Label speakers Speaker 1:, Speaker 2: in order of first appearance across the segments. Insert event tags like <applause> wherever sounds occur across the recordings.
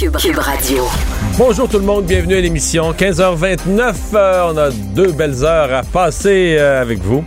Speaker 1: Cube, Radio.
Speaker 2: Bonjour tout le monde, bienvenue à l'émission. 15h29, euh, on a deux belles heures à passer euh, avec vous.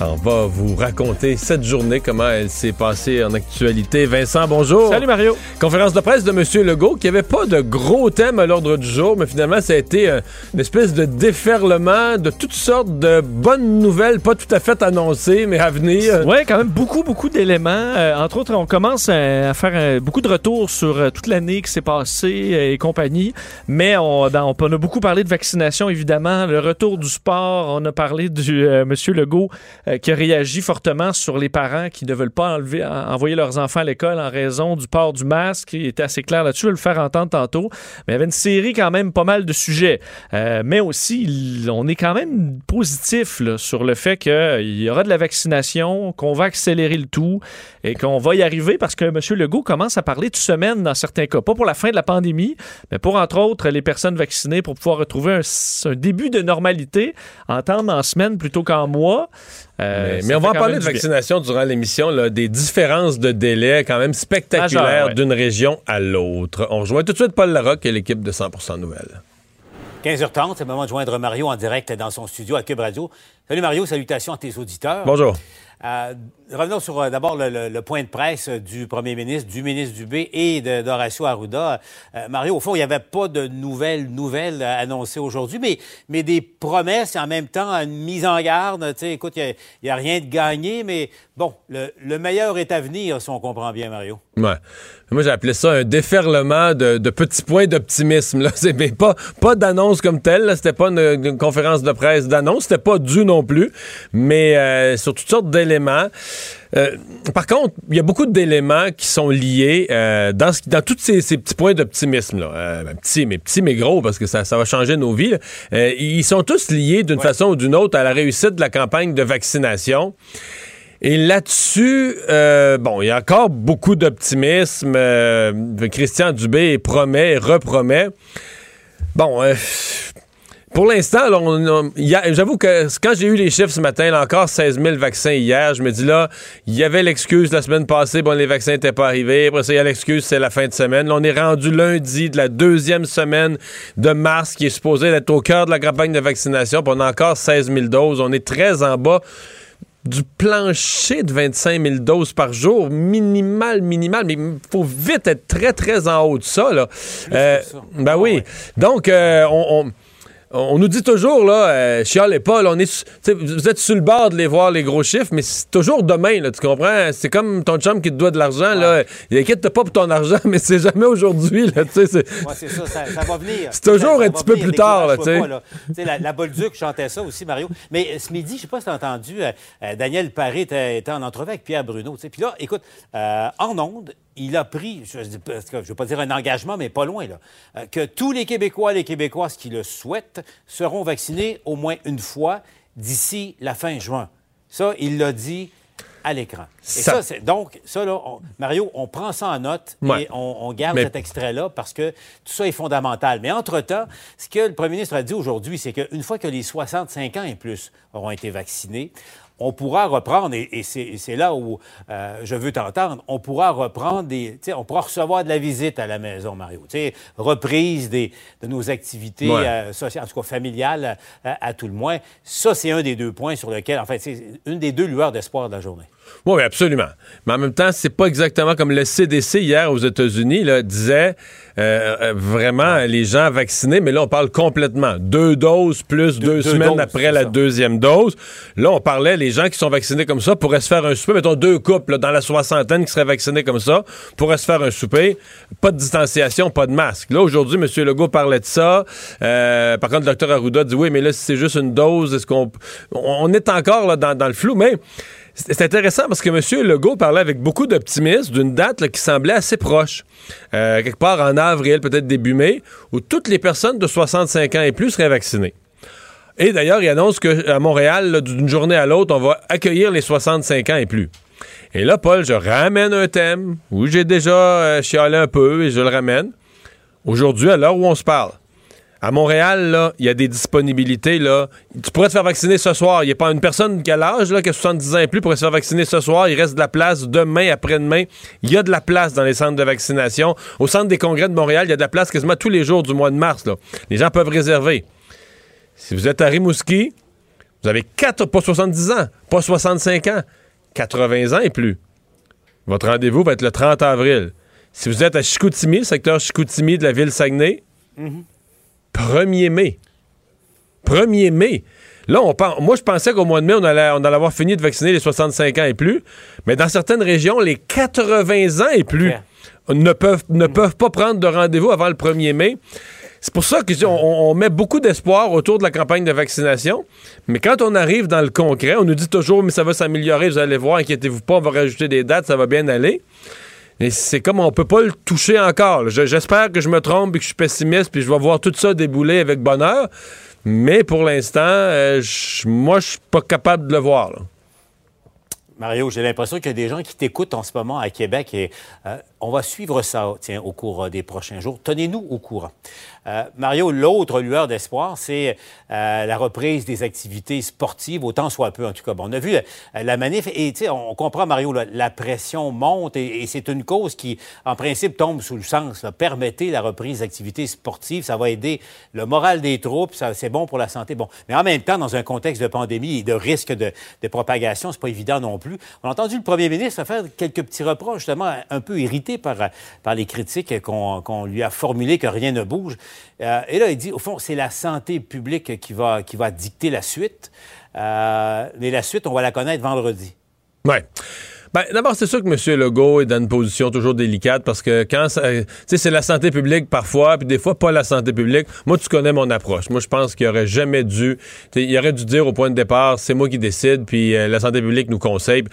Speaker 2: On va vous raconter cette journée, comment elle s'est passée en actualité. Vincent, bonjour.
Speaker 3: Salut Mario.
Speaker 2: Conférence de presse de M. Legault, qui avait pas de gros thèmes à l'ordre du jour, mais finalement, ça a été euh, une espèce de déferlement de toutes sortes de bonnes nouvelles, pas tout à fait annoncées, mais à venir.
Speaker 3: Oui, quand même beaucoup, beaucoup d'éléments. Euh, entre autres, on commence à, à faire euh, beaucoup de retours sur euh, toute l'année qui s'est passée euh, et compagnie. Mais on, on a beaucoup parlé de vaccination, évidemment. Le retour du sport. On a parlé du euh, Monsieur Legault euh, qui a réagi fortement sur les parents qui ne veulent pas en- envoyer leurs enfants à l'école en raison du port du masque. Il était assez clair là-dessus. Je vais le faire entendre tantôt. Mais il y avait une série quand même pas mal de sujets. Euh, mais aussi, on est quand même positif sur le fait qu'il y aura de la vaccination, qu'on va accélérer le tout et qu'on va y arriver parce que M. Legault commence à parler de semaines dans certains cas. Pas pour la fin de la pandémie, mais pour, entre autres, les personnes vaccinées pour pouvoir retrouver un, un début de normalité, entendre en semaine plutôt qu'en mois. Euh,
Speaker 2: mais, on va en parler de
Speaker 3: bien.
Speaker 2: vaccination durant l'émission, là, des différences de délai quand même spectaculaires
Speaker 3: ouais.
Speaker 2: d'une région à l'autre. On rejoint tout de suite Paul Larocque et l'équipe de 100% Nouvelles.
Speaker 4: 15h30, c'est le moment de joindre Mario en direct dans son studio à Cube Radio. Salut Mario, salutations à tes auditeurs.
Speaker 2: Bonjour.
Speaker 4: Euh, revenons sur euh, d'abord le, le- le point de presse du premier ministre, du ministre Dubé et d'Horacio Arruda. Euh, Mario, au fond, il n'y avait pas de nouvelles nouvelles euh, annoncées aujourd'hui, mais, mais des promesses et en même temps une mise en garde. Tu sais, écoute, il n'y a, rien de gagné, mais bon, le, le meilleur est à venir, si on comprend bien, Mario.
Speaker 2: Ouais. Moi, j'ai appelé ça un déferlement de, de petits points d'optimisme. <laughs> C'est pas pas d'annonce comme telle. C'était pas une, une conférence de presse d'annonce. C'était pas dû non plus. Mais euh, sur toutes sortes d'éléments. Euh, par contre, il y a beaucoup d'éléments qui sont liés euh, dans, ce- dans tous ces, ces petits points d'optimisme. Là. Euh, ben, petits, mais petits, mais gros, parce que ça, ça va changer nos vies. ils sont tous liés d'une façon ou d'une autre à la réussite de la campagne de vaccination. Et là-dessus, euh, bon, il y a encore beaucoup d'optimisme. Euh, Christian Dubé promet, repromet. Bon, euh, pour l'instant, j'avoue que quand j'ai eu les chiffres ce matin, là, encore 16 000 vaccins hier, je me dis là, il y avait l'excuse la semaine passée, bon, les vaccins n'étaient pas arrivés. Après ça, il y a l'excuse, c'est la fin de semaine. Là, on est rendu lundi de la deuxième semaine de mars qui est supposée être au cœur de la campagne de vaccination. Puis on a encore 16 000 doses. On est très en bas du plancher de 25 000 doses par jour, minimal, minimal, mais il faut vite être très, très en haut de ça. Là. Euh,
Speaker 4: ça.
Speaker 2: ben
Speaker 4: Ah
Speaker 2: oui.
Speaker 4: ouais.
Speaker 2: Donc, euh, on, on- on nous dit toujours, là, euh, chialez pas, là, on est, vous êtes sur le bord de les voir, les gros chiffres, mais c'est toujours demain, là, tu comprends? C'est comme ton chum qui te doit de l'argent, là. Il inquiète pas pour ton argent, <laughs> mais c'est jamais aujourd'hui, là, tu sais. c'est-
Speaker 4: Ouais, ça, ça, ça va venir.
Speaker 2: C'est toujours
Speaker 4: Ça-
Speaker 2: un petit peu plus tard, là, tu sais.
Speaker 4: La, la Bolduc chantait ça aussi, Mario. Mais euh, ce midi, je sais pas si tu as entendu, euh, euh, Daniel Paré était, était en entrevue avec Pierre Bruno. tu sais. Puis là, écoute, euh, en ondes, il a pris, je ne veux pas dire un engagement, mais pas loin, là, euh, que tous les Québécois et les Québécoises qui le souhaitent seront vaccinés au moins une fois d'ici la fin juin. Ça, il l'a dit à l'écran. Et
Speaker 2: Ça-
Speaker 4: donc, ça, là, on- Mario, on prend ça en note
Speaker 2: Ouais.
Speaker 4: et on, on garde
Speaker 2: Mais-
Speaker 4: cet extrait-là parce que tout ça est fondamental. Mais entre-temps, ce que le premier ministre a dit aujourd'hui, c'est qu'une fois que les 65 ans et plus auront été vaccinés, on pourra reprendre, et, et c'est là où euh, je veux t'entendre, on pourra reprendre des. On pourra recevoir de la visite à la maison, Mario. Reprise des, de nos activités
Speaker 2: Ouais.
Speaker 4: euh, sociales, en tout cas familiales, euh, à tout le moins. Ça, c'est un des deux points sur lesquels, en fait, c'est une des deux lueurs d'espoir de la journée.
Speaker 2: Oui, absolument. Mais en même temps, c'est pas exactement comme le CDC hier aux États-Unis disait euh, euh, vraiment les gens vaccinés, mais là, on parle complètement. Deux doses plus deux,
Speaker 4: deux
Speaker 2: semaines
Speaker 4: doses,
Speaker 2: après la
Speaker 4: ça.
Speaker 2: deuxième dose. Là, on parlait, les gens qui sont vaccinés comme ça pourraient se faire un souper. Mettons deux couples là, dans la soixantaine qui seraient vaccinés comme ça, pourraient se faire un souper. Pas de distanciation, pas de masque. Là, aujourd'hui, M. Legault parlait de ça. Euh, par contre, le Dr Arruda dit oui, mais là, si c'est juste une dose, est-ce qu'on. On on est encore là, dans, dans le flou, mais. C'est intéressant parce que M. Legault parlait avec beaucoup d'optimisme d'une date qui semblait assez proche. Euh, quelque part en avril, peut-être début mai, où toutes les personnes de 65 ans et plus seraient vaccinées. Et d'ailleurs, il annonce qu'à Montréal, d'une journée à l'autre, on va accueillir les 65 ans et plus. Et là, Paul, je ramène un thème où j'ai déjà euh, chialé un peu et je le ramène. Aujourd'hui, à l'heure où on se parle, à Montréal, il y a des disponibilités. Là. Tu pourrais te faire vacciner ce soir. Il n'y a pas une personne qui a l'âge, là, qui a 70 ans et plus, pourrait se faire vacciner ce soir. Il reste de la place demain, après-demain. Il y a de la place dans les centres de vaccination. Au centre des congrès de Montréal, il y a de la place quasiment tous les jours du mois de mars. Les gens peuvent réserver. Si vous êtes à Rimouski, vous avez 4, pas 70 ans, pas 65 ans, 80 ans et plus. Votre rendez-vous va être le 30 avril. Si vous êtes à Chicoutimi, secteur Chicoutimi de la ville Saguenay, 1er mai. 1er mai. Là, on moi, je pensais qu'au mois de mai, on allait, on allait avoir fini de vacciner les 65 ans et plus. Mais dans certaines régions, les 80 ans et plus ne, peuvent, ne peuvent pas prendre de rendez-vous avant le 1er mai. C'est pour ça qu'on on met beaucoup d'espoir autour de la campagne de vaccination. Mais quand on arrive dans le concret, on nous dit toujours, mais ça va s'améliorer, vous allez voir, inquiétez-vous pas, on va rajouter des dates, ça va bien aller. Mais c'est comme on peut pas le toucher encore. J'espère que je me trompe et que je suis pessimiste, puis je vais voir tout ça débouler avec bonheur. Mais pour l'instant, euh, moi, je suis pas capable de le voir.
Speaker 4: Mario, j'ai l'impression qu'il y a des gens qui t'écoutent en ce moment à Québec et euh, on va suivre ça tiens, au cours euh, des prochains jours. Tenez-nous au courant. Euh, Mario, l'autre lueur d'espoir, c'est euh, la reprise des activités sportives, autant soit peu en tout cas. Bon, on a vu la manif et on comprend, Mario, la pression monte et, c'est une cause qui, en principe, tombe sous le sens. Permettez la reprise d'activités sportives, ça va aider le moral des troupes, c'est bon pour la santé. Bon, mais en même temps, dans un contexte de pandémie et de risque de, de propagation, c'est pas évident non plus. On a entendu le premier ministre faire quelques petits reproches, justement, un peu irrités par, par les critiques qu'on lui a formulées que rien ne bouge. Euh, et là, il dit, au fond, c'est la santé publique qui va, qui va dicter la suite. Euh, mais la suite, on va la connaître vendredi.
Speaker 2: Oui. Ben, d'abord, c'est sûr que M. Legault est dans une position toujours délicate parce que quand c'est la santé publique parfois, puis des fois pas la santé publique. Moi, tu connais mon approche. Moi, je pense qu'il aurait jamais dû, il aurait dû dire au point de départ, c'est moi qui décide, puis euh, la santé publique nous conseille.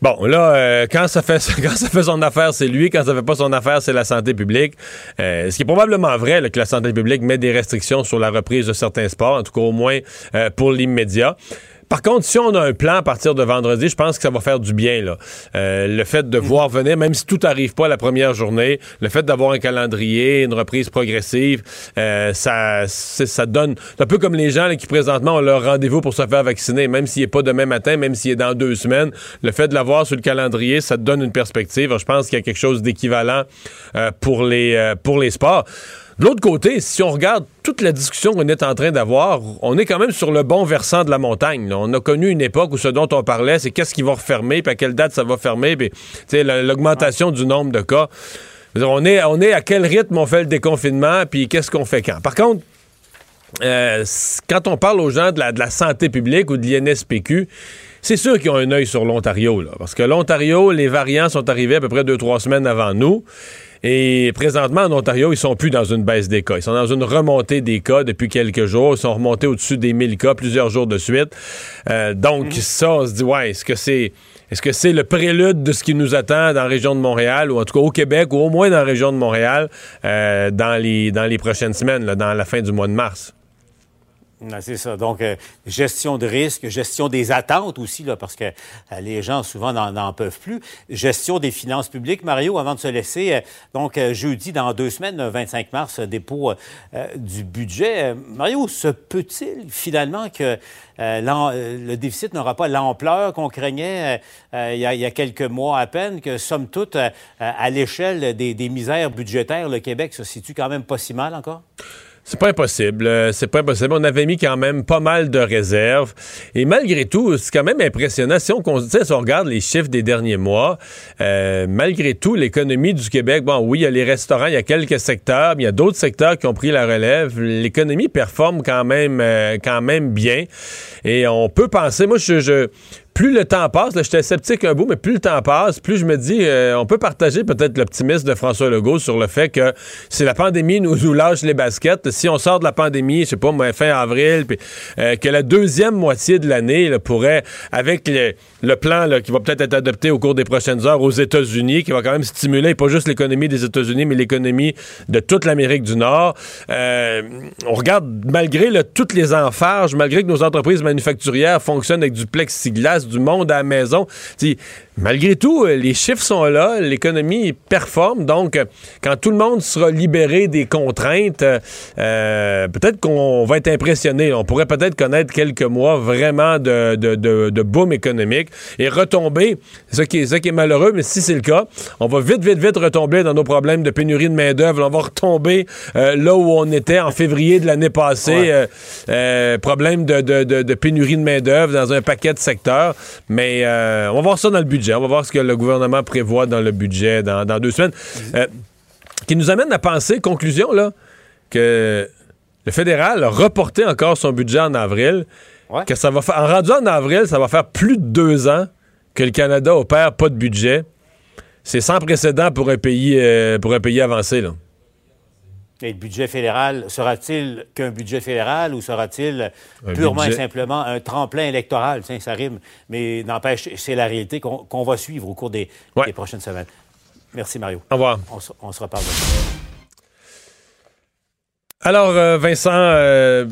Speaker 2: Bon, là, euh, quand ça fait <laughs> quand ça fait son affaire, c'est lui. Quand ça fait pas son affaire, c'est la santé publique. Euh, ce qui est probablement vrai, que la santé publique met des restrictions sur la reprise de certains sports, en tout cas au moins euh, pour l'immédiat. Par contre, si on a un plan à partir de vendredi, je pense que ça va faire du bien. Là. Euh, le fait de voir venir, même si tout n'arrive pas la première journée, le fait d'avoir un calendrier, une reprise progressive, euh, ça, ça donne... un peu comme les gens qui présentement ont leur rendez-vous pour se faire vacciner, même s'il n'est pas demain matin, même s'il est dans deux semaines. Le fait de l'avoir sur le calendrier, ça te donne une perspective. Je pense qu'il y a quelque chose d'équivalent euh, pour, les, pour les sports. De l'autre côté, si on regarde toute la discussion qu'on est en train d'avoir, on est quand même sur le bon versant de la montagne. On a connu une époque où ce dont on parlait, c'est qu'est-ce qui va refermer, puis à quelle date ça va fermer, puis l'augmentation du nombre de cas. On est, à quel rythme on fait le déconfinement, puis qu'est-ce qu'on fait quand? Par contre, euh, quand on parle aux gens de la, de la santé publique ou de l'INSPQ, c'est sûr qu'ils ont un œil sur l'Ontario, parce que l'Ontario, les variants sont arrivés à peu près deux, trois semaines avant nous. Et présentement, en Ontario, ils sont plus dans une baisse des cas. Ils sont dans une remontée des cas depuis quelques jours. Ils sont remontés au-dessus des 1000 cas plusieurs jours de suite. Euh, donc, mhm. ça, on se dit, ouais, est-ce que c'est... Est-ce que c'est le prélude de ce qui nous attend dans la région de Montréal, ou en tout cas au Québec, ou au moins dans la région de Montréal, euh, dans, les, dans les prochaines semaines, dans la fin du mois de mars?
Speaker 4: C'est ça. Donc, euh, gestion de risque, gestion des attentes aussi, là, parce que euh, les gens souvent n'en peuvent plus. Gestion des finances publiques. Mario, avant de se laisser, euh, donc jeudi, dans deux semaines, le 25 mars, dépôt du budget. Mario, se peut-il finalement que le déficit n'aura pas l'ampleur qu'on craignait il y, a, quelques mois à peine, que somme toute, à l'échelle des misères budgétaires, le Québec se situe quand même pas si mal encore?
Speaker 2: C'est pas impossible. Euh, c'est pas impossible. On avait mis quand même pas mal de réserves. Et malgré tout, c'est quand même impressionnant. Si on, si on regarde les chiffres des derniers mois, euh, malgré tout, l'économie du Québec, bon, oui, il y a les restaurants, il y a quelques secteurs, mais il y a d'autres secteurs qui ont pris la relève. L'économie performe quand même, euh, quand même bien. Et on peut penser, moi, je, je plus le temps passe, là, j'étais sceptique un bout, mais plus le temps passe, plus je me dis, euh, on peut partager peut-être l'optimisme de François Legault sur le fait que si la pandémie nous, nous lâche les baskets, si on sort de la pandémie, je sais pas, moi, fin avril, puis euh, que la deuxième moitié de l'année pourrait, avec le, plan qui va peut-être être adopté au cours des prochaines heures aux États-Unis, qui va quand même stimuler pas juste l'économie des États-Unis, mais l'économie de toute l'Amérique du Nord. Euh, on regarde, malgré toutes les enfarges, malgré que nos entreprises manufacturières fonctionnent avec du plexiglas, du monde à la maison, malgré tout, euh, les chiffres sont là, l'économie performe. Donc, euh, quand tout le monde sera libéré des contraintes, euh, peut-être qu'on va être impressionné. On pourrait peut-être connaître quelques mois vraiment de, de, de, boom économique et retomber. C'est ça qui est, ça qui est malheureux, mais si c'est le cas, on va vite, vite, vite retomber dans nos problèmes de pénurie de main-d'œuvre. On va retomber là où on était en février de l'année passée. problème de, de, pénurie de main-d'œuvre dans un paquet de secteurs. Mais on va voir ça dans le budget. On va voir ce que le gouvernement prévoit dans le budget dans, deux semaines. Euh, qui nous amène à penser, conclusion, là, que le fédéral a reporté encore son budget en avril. Que ça va faire, en rendu en avril, ça va faire plus de deux ans que le Canada opère pas de budget. C'est sans précédent pour un pays, euh, pour un pays avancé. Là.
Speaker 4: Et le budget fédéral, sera-t-il qu'un budget fédéral ou sera-t-il purement et simplement un tremplin électoral? ça rime, mais n'empêche, c'est la réalité qu'on va suivre au cours des, prochaines semaines. Merci, Mario.
Speaker 2: Au revoir.
Speaker 4: On, se reparle.
Speaker 2: Alors, euh, Vincent, euh,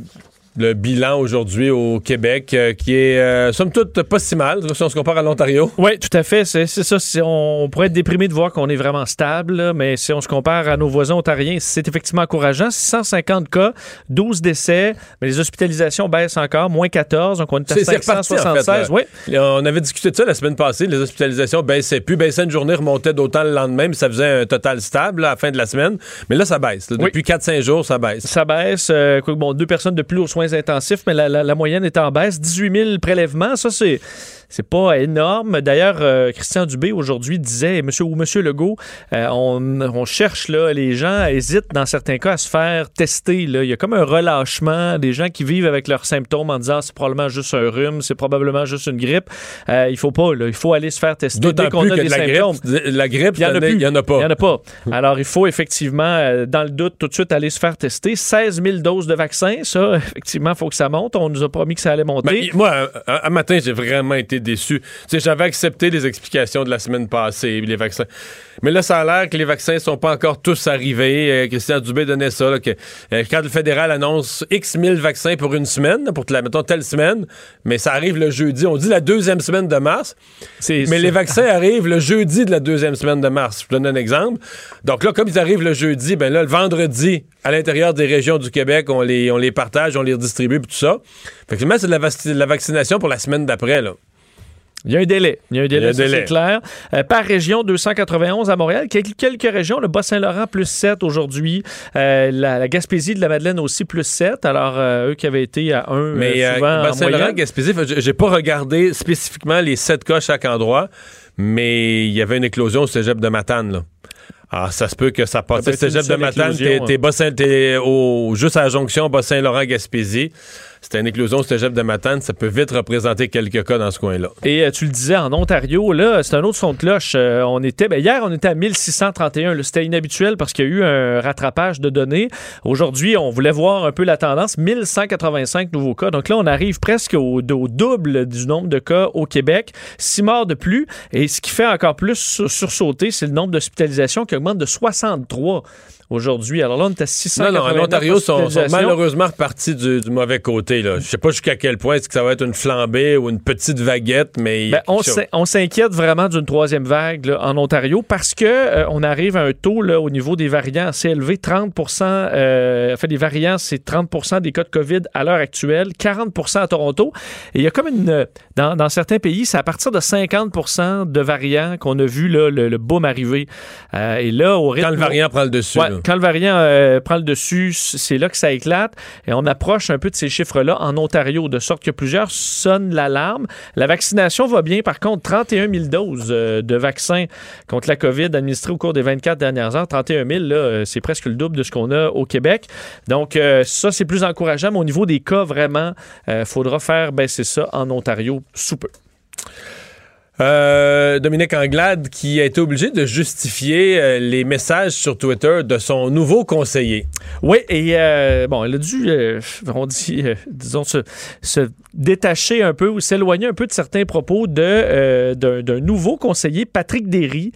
Speaker 2: le bilan aujourd'hui au Québec, euh, qui est, euh, somme toute, pas si mal, si on se compare à l'Ontario.
Speaker 3: Oui, tout à fait. C'est ça. On pourrait être déprimé de voir qu'on est vraiment stable, mais si on se compare à nos voisins ontariens, c'est effectivement encourageant. 150 cas, 12 décès, mais les hospitalisations baissent encore, moins 14, donc on est à 576.
Speaker 2: oui. On avait discuté de ça la semaine passée. Les hospitalisations baissaient plus, baissaient une journée, remontaient d'autant le lendemain, mais ça faisait un total stable à la fin de la semaine. Mais là, ça baisse. Depuis 4-5 jours, ça baisse.
Speaker 3: Ça baisse. Euh, bon, deux personnes de plus aux soins intensifs, mais la, la moyenne est en baisse. 18 000 prélèvements, ça c'est c'est pas énorme. D'ailleurs, euh, Christian Dubé aujourd'hui disait, monsieur ou monsieur Legault, euh, on, cherche là, les gens hésitent dans certains cas à se faire tester. Là. Il y a comme un relâchement des gens qui vivent avec leurs symptômes en disant c'est probablement juste un rhume, c'est probablement juste une grippe. Euh, il faut pas, là, il faut aller se faire tester
Speaker 2: dès qu'on a des la symptômes. Grippe, la grippe, il y en a plus. Il y en a pas.
Speaker 3: Il y en a pas. Alors il faut effectivement, dans le doute, tout de suite aller se faire tester. 16 000 doses de vaccins, ça, <laughs> effectivement, il faut que ça monte. On nous a promis que ça allait monter.
Speaker 2: Ben, moi, un matin, j'ai vraiment été déçu. J'avais accepté les explications de la semaine passée, les vaccins. Mais là, ça a l'air que les vaccins sont pas encore tous arrivés. Euh, Christian Dubé donnait ça, que euh, quand le fédéral annonce X mille vaccins pour une semaine, pour la, mettons, telle semaine, mais ça arrive le jeudi. On dit la deuxième semaine de mars. Mais les vaccins arrivent le jeudi de la deuxième semaine de mars. Je vous donne un exemple. Donc là, comme ils arrivent le jeudi, ben là, le vendredi, à l'intérieur des régions du Québec, on les, on les partage, on les redistribue, tout ça. Effectivement, c'est de la, vaccination pour la semaine d'après, là.
Speaker 3: Il y a un délai. Il y a un délai, c'est clair. Euh, par région, 291 à Montréal. Quelques, régions, le Bas-Saint-Laurent, plus 7 aujourd'hui. Euh, la, Gaspésie de la Madeleine aussi, plus 7. Alors, euh, eux qui avaient été à 1 Mais Bas-Saint-Laurent,
Speaker 2: Gaspésie, j'ai pas regardé spécifiquement les 7 cas à chaque endroit, mais il y avait une éclosion au cégep de Matane, là. Ah, ça se peut que ça passe. Cégep de Matane, t'es, au, juste à la jonction Bas-Saint-Laurent-Gaspésie c'était une éclosion c'était cégep de Matane, ça peut vite représenter quelques cas dans ce coin-là.
Speaker 3: Et euh, tu le disais, en Ontario, là, c'est un autre son de cloche. Euh, on était, ben, hier, on était à 1631. C'était inhabituel parce qu'il y a eu un rattrapage de données. Aujourd'hui, on voulait voir un peu la tendance. 1185 nouveaux cas. Donc là, on arrive presque au, au double du nombre de cas au Québec. Six morts de plus. Et ce qui fait encore plus sursauter, c'est le nombre d'hospitalisations qui augmente de 63 aujourd'hui. Alors là, on est à 600. Non, non,
Speaker 2: en Ontario, sont, sont malheureusement repartis du, mauvais côté. Je sais pas jusqu'à quel point est-ce que ça va être une flambée ou une petite vaguette, mais...
Speaker 3: Ben, on s'inquiète vraiment d'une troisième vague en Ontario parce que euh, on arrive à un taux là, au niveau des variants assez élevé. 30 euh, fait, des variants, c'est 30 des cas de COVID à l'heure actuelle, 40% à Toronto. Et il y a comme une... Dans, dans, certains pays, c'est à partir de 50% de variants qu'on a vu là, le, le boom arriver. Euh, et là, au rythme...
Speaker 2: Quand le variant prend le dessus.
Speaker 3: Quand le variant euh, prend le dessus, c'est là que ça éclate. Et on approche un peu de ces chiffres-là en Ontario, de sorte que plusieurs sonnent l'alarme. La vaccination va bien. Par contre, 31 000 doses euh, de vaccins contre la COVID administrées au cours des 24 dernières heures. 31 000, euh, c'est presque le double de ce qu'on a au Québec. Donc, ça, c'est plus encourageant. Mais au niveau des cas, vraiment, il faudra faire baisser ça en Ontario sous peu.
Speaker 2: Euh, Dominique Anglade qui a été obligé de justifier euh, les messages sur Twitter de son nouveau conseiller.
Speaker 3: Oui, et euh, bon, elle a dû, on dit, disons, se, se détacher un peu ou s'éloigner un peu de certains propos de d'un nouveau conseiller, Patrick Derry,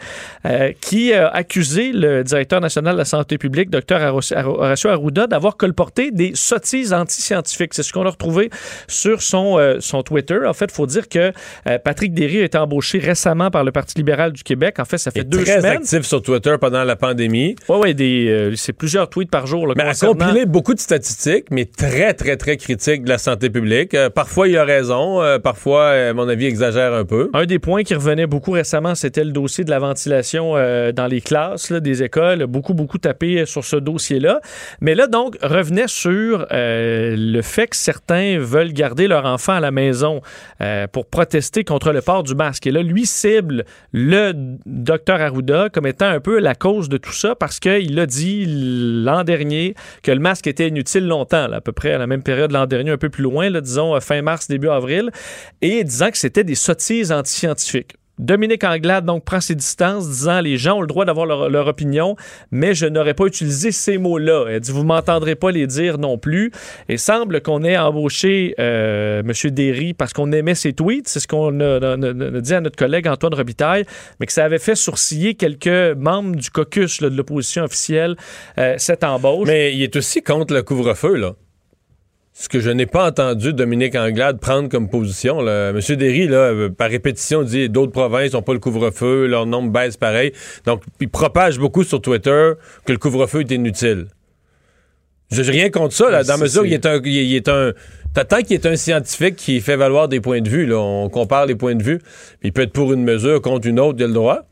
Speaker 3: qui a accusé le directeur national de la santé publique, Dr Horacio Arruda, d'avoir colporté des sottises antiscientifiques. C'est ce qu'on a retrouvé sur son, son Twitter. En fait, il faut dire que Patrick Derry a été embauché récemment par le Parti libéral du Québec. En fait, ça fait
Speaker 2: Il est
Speaker 3: deux
Speaker 2: très
Speaker 3: semaines.
Speaker 2: actif sur Twitter pendant la pandémie.
Speaker 3: Oui, oui, euh, c'est plusieurs tweets par jour. Là,
Speaker 2: a compilé beaucoup de statistiques, mais très, très, très critiques de la santé publique. Euh, parfois, il a raison. euh, parfois, à mon avis, exagère un peu.
Speaker 3: Un des points qui revenait beaucoup récemment, c'était le dossier de la ventilation dans les classes là, des écoles. Beaucoup, beaucoup tapé sur ce dossier-là. Mais là, donc, revenait sur le fait que certains veulent garder leur enfant à la maison pour protester contre le port du masque. Et là, lui cible le docteur Arruda comme étant un peu la cause de tout ça parce qu'il a dit l'an dernier que le masque était inutile longtemps, à peu près à la même période l'an dernier, un peu plus loin, disons euh, fin mars, début avril, et disant que c'était des sottises antiscientifiques. Dominique Anglade donc prend ses distances, disant les gens ont le droit d'avoir leur, opinion, mais je n'aurais pas utilisé ces mots-là. Elle dit vous m'entendrez pas les dire non plus. Et semble qu'on ait embauché euh, M. Derry parce qu'on aimait ses tweets, c'est ce qu'on a, dit à notre collègue Antoine Robitaille, mais que ça avait fait sourciller quelques membres du caucus de l'opposition officielle euh, cette embauche.
Speaker 2: Mais il est aussi contre le couvre-feu, là. Ce que je n'ai pas entendu Dominique Anglade prendre comme position. Là. M. Derry, là, euh, par répétition, dit d'autres provinces n'ont pas le couvre-feu, leur nombre baisse pareil. Donc, il propage beaucoup sur Twitter que le couvre-feu est inutile. Je n'ai rien contre ça, là, dans
Speaker 3: c'est-
Speaker 2: mesure où il est un. Il, il est un Tant qu'il est un scientifique qui fait valoir des points de vue, là, on compare les points de vue, il peut être pour une mesure, contre une autre, il a le droit.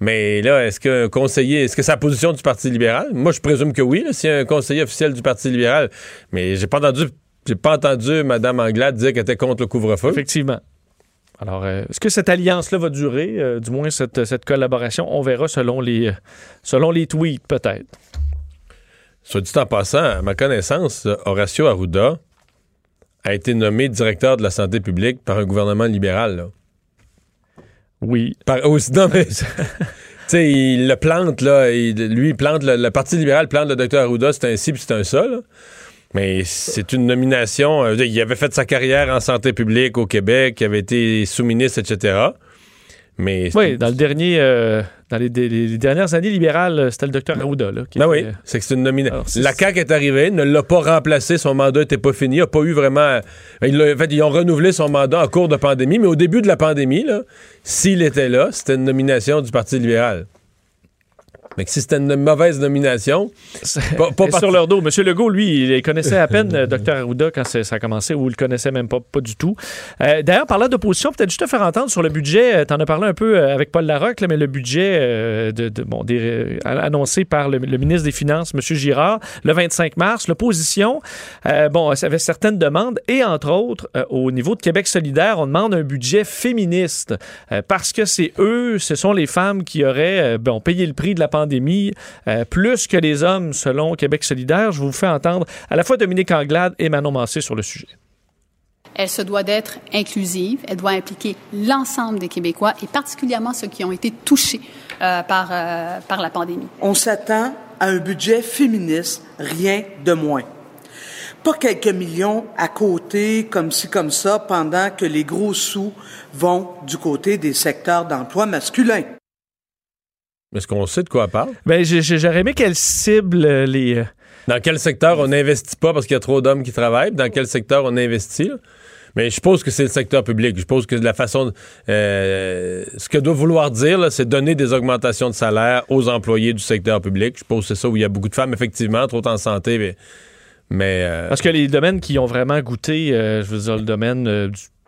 Speaker 2: Mais là, est-ce qu'un conseiller, est-ce que c'est la position du Parti libéral? Moi, je présume que oui, s'il y a un conseiller officiel du Parti libéral. Mais j'ai pas entendu, j'ai pas entendu Mme Anglade dire qu'elle était contre le couvre-feu.
Speaker 3: Effectivement. Alors, euh, est-ce que cette alliance-là va durer? Euh, du moins, cette, cette collaboration, on verra selon les, euh, selon les tweets, peut-être.
Speaker 2: Soit dit en passant, à ma connaissance, Horacio Arruda a été nommé directeur de la santé publique par un gouvernement libéral. là.
Speaker 3: Oui.
Speaker 2: Par, aussi, non, mais, <laughs> tu sais, il le plante, là. lui, il plante, le, Parti libéral plante le docteur Arruda, c'est un ci puis c'est un ça, là. Mais c'est une nomination. euh, il avait fait sa carrière en santé publique au Québec, il avait été sous-ministre, etc. Mais.
Speaker 3: Oui, dans le dernier, euh, dans les, les- les dernières années libérales, euh, c'était le docteur Arruda. Là, qui
Speaker 2: Ben oui,
Speaker 3: était, euh,
Speaker 2: c'est que c'est une nomination. La CAQ est arrivée, ne l'a pas remplacé, son mandat n'était pas fini, il n'a pas eu vraiment. Il l'a- en fait, ils ont renouvelé son mandat en cours de pandémie, mais au début de la pandémie, s'il était là, c'était une nomination du Parti libéral. Mais que si c'était une mauvaise nomination, pas, <laughs>
Speaker 3: sur leur dos. Monsieur Legault, lui, il connaissait à peine euh, Dr Arruda quand ça a commencé, ou il le connaissait même pas, pas du tout. Euh, D'ailleurs, parlant d'opposition, peut-être juste te faire entendre sur le budget. Tu en as parlé un peu euh, avec Paul Larocque, là, mais le budget euh, de, de- bon, des, euh, annoncé par le, le ministre des Finances, M. Girard, le 25 mars, l'opposition, euh, bon, avait certaines demandes, et entre autres, euh, au niveau de Québec solidaire, on demande un budget féministe, euh, parce que c'est eux, ce sont les femmes qui auraient euh, bon, payé le prix de la pandémie euh, plus que les hommes, selon Québec solidaire. Je vous fais entendre à la fois Dominique Anglade et Manon Massé sur le sujet.
Speaker 1: Elle se doit d'être inclusive, elle doit impliquer l'ensemble des Québécois et particulièrement ceux qui ont été touchés euh, par, euh, par la pandémie.
Speaker 5: On s'attend à un budget féministe, rien de moins. Pas quelques millions à côté, comme ci, comme ça, pendant que les gros sous vont du côté des secteurs d'emploi masculins.
Speaker 2: Est-ce qu'on sait de quoi elle parle?
Speaker 3: Ben, j'aurais aimé qu'elle cible euh, les. euh,
Speaker 2: Dans quel secteur on n'investit pas parce qu'il y a trop d'hommes qui travaillent? Dans quel secteur on investit? là? Mais je suppose que c'est le secteur public. Je suppose que la façon. euh, ce que doit vouloir dire, c'est donner des augmentations de salaire aux employés du secteur public. Je suppose que c'est ça où il y a beaucoup de femmes, effectivement, trop en santé. Mais. mais, euh,
Speaker 3: Parce que les domaines qui ont vraiment goûté, euh, je veux dire, le domaine du- de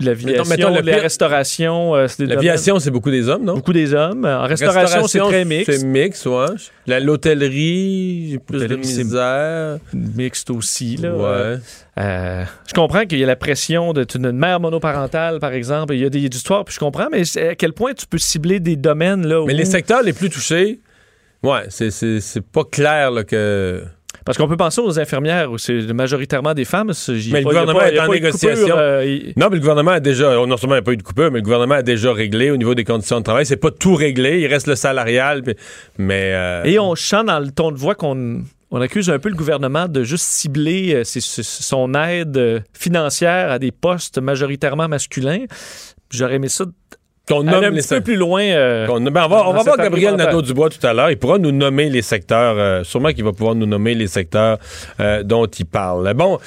Speaker 3: l'aviation, la
Speaker 2: pire-
Speaker 3: restauration, euh,
Speaker 2: L'aviation, c'est beaucoup des hommes, non?
Speaker 3: beaucoup des hommes. En restauration, c'est très mixte.
Speaker 2: C'est mix, ouais. La- L'hôtellerie, j'ai plus de misère.
Speaker 3: Mixte aussi, là.
Speaker 2: Ouais.
Speaker 3: Euh, je comprends qu'il y a la pression d'être une mère monoparentale, par exemple. Il y a des histoires, puis je comprends, mais à quel point tu peux cibler des domaines là
Speaker 2: Mais les secteurs les plus touchés, ouais, c'est pas clair là, que.
Speaker 3: Parce qu'on peut penser aux infirmières, où c'est majoritairement des femmes.
Speaker 2: Mais le
Speaker 3: pas-
Speaker 2: gouvernement
Speaker 3: pas-
Speaker 2: est en
Speaker 3: coupure,
Speaker 2: négociation.
Speaker 3: euh,
Speaker 2: Non, mais le gouvernement a déjà, non seulement il n'y a pas eu de coupure, mais le gouvernement a déjà réglé au niveau des conditions de travail. C'est pas tout réglé, il reste le salarial, mais... euh,
Speaker 3: Et on chante dans le ton de voix qu'on on accuse un peu le gouvernement de juste cibler euh, ses- son aide euh, financière à des postes majoritairement masculins. J'aurais aimé ça
Speaker 2: qu'on nomme
Speaker 3: un
Speaker 2: les
Speaker 3: petit peu plus loin. euh,
Speaker 2: qu'on- ben, on va, on va voir Gabriel. Nadeau-Dubois tout à l'heure. Il pourra nous nommer les secteurs. euh, sûrement qu'il va pouvoir nous nommer les secteurs euh, dont il parle. Bon.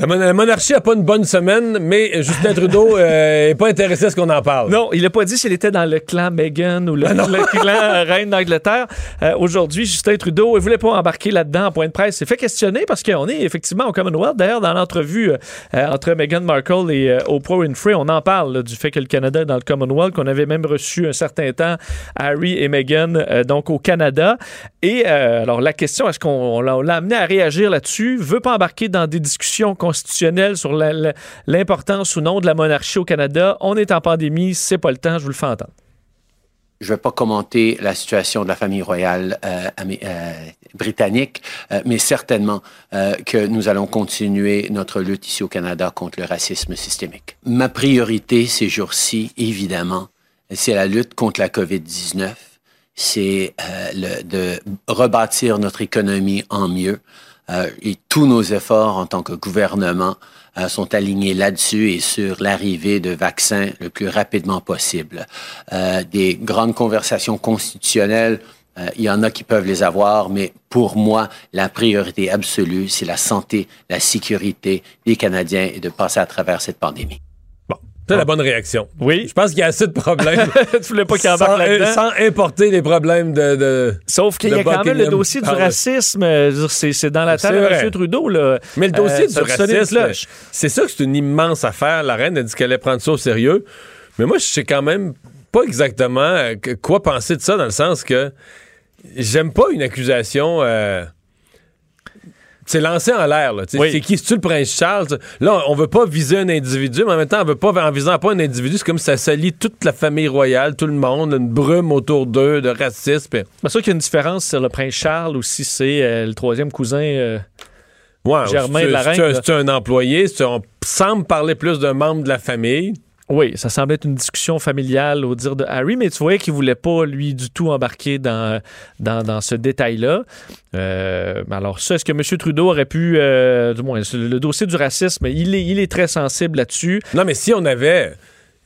Speaker 2: La, mon- la monarchie n'a pas une bonne semaine, mais Justin Trudeau <laughs> n'est pas intéressé à ce qu'on en parle.
Speaker 3: Non, il n'a pas dit s'il était dans le clan Meghan ou le,
Speaker 2: Ah
Speaker 3: le clan euh, <laughs> Reine d'Angleterre. Euh, Aujourd'hui, Justin Trudeau, il voulait pas embarquer là-dedans en point de presse. Il s'est fait questionner parce qu'on est effectivement au Commonwealth. D'ailleurs, dans l'entrevue euh, euh, entre Meghan Markle et euh, Oprah Winfrey, on en parle là, du fait que le Canada est dans le Commonwealth, qu'on avait même reçu un certain temps Harry et Meghan euh, donc au Canada. Et euh, alors la question, est-ce qu'on on l'a amené à réagir là-dessus? Veut pas embarquer dans des discussions constitutionnelles sur l'importance ou non de la monarchie au Canada. On est en pandémie, c'est pas le temps, je vous le fais entendre.
Speaker 6: Je ne vais pas commenter la situation de la famille royale euh, euh, britannique, euh, mais certainement que nous allons continuer notre lutte ici au Canada contre le racisme systémique. Ma priorité ces jours-ci, évidemment, c'est la lutte contre la COVID-19. C'est de rebâtir notre économie en mieux. Euh, et tous nos efforts en tant que gouvernement euh, sont alignés là-dessus et sur l'arrivée de vaccins le plus rapidement possible. Euh, des grandes conversations constitutionnelles, il y en a qui peuvent les avoir, mais pour moi, la priorité absolue, c'est la santé, la sécurité des Canadiens et de passer à travers cette pandémie.
Speaker 2: C'est la bonne réaction.
Speaker 3: Oui.
Speaker 2: Je pense qu'il y a assez de problèmes. <laughs>
Speaker 3: tu voulais pas qu'il embarque là-dedans?
Speaker 2: sans importer les problèmes de. de-
Speaker 3: Sauf qu'il y a quand même le dossier du
Speaker 2: Palace.
Speaker 3: racisme. euh, C'est dans la table de. M. Trudeau. Là.
Speaker 2: Mais le dossier
Speaker 3: Euh,
Speaker 2: du racisme, c'est ça que c'est une immense affaire. La reine a dit qu'elle allait prendre ça au sérieux. Mais moi, je sais quand même pas exactement euh, quoi penser de ça, dans le sens que j'aime pas une accusation. euh, c'est lancé en l'air.
Speaker 3: Oui.
Speaker 2: C'est qui? C'est-tu le prince Charles? Là, on veut pas viser un individu, mais en même temps, on veut pas, en visant pas un individu, c'est comme si ça salit toute la famille royale, tout le monde, une brume autour d'eux, de racisme. puis-
Speaker 3: C'est sûr qu'il y a une différence sur le prince Charles ou si c'est euh, le troisième cousin. euh,
Speaker 2: Ouais,
Speaker 3: Germain de la
Speaker 2: c'est-
Speaker 3: reine, là.
Speaker 2: C'est un employé, on semble parler plus d'un membre de la famille.
Speaker 3: Oui, ça semblait être une discussion familiale au dire de Harry, mais tu voyais qu'il voulait pas, lui, du tout embarquer dans, dans, dans ce détail-là. Euh, alors ça, est-ce que M. Trudeau aurait pu, euh, du moins, le, dossier du racisme, il est, il est très sensible là-dessus.
Speaker 2: Non, mais si on avait.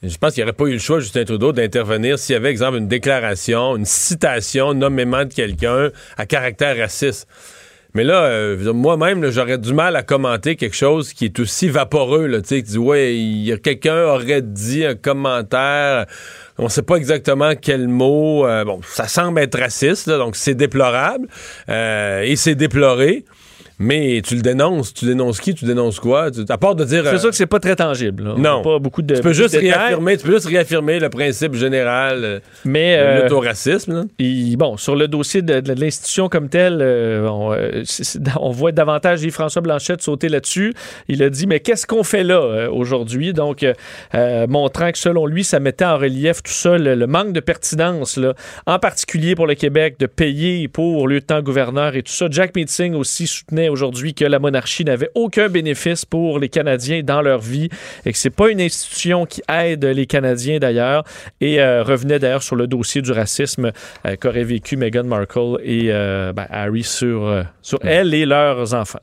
Speaker 2: Je pense qu'il n'y aurait pas eu le choix, Justin Trudeau, d'intervenir s'il y avait, exemple, une déclaration, une citation nommément de quelqu'un à caractère raciste. Mais là, euh, moi-même, j'aurais du mal à commenter quelque chose qui est aussi vaporeux. Là, tu sais, qui dit, ouais, quelqu'un aurait dit un commentaire, on ne sait pas exactement quel mot. euh, bon, ça semble être raciste, donc c'est déplorable euh, et c'est déploré. Mais tu le dénonces. Tu dénonces qui? Tu dénonces quoi? Tu- à part de dire...
Speaker 3: C'est
Speaker 2: euh,
Speaker 3: sûr que c'est pas très tangible. là.
Speaker 2: Non.
Speaker 3: Pas beaucoup de,
Speaker 2: tu peux juste réaffirmer, tu peux juste réaffirmer le principe général euh,
Speaker 3: Mais
Speaker 2: de
Speaker 3: euh,
Speaker 2: lutte au racisme. là.
Speaker 3: il- bon, sur le dossier de, de l'institution comme telle, euh, on, euh, <laughs> voit davantage Yves-François Blanchette sauter là-dessus. Il a dit, mais qu'est-ce qu'on fait là aujourd'hui? Donc, montrant que selon lui, ça mettait en relief tout ça, le, le manque de pertinence, là, en particulier pour le Québec, de payer pour lieutenant-gouverneur et tout ça. Jack Meeting aussi soutenait aujourd'hui que la monarchie n'avait aucun bénéfice pour les Canadiens dans leur vie et que c'est pas une institution qui aide les Canadiens d'ailleurs et euh, revenait d'ailleurs sur le dossier du racisme euh, qu'auraient vécu Meghan Markle et euh, ben, Harry sur, euh, sur elle et leurs enfants.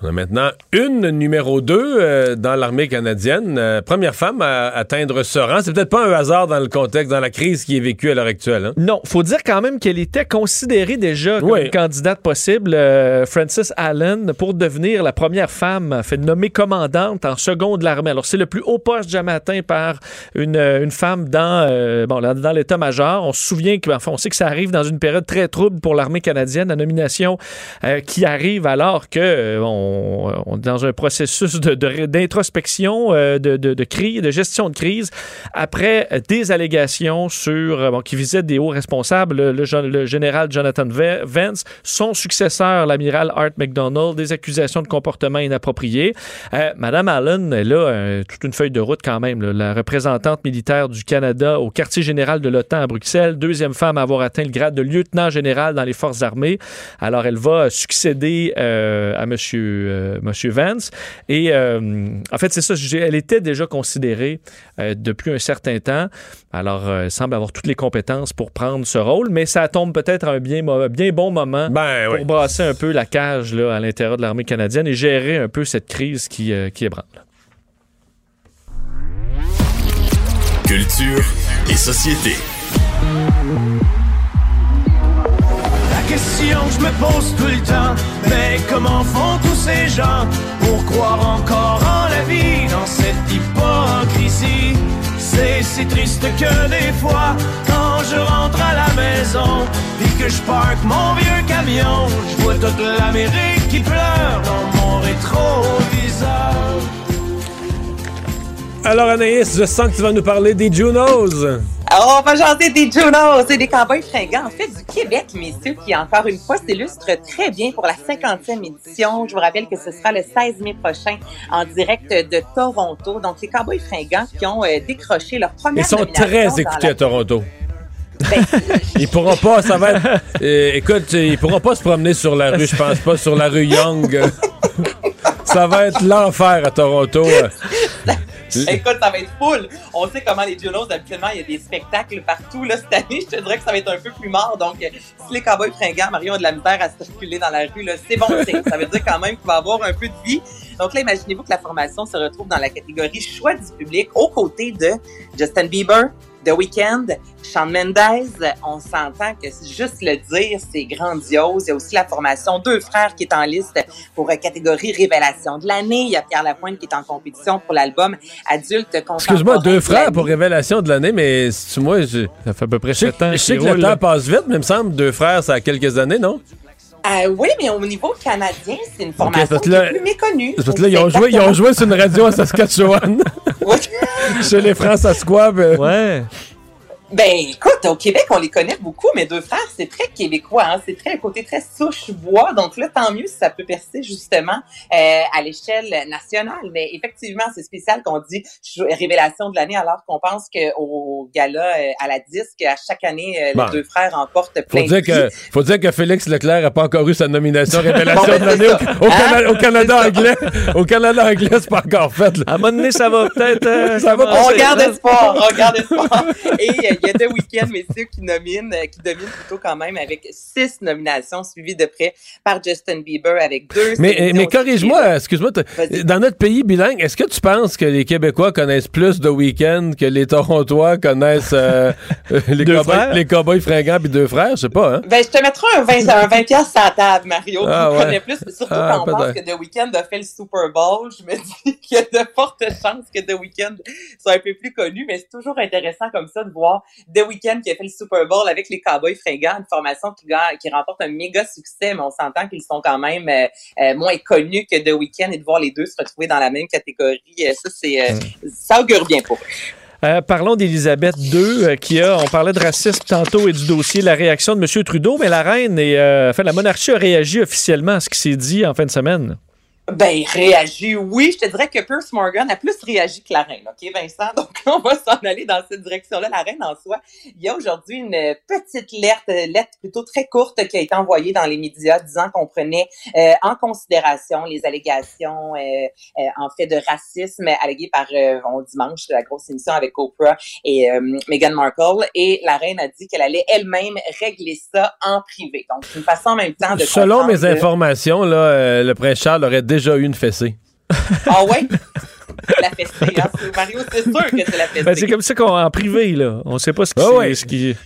Speaker 2: On a maintenant une numéro 2 dans l'armée canadienne. Euh, première femme à atteindre ce rang. C'est peut-être pas un hasard dans le contexte, dans la crise qui est vécue à l'heure actuelle. hein?
Speaker 3: Non, faut dire quand même qu'elle était considérée déjà comme
Speaker 2: Oui.
Speaker 3: une candidate possible, euh, Frances Allen, pour devenir la première femme fait nommée commandante en seconde de l'armée. Alors c'est le plus haut poste jamais atteint par une, euh, une femme dans euh, bon dans l'état-major. On se souvient que enfin, on sait que ça arrive dans une période très trouble pour l'armée canadienne, la nomination euh, qui arrive alors que euh, dans un processus d'introspection, euh, de, crise, de gestion de crise, après des allégations sur euh, qui visaient des hauts responsables, le, général Jonathan Vance, son successeur, l'amiral Art McDonald, des accusations de comportement inapproprié. Euh, Madame Allen, elle a euh, toute une feuille de route quand même. La représentante militaire du Canada au quartier général de l'OTAN à Bruxelles, deuxième femme à avoir atteint le grade de lieutenant général dans les forces armées. Alors, elle va succéder euh, à Monsieur, euh, Monsieur Vance. Et euh, en fait, c'est ça. Elle était déjà considérée euh, depuis un certain temps. Alors, euh, elle semble avoir toutes les compétences pour prendre ce rôle, mais ça tombe peut-être à un bien, bien bon moment
Speaker 2: Ben
Speaker 3: pour
Speaker 2: oui.
Speaker 3: brasser un peu la cage là, à l'intérieur de l'armée canadienne et gérer un peu cette crise qui, euh, qui ébranle.
Speaker 7: Culture et société.
Speaker 8: Question que je me pose tout le temps, mais comment font tous ces gens pour croire encore en la vie dans cette hypocrisie? C'est si triste que des fois, quand je rentre à la maison, puis que je parque mon vieux camion, je vois toute l'Amérique qui pleure dans mon rétroviseur.
Speaker 2: Alors, Anaïs, je sens que tu vas nous parler des Junos.
Speaker 9: Alors, on va jaser des Junos et des cowboys fringants, en fait, du Québec, messieurs, qui, encore une fois, s'illustre très bien pour la 50e édition. Je vous rappelle que ce sera le 16 mai prochain en direct de Toronto. Donc, les cowboys fringants qui ont euh, décroché leur première
Speaker 2: Ils sont très écoutés
Speaker 9: la-
Speaker 2: à Toronto.
Speaker 9: Ben, <laughs>
Speaker 2: Ils pourront pas, ça va être. euh, écoute, ils pourront pas se promener sur la rue, je pense pas, sur la rue Young. <laughs> ça va être l'enfer à Toronto.
Speaker 9: Écoute, ça va être full. On sait comment les Junos, habituellement, il y a des spectacles partout. Là, cette année, je te dirais que ça va être un peu plus mort. Donc, euh, si les cowboys fringants, Marion a de la misère à circuler dans la rue, c'est bon. Ça veut dire quand même qu'il va avoir un peu de vie. Donc là, imaginez-vous que la formation se retrouve dans la catégorie choix du public aux côtés de Justin Bieber, The Weeknd, Shawn Mendes. On s'entend que c'est juste le dire, c'est grandiose. Il y a aussi la formation Deux Frères qui est en liste pour euh, catégorie Révélation de l'année. Il y a Pierre Lapointe qui est en compétition pour l'album Adulte
Speaker 2: Excuse-moi, deux
Speaker 9: de
Speaker 2: frères pour révélation de l'année, mais c'est moi, je,
Speaker 3: Ça fait à peu près sept ans
Speaker 2: je sais que le temps passe vite, mais il me semble deux frères, ça a quelques années, non?
Speaker 9: Euh, oui, mais au niveau canadien, c'est une formation qui
Speaker 2: là-
Speaker 9: est plus méconnue.
Speaker 2: Parce que là, ils ont, joué, ils ont joué sur une radio à Saskatchewan, <laughs>
Speaker 9: Oui. <laughs>
Speaker 2: chez les François euh,
Speaker 3: Ouais.
Speaker 9: Ben, écoute, au Québec, on les connaît beaucoup, mais deux frères, c'est très québécois, hein? c'est très un côté très souche bois. Donc là, tant mieux si ça peut percer justement euh, à l'échelle nationale. Mais effectivement, c'est spécial qu'on dit révélation de l'année, alors qu'on pense qu'au gala euh, à la disque, à chaque année, euh,
Speaker 2: Bon.
Speaker 9: les deux frères remportent plein
Speaker 2: Faut dire,
Speaker 9: de prix.
Speaker 2: que, faut dire que Félix Leclerc n'a pas encore eu sa nomination <laughs> révélation
Speaker 9: Bon, ben,
Speaker 2: de l'année
Speaker 9: c'est
Speaker 2: au,
Speaker 9: ça.
Speaker 2: au
Speaker 9: Hein?
Speaker 2: Cana- au Canada anglais. Au Canada anglais, c'est pas encore fait. là.
Speaker 3: À un moment donné, ça va peut-être. euh,
Speaker 2: Ça va
Speaker 3: commencer.
Speaker 9: On garde espoir, on garde espoir. <laughs> Et il y a The Weeknd, messieurs, qui nomine, euh, qui domine plutôt quand même avec six nominations, suivies de près par Justin Bieber avec deux.
Speaker 2: Mais,
Speaker 9: Céline
Speaker 2: mais corrige-moi, excuse-moi, dans notre pays bilingue, est-ce que tu penses que les Québécois connaissent plus de week-end que les Torontois connaissent euh, euh, <laughs> les, cowboys,
Speaker 3: frères?
Speaker 2: les cowboys fringants puis deux frères? Je sais pas, hein?
Speaker 9: Ben, je te mettrai un 20, un 20 piastres à la table, Mario.
Speaker 2: Ah,
Speaker 9: tu
Speaker 2: ouais.
Speaker 9: connais plus. Surtout
Speaker 2: Ah,
Speaker 9: quand on pense que The Weeknd a fait le Super Bowl. Je me dis qu'il y a de fortes chances que The Weeknd soit un peu plus connu, mais c'est toujours intéressant comme ça de voir The Weeknd qui a fait le Super Bowl avec les Cowboys fringants, une formation qui, remporte un méga succès, mais on s'entend qu'ils sont quand même euh, euh, moins connus que The Weeknd et de voir les deux se retrouver dans la même catégorie, euh, ça, c'est, euh, ça augure bien pour eux.
Speaker 3: Euh, parlons d'Élisabeth II, euh, qui a, on parlait de racisme tantôt et du dossier, la réaction de M. Trudeau, mais la reine et euh, enfin, la monarchie a réagi officiellement à ce qui s'est dit en fin de semaine.
Speaker 9: Ben, réagit, oui. Je te dirais que Pierce Morgan a plus réagi que la reine, OK, Vincent? <laughs> Donc, on va s'en aller dans cette direction-là. La reine, en soi, il y a aujourd'hui une petite lettre, lettre plutôt très courte qui a été envoyée dans les médias disant qu'on prenait euh, en considération les allégations, euh, euh, en fait, de racisme alléguées par, euh, on dimanche, la grosse émission avec Oprah et euh, Meghan Markle. Et la reine a dit qu'elle allait elle-même régler ça en privé. Donc, c'est une façon en même temps de
Speaker 2: Selon mes
Speaker 9: que-
Speaker 2: informations, là, euh, le prince Charles aurait déjà eu une fessée.
Speaker 9: Ah ouais? <laughs> La fessée, hein? C'est- Mario, c'est sûr que c'est la fessée.
Speaker 3: Ben, c'est comme ça qu'on en privé, là. On sait pas ce qui,
Speaker 2: Ah
Speaker 3: s'est-
Speaker 2: ouais.
Speaker 3: ce qui...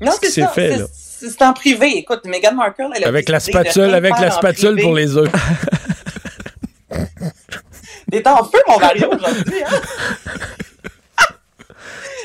Speaker 9: non, c'est
Speaker 3: fait,
Speaker 9: c'est-
Speaker 3: là.
Speaker 9: C'est en privé. Écoute, Meghan Markle, elle a
Speaker 2: Avec la spatule, avec la spatule pour les œufs. <laughs>
Speaker 9: T'es en feu, mon Mario, aujourd'hui, hein?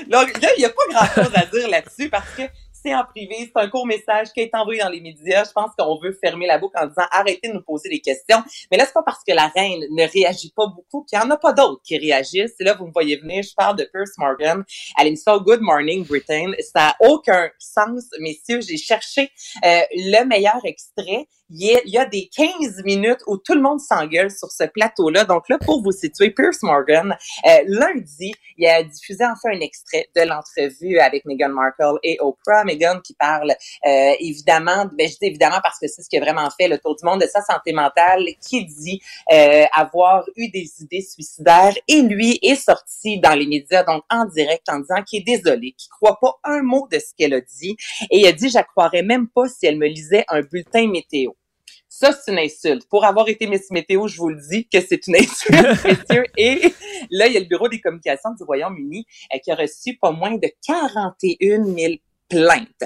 Speaker 9: Là, <laughs> là, il n'y a pas grand-chose à dire là-dessus parce que en privé, c'est un court message qui été envoyé dans les médias. Je pense qu'on veut fermer la boucle en disant arrêtez de nous poser des questions. Mais là, c'est pas parce que la reine ne réagit pas beaucoup qu'il y en a pas d'autres qui réagissent. Et là, vous me voyez venir, je parle de Pierce Morgan. Elle me dit Good Morning Britain. Ça n'a aucun sens, messieurs. J'ai cherché euh, le meilleur extrait il y, a, des 15 minutes où tout le monde s'engueule sur ce plateau-là. Donc là, pour vous situer, Pierce Morgan, euh, lundi, il a diffusé enfin un extrait de l'entrevue avec Meghan Markle et Oprah. Meghan qui parle euh, évidemment, ben, je dis évidemment parce que c'est ce qui a vraiment fait le tour du monde de sa santé mentale, qui dit euh, avoir eu des idées suicidaires et lui est sorti dans les médias, donc en direct, en disant qu'il est désolé, qu'il croit pas un mot de ce qu'elle a dit et il a dit, je croirais même pas si elle me lisait un bulletin météo. Ça, c'est une insulte. Pour avoir été Miss Météo, je vous le dis que c'est une insulte, <laughs> messieurs. Et là, il y a le Bureau des communications du Royaume-Uni euh, qui a reçu pas moins de 41 000 plainte.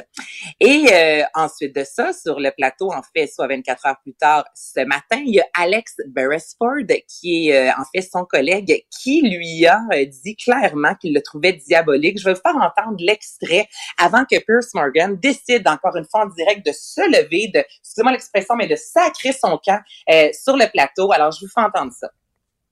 Speaker 9: Et euh, ensuite de ça, sur le plateau, en fait, soit 24 heures plus tard, ce matin, il y a Alex Beresford, qui est euh, en fait son collègue, qui lui a euh, dit clairement qu'il le trouvait diabolique. Je vais vous faire entendre l'extrait avant que Pierce Morgan décide, encore une fois en direct, de se lever, de, excusez-moi l'expression, mais de sacrer son camp sur le plateau. Alors, je vous fais entendre ça.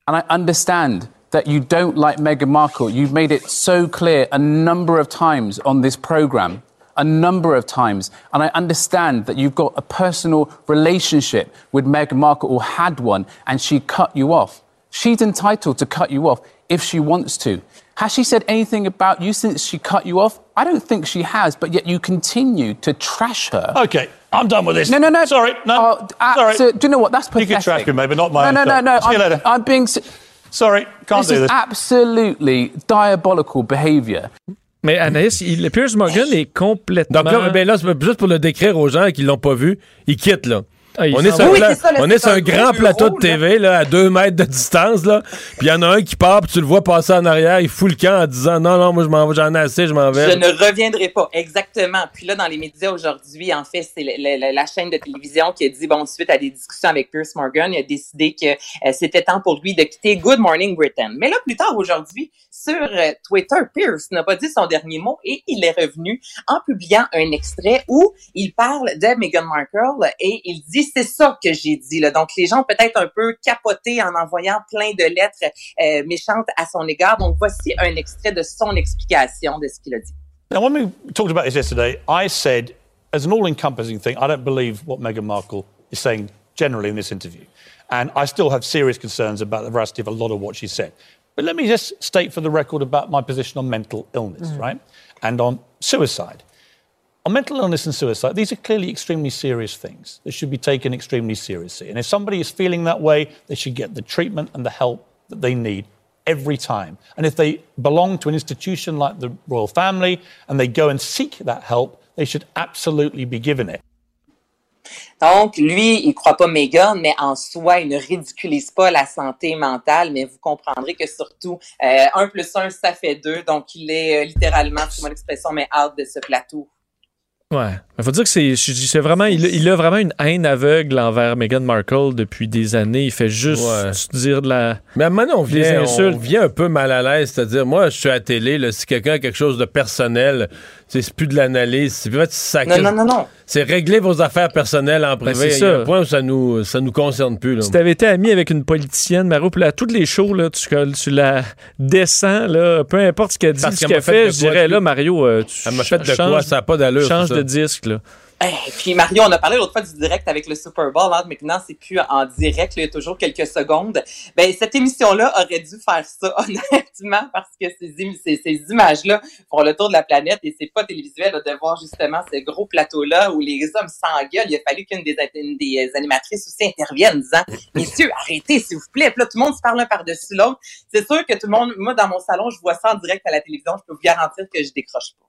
Speaker 10: And I understand that you don't like Meghan Markle. You've made it so clear a number of times on this program, a number of times. And I understand that you've got a personal relationship with Meghan Markle or had one, and she cut you off. She's entitled to cut you off if she wants to. Has she said anything about you since she cut you off? I don't think she has, but yet you continue to trash her.
Speaker 11: Okay, I'm done with this.
Speaker 10: No, no, no.
Speaker 11: Sorry, no.
Speaker 10: Oh, uh,
Speaker 11: Sorry.
Speaker 10: So, do you know what? That's pathetic.
Speaker 11: You can trash me, maybe not my
Speaker 10: No,
Speaker 11: own
Speaker 10: no, no, no.
Speaker 11: See
Speaker 10: I'm,
Speaker 11: later.
Speaker 10: I'm being.
Speaker 11: Sorry, can't
Speaker 10: this
Speaker 11: do
Speaker 10: is
Speaker 11: this.
Speaker 10: absolutely diabolical behavior.
Speaker 3: Mais Anaïs, il, Pierce Morgan est complètement.
Speaker 2: Donc là, ben là, c'est juste pour le décrire aux gens qui l'ont pas vu, il quitte là.
Speaker 3: Ah,
Speaker 2: on est sur, un
Speaker 9: Oui,
Speaker 2: pla-
Speaker 9: c'est ça, là,
Speaker 2: on
Speaker 9: c'est
Speaker 2: est sur
Speaker 9: un
Speaker 2: un
Speaker 9: gros
Speaker 2: grand
Speaker 9: bureau,
Speaker 2: plateau de. TV là, à deux mètres de distance. Là. Puis il y en a un qui part, puis tu le vois passer en arrière, il fout le camp en disant non, non, moi je m'en vais, j'en ai assez, je m'en vais.
Speaker 9: Je ne reviendrai pas, exactement. Puis là, dans les médias aujourd'hui, en fait, c'est la chaîne de télévision qui a dit, bon, suite à des discussions avec Pierce Morgan, il a décidé que euh, c'était temps pour lui de quitter Good Morning Britain. Mais là, plus tard aujourd'hui, sur euh, Twitter, Pierce n'a pas dit son dernier mot et il est revenu en publiant un extrait où il parle de Meghan Markle et il dit, c'est ça que j'ai dit. Là. Donc, les gens peut-être un peu capoté en envoyant plein de lettres euh, méchantes à son égard. Donc, voici un extrait de son explication de ce qu'il a dit.
Speaker 11: Now, when we talked about this yesterday, I said, as an all encompassing thing, I don't believe what Meghan Markle is saying generally in this interview. And I still have serious concerns about the veracity of a lot of what she said. But let me just state for the record about my position on mental illness, mm. right? And on suicide. On mental illness and suicide, these are clearly extremely serious things that should be taken extremely seriously. And if somebody is feeling that way, they should get the treatment and the help that they need every time. And if they belong to an institution like the royal family and they go and seek that help, they should absolutely be given it.
Speaker 9: Donc, lui, il croit pas Meghan, mais en soi, il ne ridiculise pas la santé mentale, mais vous comprendrez que surtout, euh, un plus un, ça fait deux. Donc, il est euh, littéralement, c'est mon expression, mais out de ce plateau.
Speaker 3: Ouais. Il faut dire que c'est, c'est vraiment, il, a- il a vraiment une haine aveugle envers Meghan Markle depuis des années. Il fait juste
Speaker 2: Ouais.
Speaker 3: dire de la.
Speaker 2: Mais à un moment donné, on vient,
Speaker 3: insultes.
Speaker 2: on vient un peu mal à l'aise. C'est-à-dire, moi, je suis à la télé, là, si quelqu'un a quelque chose de personnel, c'est c'est plus de l'analyse. C'est plus- ça-
Speaker 9: Non, non, non, non.
Speaker 2: C'est régler vos affaires personnelles en privé.
Speaker 3: Ben, c'est
Speaker 2: Il y a
Speaker 3: ça.
Speaker 2: un point où ça nous, ça nous concerne plus. Là.
Speaker 3: Si t'avais été ami avec une politicienne, Mario, puis là, à toutes les shows, là, tu, tu la descends, là, peu importe ce qu'elle dit,
Speaker 2: Parce
Speaker 3: ce
Speaker 2: qu'elle fait
Speaker 3: je dirais,
Speaker 2: tu-
Speaker 3: là, Mario, euh, tu
Speaker 2: Elle m'a fait de quoi? Ça n'a pas d'allure.
Speaker 3: Change
Speaker 2: c'est
Speaker 3: de disque,
Speaker 9: puis Mario, on a parlé l'autre fois du direct avec le Super Bowl, hein, maintenant c'est plus en direct, il y a toujours quelques secondes. Ben cette émission-là aurait dû faire ça <laughs> honnêtement parce que ces, im- ces, ces images-là font le tour de la planète et c'est pas télévisuel de voir justement ce gros plateau-là où les hommes s'engueulent. Il a fallu qu'une des, animatrices aussi intervienne en disant messieurs arrêtez s'il vous plaît. Puis là tout le monde se parle un par-dessus l'autre. C'est sûr que tout le monde, moi dans mon salon, je vois ça en direct à la télévision, je peux vous garantir que je décroche pas.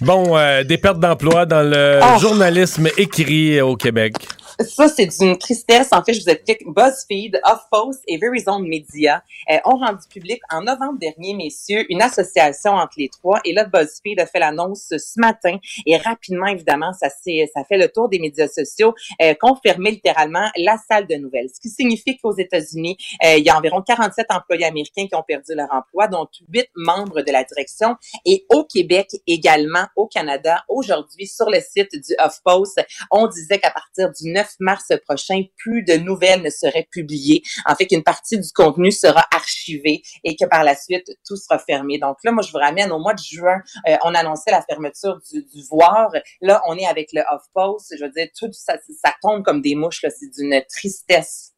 Speaker 2: Bon, euh, des pertes d'emploi dans le
Speaker 9: Oh.
Speaker 2: journalisme écrit au Québec.
Speaker 9: Ça, c'est d'une tristesse. En fait, je vous explique. BuzzFeed, HuffPost et Verizon Media euh, ont rendu public en novembre dernier, messieurs, une association entre les trois. Et là, BuzzFeed a fait l'annonce ce matin. Et rapidement, évidemment, ça, ça fait le tour des médias sociaux, euh, confirmer littéralement la salle de nouvelles. Ce qui signifie qu'aux États-Unis, euh, il y a environ 47 employés américains qui ont perdu leur emploi, dont 8 membres de la direction. Et au Québec également, au Canada, aujourd'hui, sur le site du HuffPost, on disait qu'à partir du 9 mars prochain, plus de nouvelles ne seraient publiées. En fait, qu'une partie du contenu sera archivée et que par la suite, tout sera fermé. Donc là, moi, je vous ramène au mois de juin, euh, on annonçait la fermeture du, du Voir. Là, on est avec le Off-Post. Je veux dire, tout ça, ça tombe comme des mouches. C'est d'une tristesse.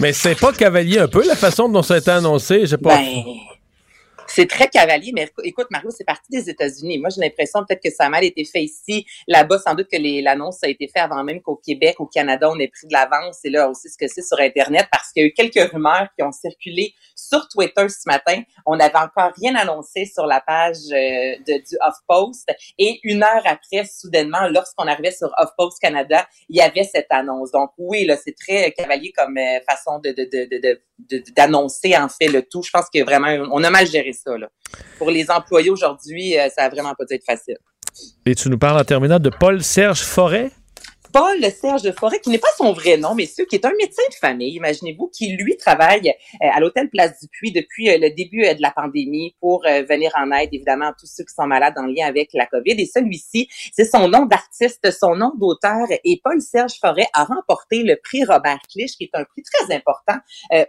Speaker 2: Mais c'est pas cavalier un peu la façon dont ça a été annoncé? J'ai pas...
Speaker 9: Ben, c'est très cavalier, mais écoute, Mario, c'est parti des États-Unis. Moi, j'ai l'impression peut-être que ça a mal été fait ici. Là-bas, sans doute que l'annonce a été faite avant même qu'au Québec, au Canada, on ait pris de l'avance. Et là aussi ce que c'est sur Internet parce qu'il y a eu quelques rumeurs qui ont circulé sur Twitter ce matin. On n'avait encore rien annoncé sur la page euh, de, du HuffPost. Et une heure après, soudainement, lorsqu'on arrivait sur HuffPost Canada, il y avait cette annonce. Donc oui, là, c'est très cavalier comme euh, façon de, de, de, d'annoncer en fait le tout. Je pense que vraiment, on a mal géré ça. Là. Pour les employés aujourd'hui, euh, ça a vraiment pas dû être facile.
Speaker 3: Et tu nous parles en terminant de Paul-Serge Forêt?
Speaker 9: Paul Serge Forêt, qui n'est pas son vrai nom, mais qui est un médecin de famille, imaginez-vous, qui lui travaille euh, à l'hôtel Place du Puy depuis euh, le début euh, de la pandémie pour venir en aide, évidemment, à tous ceux qui sont malades en lien avec la COVID. Et celui-ci, c'est son nom d'artiste, son nom d'auteur. Et Paul Serge Forêt a remporté le prix Robert Clich, qui est un prix très important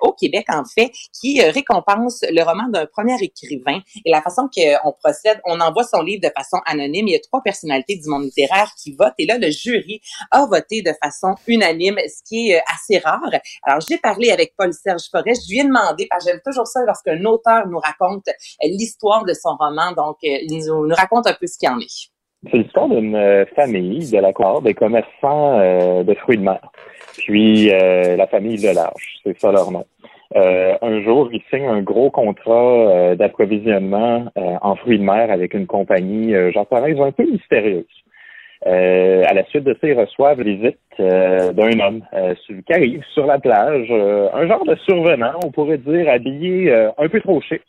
Speaker 9: au Québec, en fait, qui récompense le roman d'un premier écrivain. Et la façon qu'on procède, on envoie son livre de façon anonyme. Il y a trois personnalités du monde littéraire qui votent. Et là, le jury a voté de façon unanime, ce qui est euh, assez rare. Alors, j'ai parlé avec Paul-Serge Forest. Je lui ai demandé, parce que j'aime toujours ça lorsqu'un auteur nous raconte euh, l'histoire de son roman. Donc, euh, il nous, raconte un peu ce qu'il en est.
Speaker 12: C'est l'histoire d'une famille de la Côte des commerçants de fruits de mer. Puis, la famille de l'Arche, c'est ça leur nom. un jour, ils signent un gros contrat d'approvisionnement en fruits de mer avec une compagnie japonaise un peu mystérieuse. Euh, à la suite de ça, ils reçoivent visite euh, d'un homme euh, qui arrive sur la plage, un genre de survenant, on pourrait dire, habillé un peu trop chic.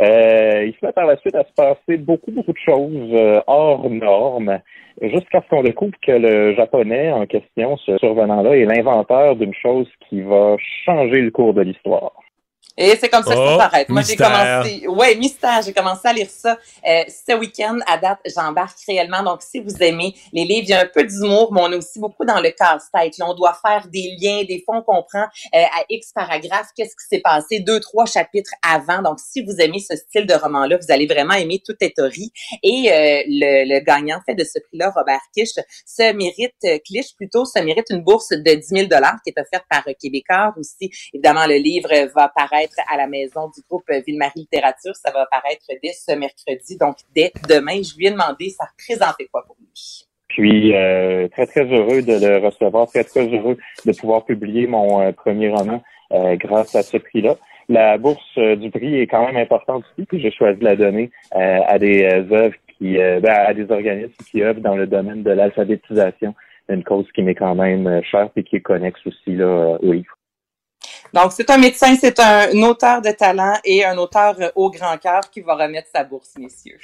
Speaker 12: il se met par la suite à se passer beaucoup, beaucoup de choses hors normes, jusqu'à ce qu'on découvre que le japonais en question, ce survenant-là, est l'inventeur d'une chose qui va changer le cours de l'histoire.
Speaker 9: Et c'est comme ça que ça oh, s'arrête. Moi, j'ai commencé. Ouais, mystère. J'ai commencé à lire ça euh, ce week-end. À date, j'embarque réellement. Donc, si vous aimez les livres, il y a un peu d'humour, mais on est aussi beaucoup dans le casse-tête. on doit faire des liens. Des fois, on comprend euh, à X paragraphe qu'est-ce qui s'est passé deux, trois chapitres avant. Donc, si vous aimez ce style de roman-là, vous allez vraiment aimer Tout est Et euh, le, le, gagnant fait de ce prix-là, Robert Kish, se mérite, euh, Clich plutôt, se mérite une bourse de 10 000 qui est offerte par Québécois aussi. Évidemment, le livre va paraître à la maison du groupe Ville-Marie Littérature. Ça va apparaître dès ce mercredi, donc dès demain. Je lui ai demandé, ça représentait quoi pour lui?
Speaker 12: Puis euh, très très heureux de le recevoir, très très heureux de pouvoir publier mon euh, premier roman euh, grâce à ce prix-là. La bourse du prix est quand même importante aussi, puis j'ai choisi de la donner à des œuvres qui, ben, à des organismes qui œuvrent dans le domaine de l'alphabétisation, une cause qui m'est quand même chère et qui est connexe aussi là au livre.
Speaker 9: Donc, c'est un médecin, c'est un auteur de talent et un auteur au grand cœur qui va remettre sa bourse, messieurs.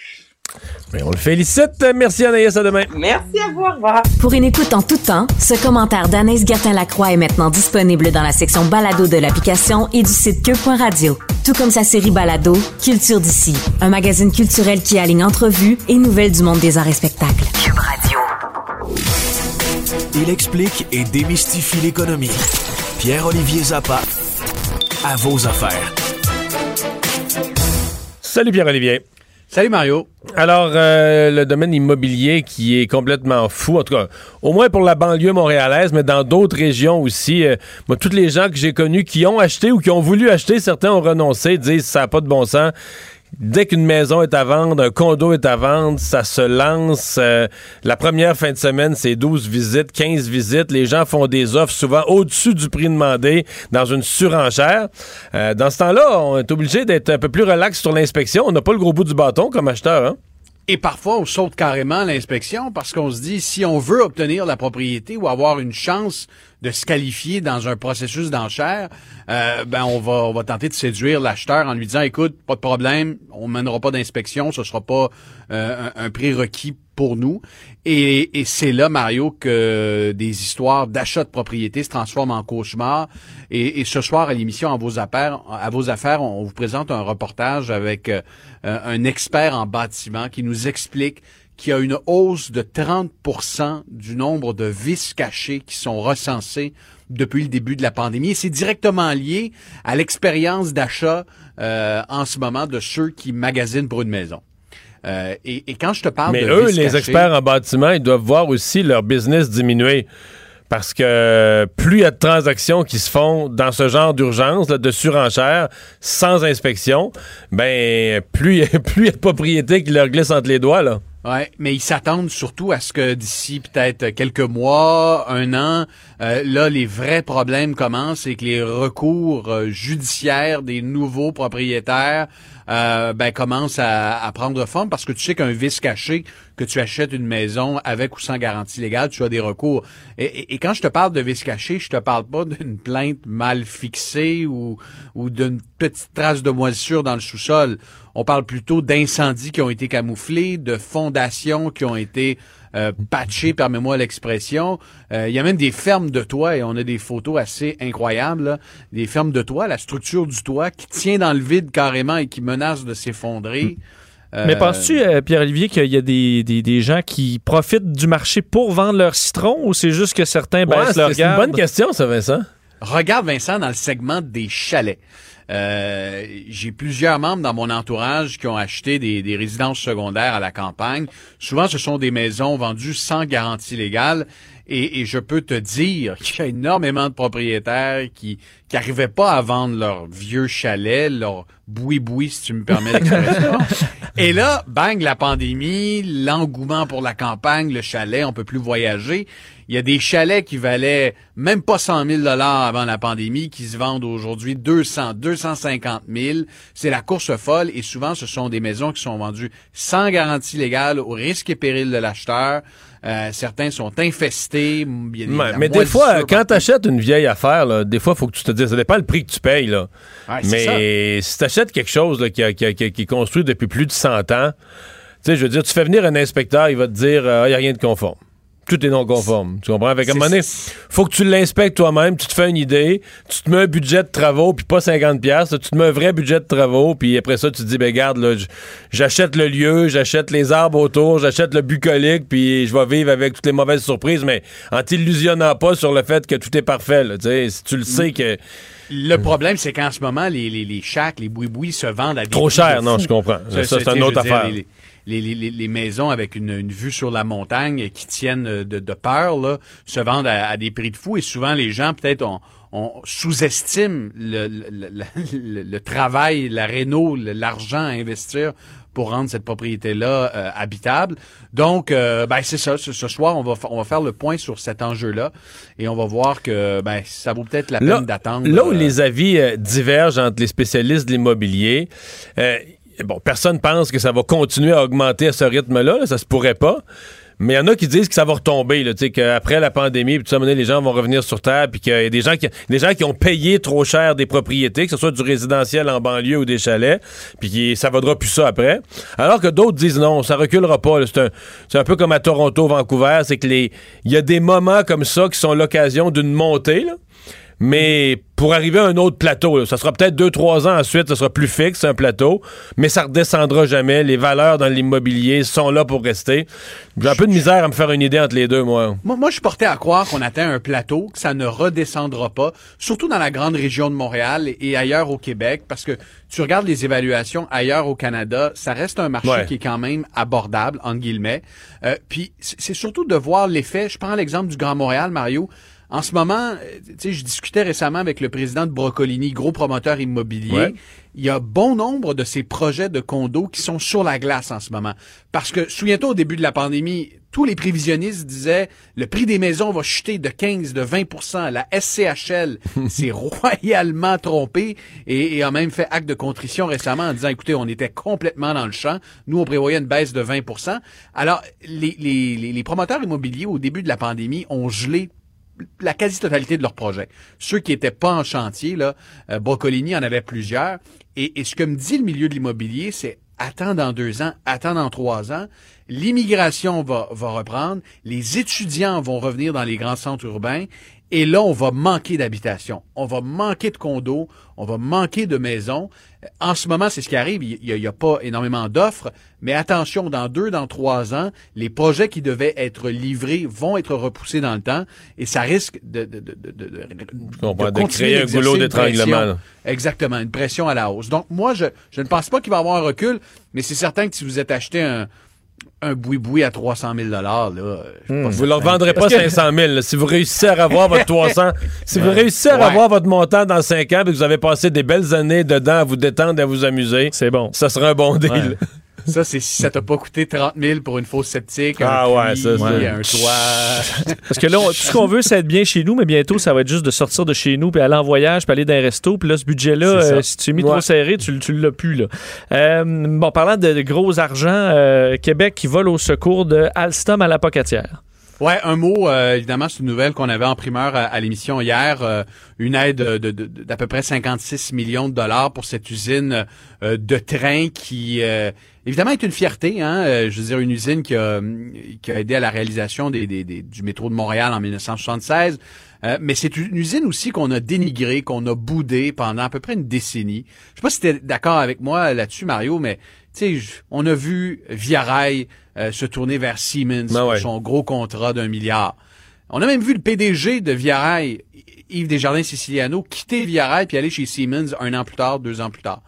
Speaker 2: on le félicite. Merci Anaïs, à demain.
Speaker 9: Merci à vous, au revoir.
Speaker 13: Pour une écoute en tout temps, ce commentaire d'Anaïs Gertin-Lacroix est maintenant disponible dans la section balado de l'application et du site cube.radio. Tout comme sa série balado, Culture d'ici, un magazine culturel qui aligne entrevues et nouvelles du monde des arts et spectacles. Cube Radio.
Speaker 14: Il explique et démystifie l'économie. Pierre-Olivier Zappa, à vos affaires.
Speaker 2: Salut Pierre-Olivier.
Speaker 15: Salut Mario.
Speaker 2: Alors, euh, le domaine immobilier qui est complètement fou, en tout cas, au moins pour la banlieue montréalaise, mais dans d'autres régions aussi. Euh, moi, tous les gens que j'ai connus qui ont acheté ou qui ont voulu acheter, certains ont renoncé, disent ça n'a pas de bon sens dès qu'une maison est à vendre, un condo est à vendre, ça se lance. Euh, la première fin de semaine, c'est 12 visites, 15 visites. Les gens font des offres souvent au-dessus du prix demandé dans une surenchère. Euh, dans ce temps-là, on est obligé d'être un peu plus relax sur l'inspection. On n'a pas le gros bout du bâton comme acheteur. Hein?
Speaker 15: Et parfois, on saute carrément l'inspection parce qu'on se dit, si on veut obtenir la propriété ou avoir une chance de se qualifier dans un processus d'enchère, euh, ben on va on va tenter de séduire l'acheteur en lui disant, écoute, pas de problème, on mènera pas d'inspection, ce sera pas euh, un, un prérequis pour nous. Et, c'est là, Mario, que des histoires d'achat de propriété se transforment en cauchemar. Et, ce soir, à l'émission à vos affaires, on vous présente un reportage avec euh, un expert en bâtiment qui nous explique qu'il y a une hausse de 30% du nombre de vices cachés qui sont recensés depuis le début de la pandémie. C'est directement lié à l'expérience d'achat euh, en ce moment de ceux qui magasinent pour une maison. Euh, et, et, quand je te parle
Speaker 2: Mais
Speaker 15: de
Speaker 2: eux, les experts en bâtiment, ils doivent voir aussi leur business diminuer. Parce que plus il y a de transactions qui se font dans ce genre d'urgence, de surenchère, sans inspection, ben plus il y a- <laughs> y de propriétés qui leur glissent entre les doigts. Là.
Speaker 15: Ouais, mais ils s'attendent surtout à ce que d'ici peut-être quelques mois, un an, euh, là les vrais problèmes commencent et que les recours euh, judiciaires des nouveaux propriétaires euh, ben commencent à, prendre forme parce que tu sais qu'un vice caché que tu achètes une maison avec ou sans garantie légale, tu as des recours. Et quand je te parle de vice caché, je te parle pas d'une plainte mal fixée ou, ou d'une petite trace de moisissure dans le sous-sol. On parle plutôt d'incendies qui ont été camouflés, de fondations qui ont été euh, patchées, permets-moi l'expression. Euh, Il y a même des fermes de toit, et on a des photos assez incroyables, là. des fermes de toit, la structure du toit qui tient dans le vide carrément et qui menace de s'effondrer.
Speaker 3: Mais
Speaker 15: Euh,
Speaker 3: penses-tu, euh, Pierre-Olivier, qu'il y a des, des, des gens qui profitent du marché pour vendre leur citron ou c'est juste que certains
Speaker 2: Ouais,
Speaker 3: baissent leur
Speaker 2: c'est c'est une
Speaker 3: garde?
Speaker 2: bonne question, ça, Vincent.
Speaker 15: Regarde Vincent dans le segment des chalets. Euh, j'ai plusieurs membres dans mon entourage qui ont acheté des, des résidences secondaires à la campagne. Souvent, ce sont des maisons vendues sans garantie légale. Et, et je peux te dire qu'il y a énormément de propriétaires qui qui arrivaient pas à vendre leur vieux chalet, leur boui-boui, si tu me permets l'expression. <laughs> et là, bang, la pandémie, l'engouement pour la campagne, le chalet, on peut plus voyager. Il y a des chalets qui valaient même pas 100 000 dollars avant la pandémie, qui se vendent aujourd'hui 200, 250 000. C'est la course folle et souvent ce sont des maisons qui sont vendues sans garantie légale, au risque et péril de l'acheteur. Euh, certains sont infestés. Il y a des-
Speaker 2: Ouais,
Speaker 15: la
Speaker 2: mais des fois, quand tu achètes une vieille affaire, là, des fois, il faut que tu te dises, ça dépend le prix que tu payes. Là. Mais si tu achètes quelque chose là, qui, a- qui a- qui a- qui est construit depuis plus de 100 ans, tu sais, je veux dire, tu fais venir un inspecteur, il va te dire, il n'y a rien de conforme. Tout est non conforme. Tu comprends? Avec un moment donné, faut que tu l'inspectes toi-même, tu te fais une idée, tu te mets un budget de travaux, puis pas 50 pièces, tu te mets un vrai budget de travaux, puis après ça, tu te dis, ben garde, j'achète le lieu, j'achète les arbres autour, j'achète le bucolique, puis je vais vivre avec toutes les mauvaises surprises, mais en t'illusionnant pas sur le fait que tout est parfait, là, tu sais, si tu le sais que...
Speaker 15: Le problème, c'est qu'en ce moment, les, les, les shacks, les boui-boui se vendent à des
Speaker 2: Trop cher, non, je comprends. Ça, c'est une autre
Speaker 15: dire,
Speaker 2: affaire.
Speaker 15: Les, les, les- les- maisons avec une, une vue sur la montagne qui tiennent de, de peur là, se vendent à, à des prix de fou et souvent les gens peut-être on, on sous-estime le, le, le- le- le travail, la réno, l'argent à investir pour rendre cette propriété-là euh, habitable. Donc, euh, ben c'est ça. Ce, ce soir, on va, on va faire le point sur cet enjeu-là et on va voir que ben ça vaut peut-être la peine d'attendre.
Speaker 2: là où
Speaker 15: euh,
Speaker 2: les avis euh, divergent entre les spécialistes de l'immobilier, euh, bon, personne pense que ça va continuer à augmenter à ce rythme-là, là, ça se pourrait pas. Mais il y en a qui disent que ça va retomber, tu sais, qu'après la pandémie, puis tout ça, les gens vont revenir sur Terre, puis qu'il y a des gens, qui, des ont payé trop cher des propriétés, que ce soit du résidentiel en banlieue ou des chalets, puis qui, ça vaudra plus ça après. Alors que d'autres disent non, ça reculera pas. C'est un, c'est un peu comme à Toronto, Vancouver, c'est que les, il y a des moments comme ça qui sont l'occasion d'une montée, là. Mais pour arriver à un autre plateau, là, ça sera peut-être deux, trois ans ensuite, ça sera plus fixe, un plateau, mais ça redescendra jamais. Les valeurs dans l'immobilier sont là pour rester. J'ai un peu de misère à me faire une idée entre les deux, moi.
Speaker 15: Moi, moi, je suis porté à croire qu'on atteint un plateau, que ça ne redescendra pas, surtout dans la grande région de Montréal et, ailleurs au Québec, parce que tu regardes les évaluations ailleurs au Canada, ça reste un marché
Speaker 2: Ouais.
Speaker 15: qui est quand même abordable, entre guillemets. Euh, puis c'est surtout de voir l'effet. Je prends l'exemple du Grand Montréal, Mario. En ce moment, euh, tu sais, je discutais récemment avec le président de Brocolini, gros promoteur immobilier.
Speaker 2: Ouais.
Speaker 15: Il y a bon nombre de ces projets de condos qui sont sur la glace en ce moment. Parce que, souviens-toi, au début de la pandémie, tous les prévisionnistes disaient le prix des maisons va chuter de 15, de 20% La SCHL <laughs> s'est royalement trompée et, et a même fait acte de contrition récemment en disant, écoutez, on était complètement dans le champ. Nous, on prévoyait une baisse de 20% Alors, les, les, les, les promoteurs immobiliers, au début de la pandémie, ont gelé la quasi-totalité de leurs projets. Ceux qui étaient pas en chantier, là, euh, en avait plusieurs. Et, et ce que me dit le milieu de l'immobilier, c'est attends dans deux ans, attends dans trois ans. L'immigration va, va reprendre, les étudiants vont revenir dans les grands centres urbains, et là, on va manquer d'habitation, on va manquer de condos, on va manquer de maisons. En ce moment, c'est ce qui arrive, il n'y a, a, pas énormément d'offres, mais attention, dans deux, dans trois ans, les projets qui devaient être livrés vont être repoussés dans le temps, et ça risque de, de, de, de, de,
Speaker 2: de, de créer un goulot d'étranglement.
Speaker 15: Exactement, une pression à la hausse. Donc, moi, je, je ne pense pas qu'il va y avoir un recul, mais c'est certain que si vous êtes acheté un un boui-boui à 300 000 là.
Speaker 2: Mmh. Vous ne leur vendrez pas 500 000. Là. Si vous réussissez à avoir votre 300, <laughs> si vous réussissez à avoir votre montant dans 5 ans et que vous avez passé des belles années dedans à vous détendre et à vous amuser,
Speaker 3: c'est bon.
Speaker 2: Ça sera un bon deal.
Speaker 15: Ça, c'est si ça t'a pas coûté 30 000 pour une fausse sceptique,
Speaker 2: ah
Speaker 15: un
Speaker 2: ouais, ça, ça.
Speaker 15: un toit.
Speaker 3: Parce que là, on, tout ce qu'on veut, c'est être bien chez nous, mais bientôt, ça va être juste de sortir de chez nous, puis aller en voyage, puis aller dans un resto. Puis là, ce budget-là, euh, si tu es mis ouais. trop serré, tu, tu l'as plus. Là. Euh, bon, parlant de, de gros argent, euh, Québec qui vole au secours de Alstom à la Pocatière.
Speaker 15: Ouais, un mot, euh, évidemment, c'est une nouvelle qu'on avait en primeur à, à l'émission hier. Euh, une aide d'à de, de, peu près 56 millions de dollars pour cette usine euh, de train qui, évidemment, est une fierté. Hein? je veux dire, une usine qui a, qui a aidé à la réalisation des, des, des, du métro de Montréal en 1976. mais c'est une usine aussi qu'on a dénigrée, qu'on a boudée pendant à peu près une décennie. Je sais pas si tu es d'accord avec moi là-dessus, Mario, mais tu sais, on a vu Via Rail euh, se tourner vers Siemens
Speaker 2: ben
Speaker 15: pour
Speaker 2: ouais.
Speaker 15: son gros contrat d'un milliard. On a même vu le PDG de Via Rail, Yves Desjardins-Siciliano, quitter Via Rail puis aller chez Siemens un an plus tard, deux ans plus tard.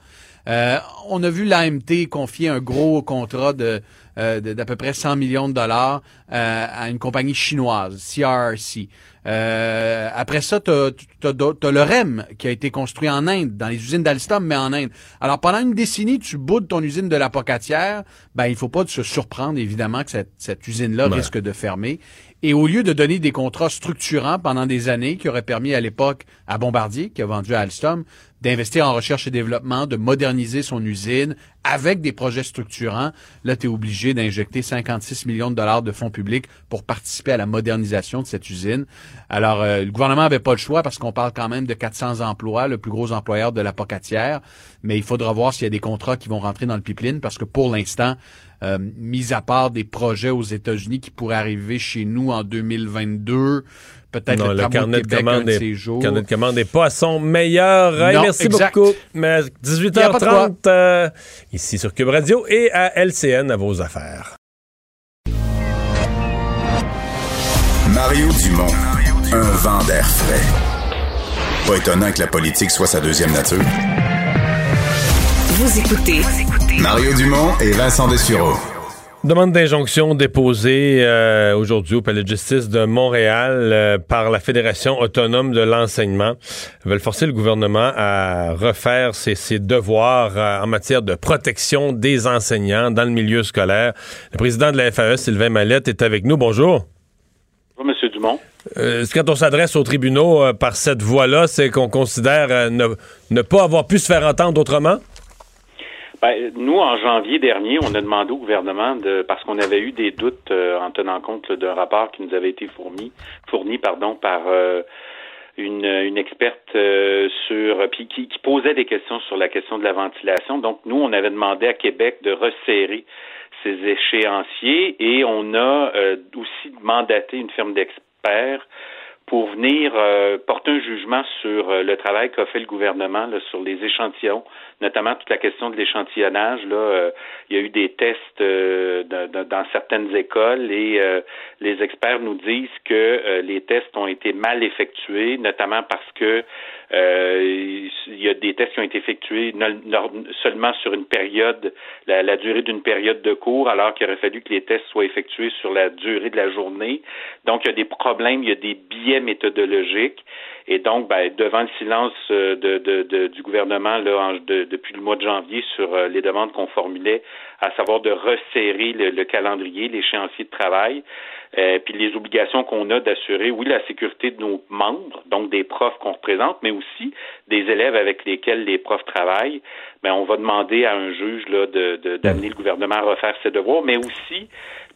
Speaker 15: Euh, on a vu l'AMT confier un gros contrat de euh, d'à peu près 100 millions de dollars euh, à une compagnie chinoise, CRRC. Euh, après ça, tu as, le REM qui a été construit en Inde, dans les usines d'Alstom, mais en Inde. Alors, pendant une décennie, tu boudes ton usine de la Pocatière, ben, il faut pas se surprendre, évidemment, que cette, cette usine-là risque de fermer. Et au lieu de donner des contrats structurants pendant des années, qui auraient permis à l'époque à Bombardier, qui a vendu à Alstom, d'investir en recherche et développement, de moderniser son usine avec des projets structurants, là, tu es obligé d'injecter 56 millions de dollars de fonds publics pour participer à la modernisation de cette usine. Alors, euh, le gouvernement avait pas le choix parce qu'on parle quand même de 400 emplois, le plus gros employeur de la Pocatière, mais il faudra voir s'il y a des contrats qui vont rentrer dans le pipeline parce que pour l'instant, euh, mis à part des projets aux États-Unis qui pourraient arriver chez nous en 2022, peut-être
Speaker 2: Non,
Speaker 15: le,
Speaker 2: carnet de commande
Speaker 15: de
Speaker 2: est-
Speaker 15: ces jours.
Speaker 2: carnet de commande n'est pas à son meilleur. Hey, merci
Speaker 15: exact.
Speaker 2: beaucoup. Mais
Speaker 15: Y a pas de
Speaker 2: 18h30, euh, ici sur Cube Radio et à LCN à vos affaires.
Speaker 7: Mario Dumont, un vent d'air frais. Pas étonnant que la politique soit sa deuxième nature.
Speaker 13: Vous écoutez
Speaker 7: Mario Dumont et Vincent Dessureau.
Speaker 2: Demande d'injonction déposée euh, aujourd'hui au Palais de justice de Montréal euh, par la Fédération autonome de l'enseignement. Ils veulent forcer le gouvernement à refaire ses, ses devoirs euh, en matière de protection des enseignants dans le milieu scolaire. Le président de la FAE, Sylvain Mallette, est avec nous. Bonjour.
Speaker 16: Bonjour, Monsieur Dumont.
Speaker 2: Quand on s'adresse aux tribunaux par cette voie-là, c'est qu'on considère ne, ne pas avoir pu se faire entendre autrement?
Speaker 16: Ben, nous, en janvier dernier, on a demandé au gouvernement de parce qu'on avait eu des doutes euh, en tenant compte d'un rapport qui nous avait été fourni, fourni pardon, par euh, une, une experte euh, sur puis qui, qui posait des questions sur la question de la ventilation. Donc, nous, on avait demandé à Québec de resserrer ces échéanciers et on a euh, aussi mandaté une firme d'experts pour venir euh, porter un jugement sur euh, le travail qu'a fait le gouvernement là, sur les échantillons, notamment toute la question de l'échantillonnage. Là, euh, il y a eu des tests euh, dans, certaines écoles et euh, les experts nous disent que euh, les tests ont été mal effectués, notamment parce que il y a des tests qui ont été effectués seulement sur une période, la, la durée d'une période de cours, alors qu'il aurait fallu que les tests soient effectués sur la durée de la journée. Donc, il y a des problèmes, il y a des biais biais méthodologiques. Et donc, ben, devant le silence euh, du gouvernement là, depuis le mois de janvier sur euh, les demandes qu'on formulait, à savoir de resserrer le, le calendrier, l'échéancier de travail, euh, puis les obligations qu'on a d'assurer, oui, la sécurité de nos membres, donc des profs qu'on représente, mais aussi des élèves avec lesquels les profs travaillent, ben, on va demander à un juge là, d'amener le gouvernement à refaire ses devoirs, mais aussi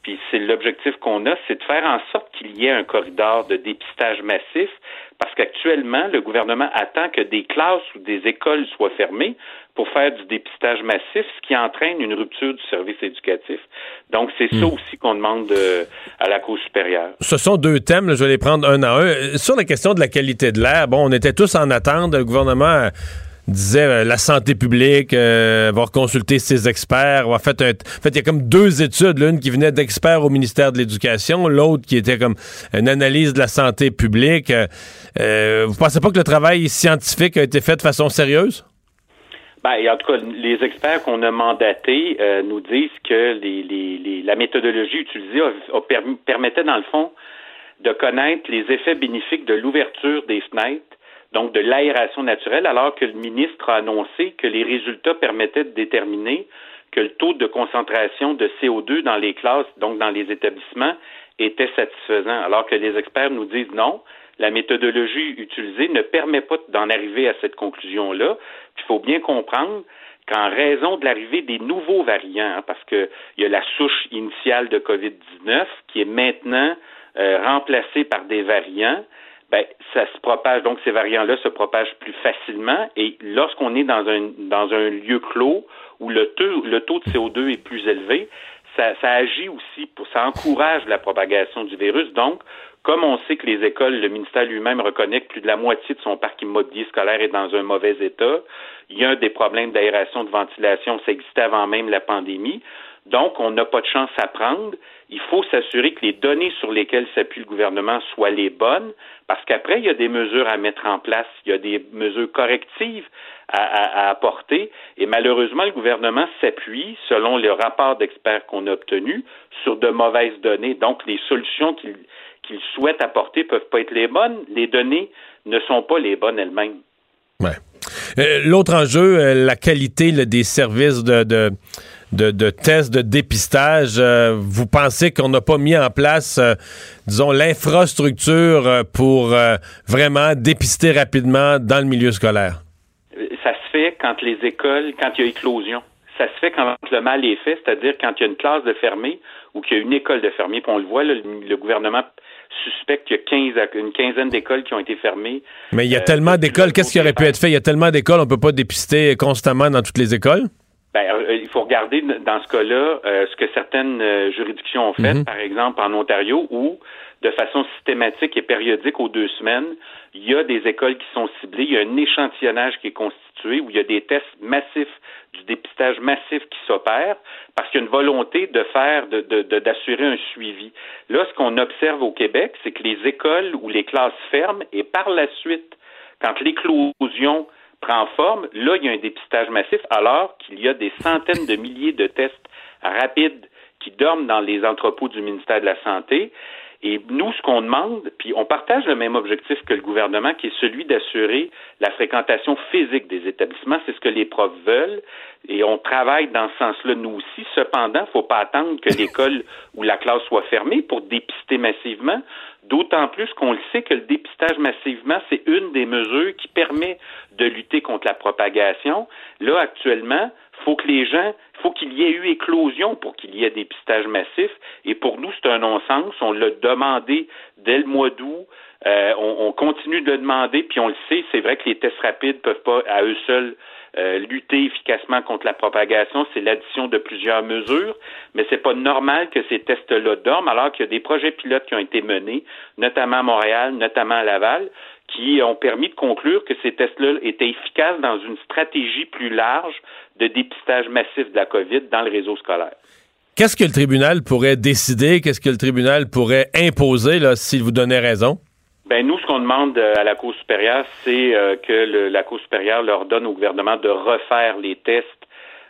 Speaker 16: puis c'est l'objectif qu'on a, c'est de faire en sorte qu'il y ait un corridor de dépistage massif, parce qu'actuellement, le gouvernement attend que des classes ou des écoles soient fermées pour faire du dépistage massif, ce qui entraîne une rupture du service éducatif. Donc, c'est ça hmm. aussi qu'on demande euh, à la Cour supérieure.
Speaker 2: Ce sont deux thèmes, je vais les prendre un à un. Sur la question de la qualité de l'air, bon, on était tous en attente. Le gouvernement disait euh, la santé publique euh, va consulter ses experts. Va fait, un, fait, il y a comme deux études, l'une qui venait d'experts au ministère de l'Éducation, l'autre qui était comme une analyse de la santé publique. Euh, vous pensez pas que le travail scientifique a été fait de façon sérieuse?
Speaker 16: Ben, en tout cas, les experts qu'on a mandatés nous disent que les, les, la méthodologie utilisée a, permettait, dans le fond, de connaître les effets bénéfiques de l'ouverture des fenêtres donc de l'aération naturelle, alors que le ministre a annoncé que les résultats permettaient de déterminer que le taux de concentration de CO2 dans les classes, donc dans les établissements, était satisfaisant, alors que les experts nous disent non, la méthodologie utilisée ne permet pas d'en arriver à cette conclusion-là. Il faut bien comprendre qu'en raison de l'arrivée des nouveaux variants, hein, parce qu'il y a la souche initiale de COVID-19 qui est maintenant euh, remplacée par des variants, ben, ça se propage, donc ces variants-là se propagent plus facilement. Et lorsqu'on est dans un, dans un lieu clos où le taux, le taux de CO2 est plus élevé, ça, ça agit aussi pour, ça encourage la propagation du virus. Donc, comme on sait que les écoles, le ministère lui-même reconnaît que plus de la moitié de son parc immobilier scolaire est dans un mauvais état, il y a des problèmes d'aération, de ventilation, ça existait avant même la pandémie. Donc, on n'a pas de chance à prendre. Il faut s'assurer que les données sur lesquelles s'appuie le gouvernement soient les bonnes, parce qu'après, il y a des mesures à mettre en place, il y a des mesures correctives à, apporter, et malheureusement, le gouvernement s'appuie, selon le rapport d'experts qu'on a obtenu, sur de mauvaises données. Donc, les solutions qu'il souhaite apporter peuvent pas être les bonnes. Les données ne sont pas les bonnes elles-mêmes.
Speaker 2: Euh, l'autre enjeu, euh, la qualité des services de, tests de dépistage. Euh, vous pensez qu'on n'a pas mis en place, euh, disons, l'infrastructure euh, pour vraiment dépister rapidement dans le milieu scolaire?
Speaker 16: Ça se fait quand les écoles, quand il y a éclosion. Ça se fait quand le mal est fait, c'est-à-dire quand il y a une classe de fermée ou qu'il y a une école de fermée. Puis on le voit, le, gouvernement suspecte qu'il y a 15, une quinzaine d'écoles qui ont été fermées.
Speaker 2: Mais il y a tellement d'écoles. Qu'est-ce qui aurait pu être fait? Il y a tellement d'écoles, on ne peut pas dépister constamment dans toutes les écoles?
Speaker 16: Ben, euh, il faut regarder dans ce cas-là euh, ce que certaines euh, juridictions ont fait, mhm. par exemple en Ontario, où de façon systématique et périodique aux deux semaines, il y a des écoles qui sont ciblées, il y a un échantillonnage qui est constitué, où il y a des tests massifs, du dépistage massif qui s'opère, parce qu'il y a une volonté de faire, d'assurer un suivi. Là, ce qu'on observe au Québec, c'est que les écoles ou les classes ferment et par la suite, quand l'éclosion prend forme, là, il y a un dépistage massif, alors qu'il y a des centaines de milliers de tests rapides qui dorment dans les entrepôts du ministère de la Santé. Et nous, ce qu'on demande, puis on partage le même objectif que le gouvernement, qui est celui d'assurer la fréquentation physique des établissements. C'est ce que les profs veulent. Et on travaille dans ce sens-là, nous aussi. Cependant, il ne faut pas attendre que l'école ou la classe soit fermée pour dépister massivement. D'autant plus qu'on le sait que le dépistage massivement, c'est une des mesures qui permet de lutter contre la propagation. Là, actuellement, faut que les gens, faut qu'il y ait eu éclosion pour qu'il y ait dépistage massif. Et pour nous, c'est un non-sens. On l'a demandé dès le mois d'août. Euh, on, on, continue de le demander, puis on le sait, c'est vrai que les tests rapides peuvent pas à eux seuls euh, lutter efficacement contre la propagation, c'est l'addition de plusieurs mesures, mais c'est pas normal que ces tests-là dorment alors qu'il y a des projets pilotes qui ont été menés, notamment à Montréal, notamment à Laval, qui ont permis de conclure que ces tests-là étaient efficaces dans une stratégie plus large de dépistage massif de la COVID dans le réseau scolaire.
Speaker 2: Qu'est-ce que le tribunal pourrait décider? Qu'est-ce que le tribunal pourrait imposer s'il vous donnait raison?
Speaker 16: Ben nous, ce qu'on demande euh, à la Cour supérieure, c'est euh, que la Cour supérieure leur donne au gouvernement de refaire les tests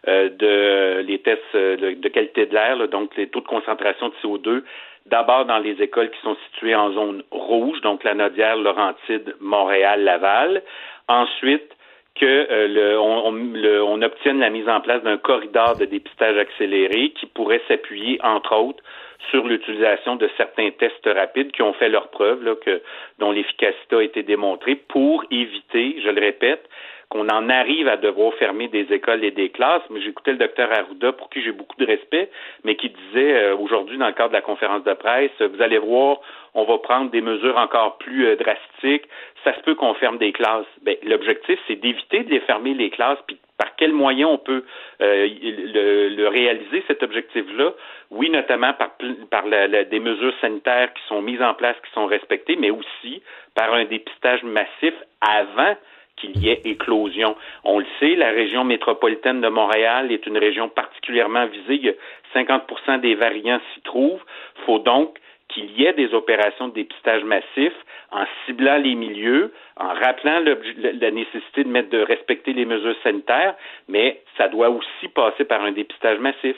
Speaker 16: euh, de les tests de, qualité de l'air, donc les taux de concentration de CO2 d'abord dans les écoles qui sont situées en zone rouge, donc la Nodière, Laurentide, Montréal, Laval. Ensuite, que euh, le, on, le, on, obtienne la mise en place d'un corridor de dépistage accéléré qui pourrait s'appuyer, entre autres, sur l'utilisation de certains tests rapides qui ont fait leur preuve, là, que, dont l'efficacité a été démontrée pour éviter, je le répète, qu'on en arrive à devoir fermer des écoles et des classes. Mais j'écoutais le docteur Arruda, pour qui j'ai beaucoup de respect, mais qui disait euh, aujourd'hui, dans le cadre de la conférence de presse, vous allez voir, on va prendre des mesures encore plus euh, drastiques. Ça se peut qu'on ferme des classes. Ben, l'objectif, c'est d'éviter de les fermer les classes, puis par quels moyens on peut euh, le, réaliser, cet objectif-là. Oui, notamment par, par des mesures sanitaires qui sont mises en place, qui sont respectées, mais aussi par un dépistage massif avant qu'il y ait éclosion. On le sait, la région métropolitaine de Montréal est une région particulièrement visée. 50% des variants s'y trouvent. Il faut donc qu'il y ait des opérations de dépistage massif en ciblant les milieux, en rappelant la nécessité de, respecter les mesures sanitaires, mais ça doit aussi passer par un dépistage massif.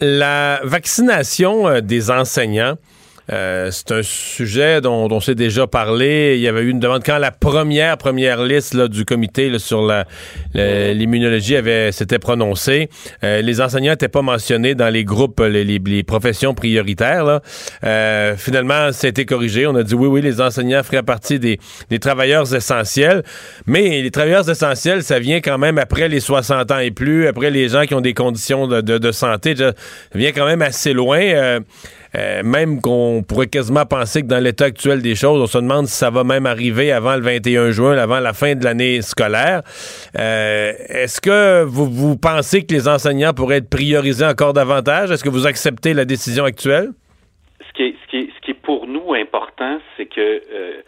Speaker 2: La vaccination euh, des enseignants, euh, c'est un sujet dont, on s'est déjà parlé. Il y avait eu une demande quand la première première liste là, du comité sur l'immunologie avait s'était prononcée. Euh, les enseignants n'étaient pas mentionnés dans les groupes, les, les, professions prioritaires. Euh, finalement, ça a été corrigé. On a dit oui, oui, les enseignants feraient partie des, des travailleurs essentiels. Mais les travailleurs essentiels, ça vient quand même après les 60 ans et plus, après les gens qui ont des conditions de, de, de santé. Ça vient quand même assez loin. Euh, même qu'on pourrait quasiment penser que dans l'état actuel des choses, on se demande si ça va même arriver avant le 21 juin, avant la fin de l'année scolaire. Euh, est-ce que vous, vous pensez que les enseignants pourraient être priorisés encore davantage? Est-ce que vous acceptez la décision actuelle?
Speaker 16: Ce qui est, ce qui est, ce qui est pour nous important, c'est que euh,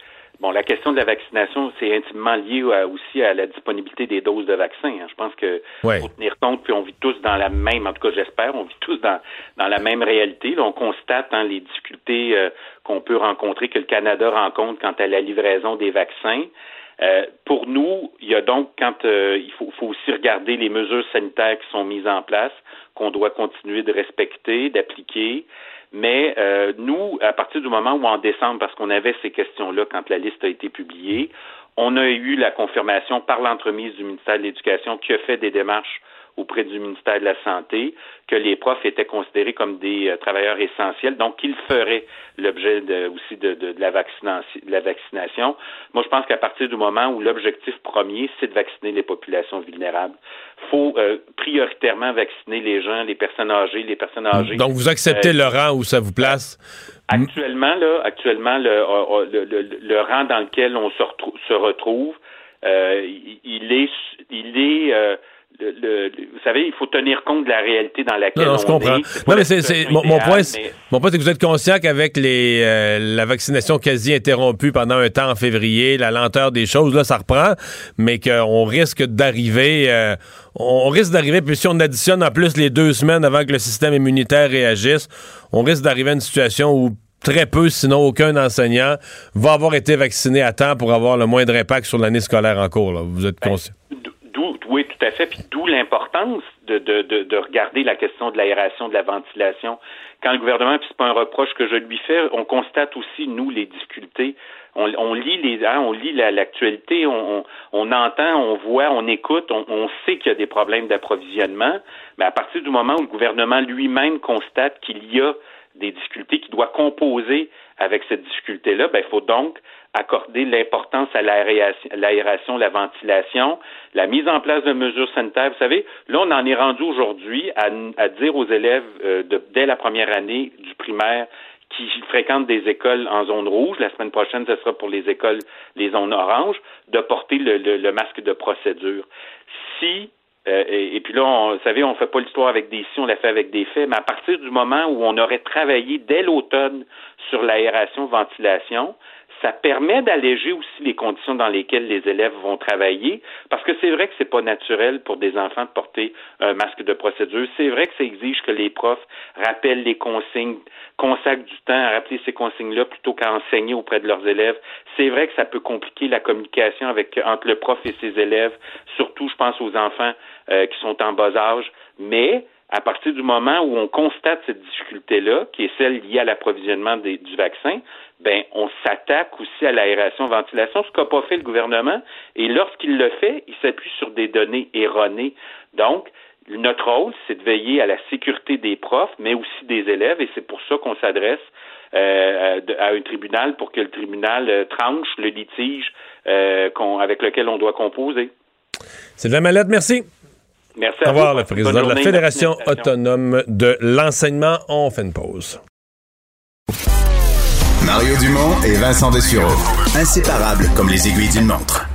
Speaker 16: Bon, la question de la vaccination, c'est intimement lié aussi à la disponibilité des doses de vaccins. Hein. Je pense que faut tenir compte, puis on vit tous dans la même, en tout cas j'espère, on vit tous dans, dans la même réalité. on constate hein, les difficultés euh, qu'on peut rencontrer, que le Canada rencontre quant à la livraison des vaccins. Euh, pour nous, il y a donc quand euh, il faut, faut, aussi regarder les mesures sanitaires qui sont mises en place, qu'on doit continuer de respecter, d'appliquer. Mais euh, nous, à partir du moment où en décembre, parce qu'on avait ces questions-là quand la liste a été publiée, on a eu la confirmation par l'entremise du ministère de l'Éducation qui a fait des démarches auprès du ministère de la Santé que les profs étaient considérés comme des euh, travailleurs essentiels, donc qu'ils feraient l'objet aussi de, la vaccination, Moi, je pense qu'à partir du moment où l'objectif premier, c'est de vacciner les populations vulnérables, faut euh, prioritairement vacciner les gens, les personnes âgées, les personnes âgées.
Speaker 2: Donc, vous acceptez euh, le rang où ça vous place?
Speaker 16: Actuellement, là, actuellement, le, rang dans lequel on se, se retrouve, il est, il est vous savez, il faut tenir compte de la réalité dans laquelle
Speaker 2: non,
Speaker 16: je
Speaker 2: comprends. Non, mais mon, point, mon point, c'est que vous êtes conscient qu'avec les, euh, la vaccination quasi interrompue pendant un temps en février, la lenteur des choses, là, ça reprend, mais qu'on risque d'arriver, euh, on risque d'arriver, puis si on additionne en plus les deux semaines avant que le système immunitaire réagisse, on risque d'arriver à une situation où très peu, sinon aucun enseignant va avoir été vacciné à temps pour avoir le moindre impact sur l'année scolaire en cours. Là. Vous êtes ben, conscient?
Speaker 16: Fait. Puis d'où l'importance de, de, de, regarder la question de l'aération, de la ventilation. Quand le gouvernement, puis c'est pas un reproche que je lui fais, on constate aussi, nous, les difficultés. On, lit les hein, on lit l'actualité, on, on, entend, on voit, on écoute, on, on sait qu'il y a des problèmes d'approvisionnement, mais à partir du moment où le gouvernement lui-même constate qu'il y a des difficultés, qu'il doit composer avec cette difficulté-là, ben, il faut donc accorder l'importance à l'aération, la ventilation, la mise en place de mesures sanitaires. Vous savez, là, on en est rendu aujourd'hui à, dire aux élèves euh, dès la première année du primaire qui fréquentent des écoles en zone rouge, la semaine prochaine, ce sera pour les écoles, les zones oranges, de porter le, masque de procédure. Si euh, et, puis là, vous savez, on fait pas l'histoire avec des si, on l'a fait avec des faits, mais à partir du moment où on aurait travaillé dès l'automne sur l'aération-ventilation, ça permet d'alléger aussi les conditions dans lesquelles les élèves vont travailler, parce que c'est vrai que c'est pas naturel pour des enfants de porter un masque de procédure. C'est vrai que ça exige que les profs rappellent les consignes, consacrent du temps à rappeler ces consignes-là plutôt qu'à enseigner auprès de leurs élèves. C'est vrai que ça peut compliquer la communication avec entre le prof et ses élèves, surtout, je pense, aux enfants euh, qui sont en bas âge, mais à partir du moment où on constate cette difficulté-là, qui est celle liée à l'approvisionnement du vaccin, ben on s'attaque aussi à l'aération-ventilation, ce qu'a pas fait le gouvernement. Et lorsqu'il le fait, il s'appuie sur des données erronées. Donc, notre rôle, c'est de veiller à la sécurité des profs, mais aussi des élèves, et c'est pour ça qu'on s'adresse euh, à un tribunal pour que le tribunal euh, tranche le litige euh, avec lequel on doit composer.
Speaker 2: C'est de la mallette, merci.
Speaker 16: Merci à
Speaker 2: Au revoir,
Speaker 16: vous.
Speaker 2: le président de la Fédération autonome de l'enseignement. On fait une pause.
Speaker 7: Mario Dumont et Vincent Dessureau. Inséparables comme les aiguilles d'une montre.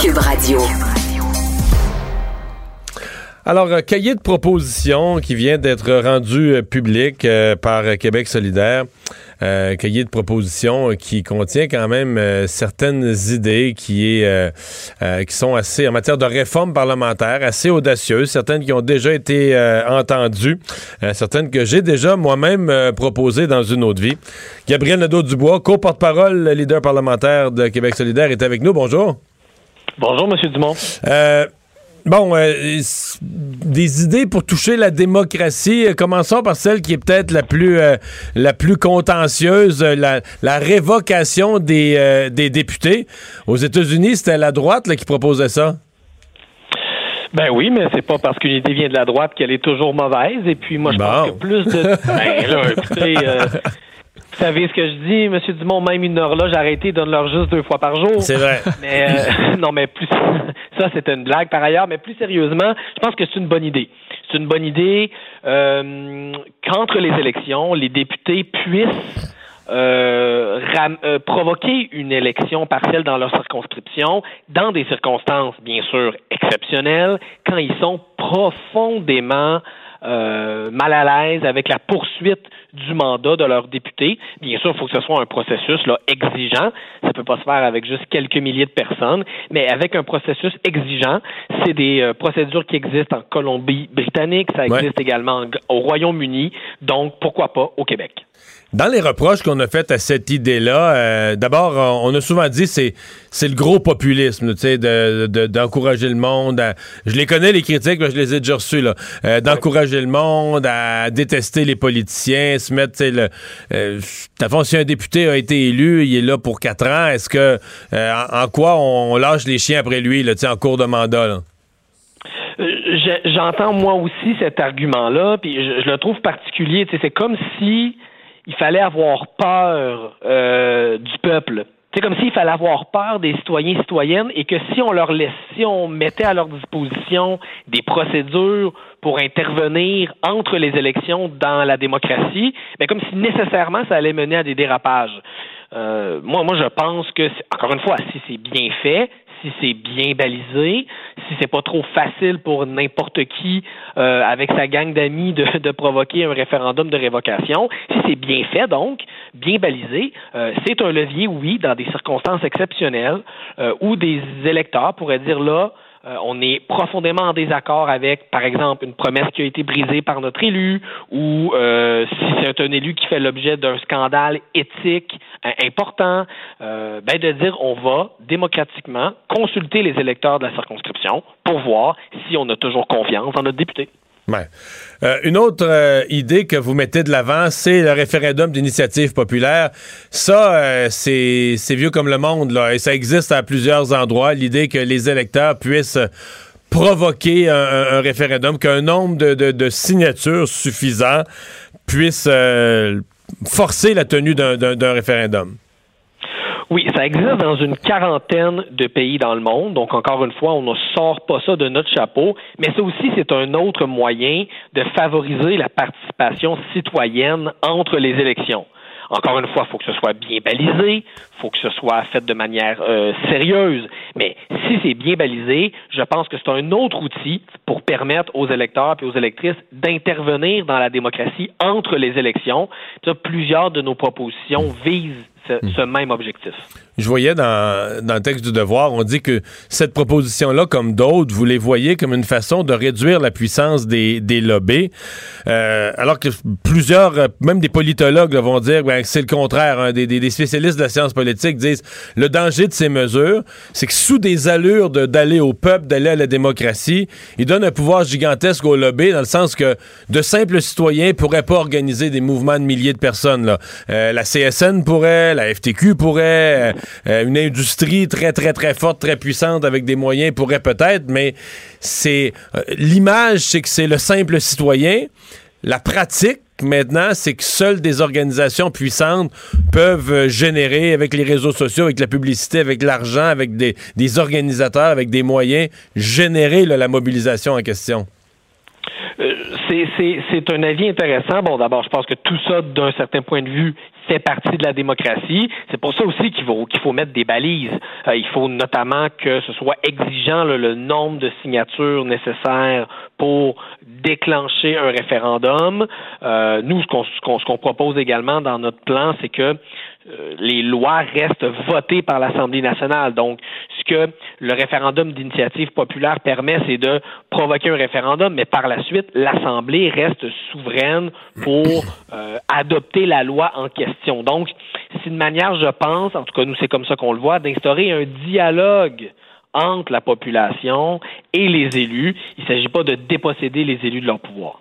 Speaker 13: Cube Radio.
Speaker 2: Alors, euh, cahier de proposition qui vient d'être rendu euh, public euh, par Québec solidaire. Cahier de proposition qui contient quand même certaines idées qui, est, qui sont assez, en matière de réforme parlementaire, assez audacieuses, certaines qui ont déjà été entendues, certaines que j'ai déjà moi-même proposées dans une autre vie. Gabriel Nadeau-Dubois, co-porte-parole, leader parlementaire de Québec solidaire, est avec nous. Bonjour.
Speaker 17: Bonjour, M. Dumont.
Speaker 2: Bon, euh, des idées pour toucher la démocratie. Commençons par celle qui est peut-être la plus euh, la plus contentieuse, la, la révocation des, euh, des députés. Aux États-Unis, c'était la droite là, qui proposait ça.
Speaker 17: Ben oui, mais c'est pas parce qu'une idée vient de la droite qu'elle est toujours mauvaise. Et puis moi, je pense que plus de. <laughs> ben là, écoutez, vous savez ce que je dis, M. Dumont, même une horloge arrêtée, donne-leur juste deux fois par jour.
Speaker 2: C'est vrai. <laughs>
Speaker 17: Mais euh, <laughs> non, mais plus <laughs> ça, c'était une blague par ailleurs, mais plus sérieusement, je pense que c'est une bonne idée. C'est une bonne idée euh, qu'entre les élections, les députés puissent euh, euh, provoquer une élection partielle dans leur circonscription dans des circonstances, bien sûr, exceptionnelles, quand ils sont profondément euh, mal à l'aise avec la poursuite du mandat de leurs députés. Bien sûr, il faut que ce soit un processus là, exigeant. Ça ne peut pas se faire avec juste quelques milliers de personnes, mais avec un processus exigeant. C'est des euh, procédures qui existent en Colombie-Britannique, ça existe également au Royaume-Uni, donc pourquoi pas au Québec?
Speaker 2: Dans les reproches qu'on a fait à cette idée-là, euh, d'abord, on a souvent dit c'est c'est le gros populisme, tu sais, d'encourager le monde. je les connais les critiques, mais je les ai déjà reçus là, euh, d'encourager le monde à détester les politiciens, se mettre, tu sais, le. Euh, fond, si un député a été élu, il est là pour quatre ans. Est-ce que en, quoi on, lâche les chiens après lui, là, tu sais, en cours de mandat là?
Speaker 17: J'entends moi aussi cet argument-là, puis je, je, le trouve particulier. C'est comme si il fallait avoir peur euh, du peuple. C'est comme s'il fallait avoir peur des citoyens et citoyennes et que si on leur laissait, si on mettait à leur disposition des procédures pour intervenir entre les élections dans la démocratie, mais ben comme si nécessairement ça allait mener à des dérapages. Euh, moi, moi, je pense que, encore une fois, si c'est bien fait, si c'est bien balisé, si c'est pas trop facile pour n'importe qui euh, avec sa gang d'amis de, provoquer un référendum de révocation, si c'est bien fait donc, bien balisé, euh, c'est un levier, oui, dans des circonstances exceptionnelles euh, où des électeurs pourraient dire là, euh, on est profondément en désaccord avec, par exemple, une promesse qui a été brisée par notre élu, ou euh, si c'est un élu qui fait l'objet d'un scandale éthique euh, important, ben de dire on va démocratiquement consulter les électeurs de la circonscription pour voir si on a toujours confiance dans notre député.
Speaker 2: Euh, une autre euh, idée que vous mettez de l'avant, c'est le référendum d'initiative populaire. Ça, euh, c'est vieux comme le monde, là, et ça existe à plusieurs endroits. L'idée que les électeurs puissent provoquer un, référendum, qu'un nombre de, signatures suffisant puisse forcer la tenue d'un référendum.
Speaker 17: Oui, ça existe dans une quarantaine de pays dans le monde. Donc, encore une fois, on ne sort pas ça de notre chapeau. Mais ça aussi, c'est un autre moyen de favoriser la participation citoyenne entre les élections. Encore une fois, il faut que ce soit bien balisé, il faut que ce soit fait de manière euh, sérieuse. Mais si c'est bien balisé, je pense que c'est un autre outil pour permettre aux électeurs et aux électrices d'intervenir dans la démocratie entre les élections. plusieurs de nos propositions visent ce, ce même objectif.
Speaker 2: Je voyais dans, dans le texte du devoir, on dit que cette proposition-là, comme d'autres, vous les voyez comme une façon de réduire la puissance des, des lobbies, euh, alors que plusieurs, même des politologues là, vont dire ben, que c'est le contraire. hein. Des, des- des spécialistes de la science politique disent le danger de ces mesures, c'est que sous des allures de- d'aller au peuple, d'aller à la démocratie, ils donnent un pouvoir gigantesque aux lobbies, dans le sens que de simples citoyens pourraient pas organiser des mouvements de milliers de personnes. Là. Euh, la CSN pourrait, la FTQ pourrait, euh, une industrie très, très, très forte, très puissante avec des moyens pourrait peut-être, mais c'est euh, l'image, c'est que c'est le simple citoyen. La pratique, maintenant, c'est que seules des organisations puissantes peuvent euh, générer, avec les réseaux sociaux, avec la publicité, avec l'argent, avec des, organisateurs, avec des moyens, générer la mobilisation en question.
Speaker 17: Euh, c'est- un avis intéressant. Bon, d'abord, je pense que tout ça, d'un certain point de vue, fait partie de la démocratie. C'est pour ça aussi qu'il faut, qu'il faut mettre des balises. Euh, il faut notamment que ce soit exigeant là, le nombre de signatures nécessaires pour déclencher un référendum. Euh, nous, ce qu'on ce qu'on- propose également dans notre plan, c'est que les lois restent votées par l'Assemblée nationale. Donc, ce que le référendum d'initiative populaire permet, c'est de provoquer un référendum, mais par la suite, l'Assemblée reste souveraine pour euh, adopter la loi en question. Donc, c'est une manière, je pense, en tout cas nous, c'est comme ça qu'on le voit, d'instaurer un dialogue entre la population et les élus. Il ne s'agit pas de déposséder les élus de leur pouvoir.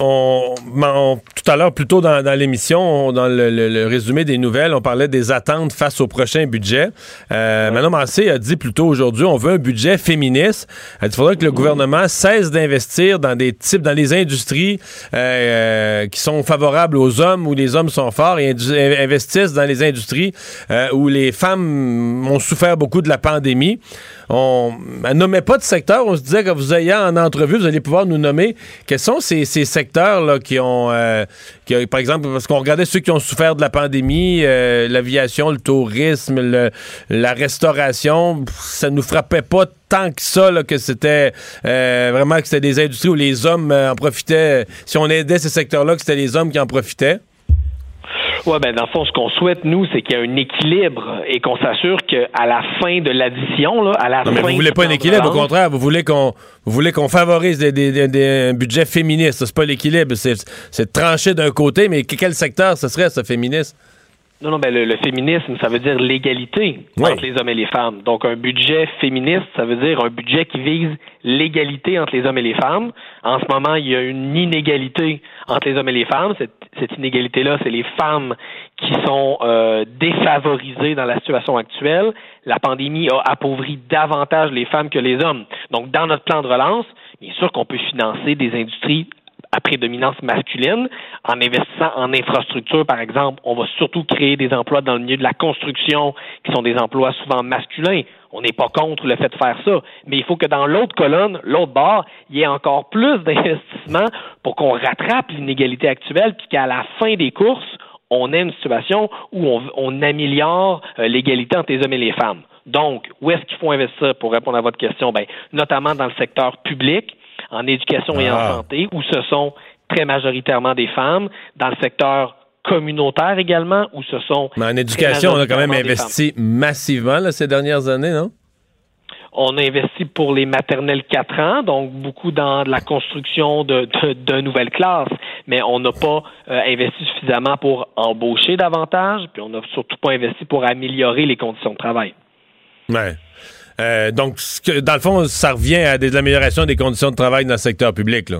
Speaker 2: On, on- tout à l'heure, plus tôt dans, dans l'émission, on- dans le, le- le résumé des nouvelles, on parlait des attentes face au prochain budget. Euh, Manon Massé a dit plus tôt aujourd'hui, on veut un budget féministe. Elle dit, Il faudrait que le gouvernement cesse d'investir dans des types, dans les industries euh, euh, qui sont favorables aux hommes, où les hommes sont forts, et investissent dans les industries euh, où les femmes ont souffert beaucoup de la pandémie. On elle nommait pas de secteur. On se disait que vous ayant en entrevue, vous allez pouvoir nous nommer quels sont ces, ces secteurs là qui ont, euh, qui ont- par exemple, parce qu'on regardait ceux qui ont souffert de la pandémie, euh, l'aviation, le tourisme, le- la restauration, ça nous frappait pas tant que ça là, que c'était euh, vraiment que c'était des industries où les hommes euh, en profitaient. Si on aidait ces secteurs-là, que c'était les hommes qui en profitaient.
Speaker 17: Ouais, ben dans le fond, ce qu'on souhaite nous, c'est qu'il y ait un équilibre et qu'on s'assure qu'à la fin de l'addition, là, à la
Speaker 2: Non, mais
Speaker 17: fin
Speaker 2: vous voulez pas un équilibre, au contraire, vous voulez qu'on vous voulez qu'on favorise des, des, des- des- un budget féministe. C'est pas l'équilibre, c'est trancher d'un côté, mais que- quel secteur ce serait, ce féministe?
Speaker 17: Non, non, ben le, le féminisme, ça veut dire l'égalité
Speaker 2: Oui.
Speaker 17: entre les hommes et les femmes. Donc, un budget féministe, ça veut dire un budget qui vise l'égalité entre les hommes et les femmes. En ce moment, il y a une inégalité entre les hommes et les femmes. Cette, cette inégalité-là, c'est les femmes qui sont euh, défavorisées dans la situation actuelle. La pandémie a appauvri davantage les femmes que les hommes. Donc, dans notre plan de relance, bien sûr qu'on peut financer des industries à prédominance masculine. En investissant en infrastructure, par exemple, on va surtout créer des emplois dans le milieu de la construction, qui sont des emplois souvent masculins. On n'est pas contre le fait de faire ça. Mais il faut que dans l'autre colonne, l'autre bord, il y ait encore plus d'investissements pour qu'on rattrape l'inégalité actuelle, puis qu'à la fin des courses, on ait une situation où on, on améliore euh, l'égalité entre les hommes et les femmes. Donc, où est-ce qu'il faut investir pour répondre à votre question? Ben, notamment dans le secteur public, en éducation et en
Speaker 2: Ah.
Speaker 17: santé, où ce sont très majoritairement des femmes, dans le secteur communautaire également, où ce sont
Speaker 2: Mais en éducation, on a quand même investi massivement là, ces dernières années, non?
Speaker 17: On a investi pour les maternelles 4 ans, donc beaucoup dans la construction de, de, de nouvelles classes, mais on n'a pas euh, investi suffisamment pour embaucher davantage, puis on n'a surtout pas investi pour améliorer les conditions de travail.
Speaker 2: Ouais. Euh, donc, ce que- dans le fond, ça revient à des améliorations des conditions de travail dans le secteur public. Là.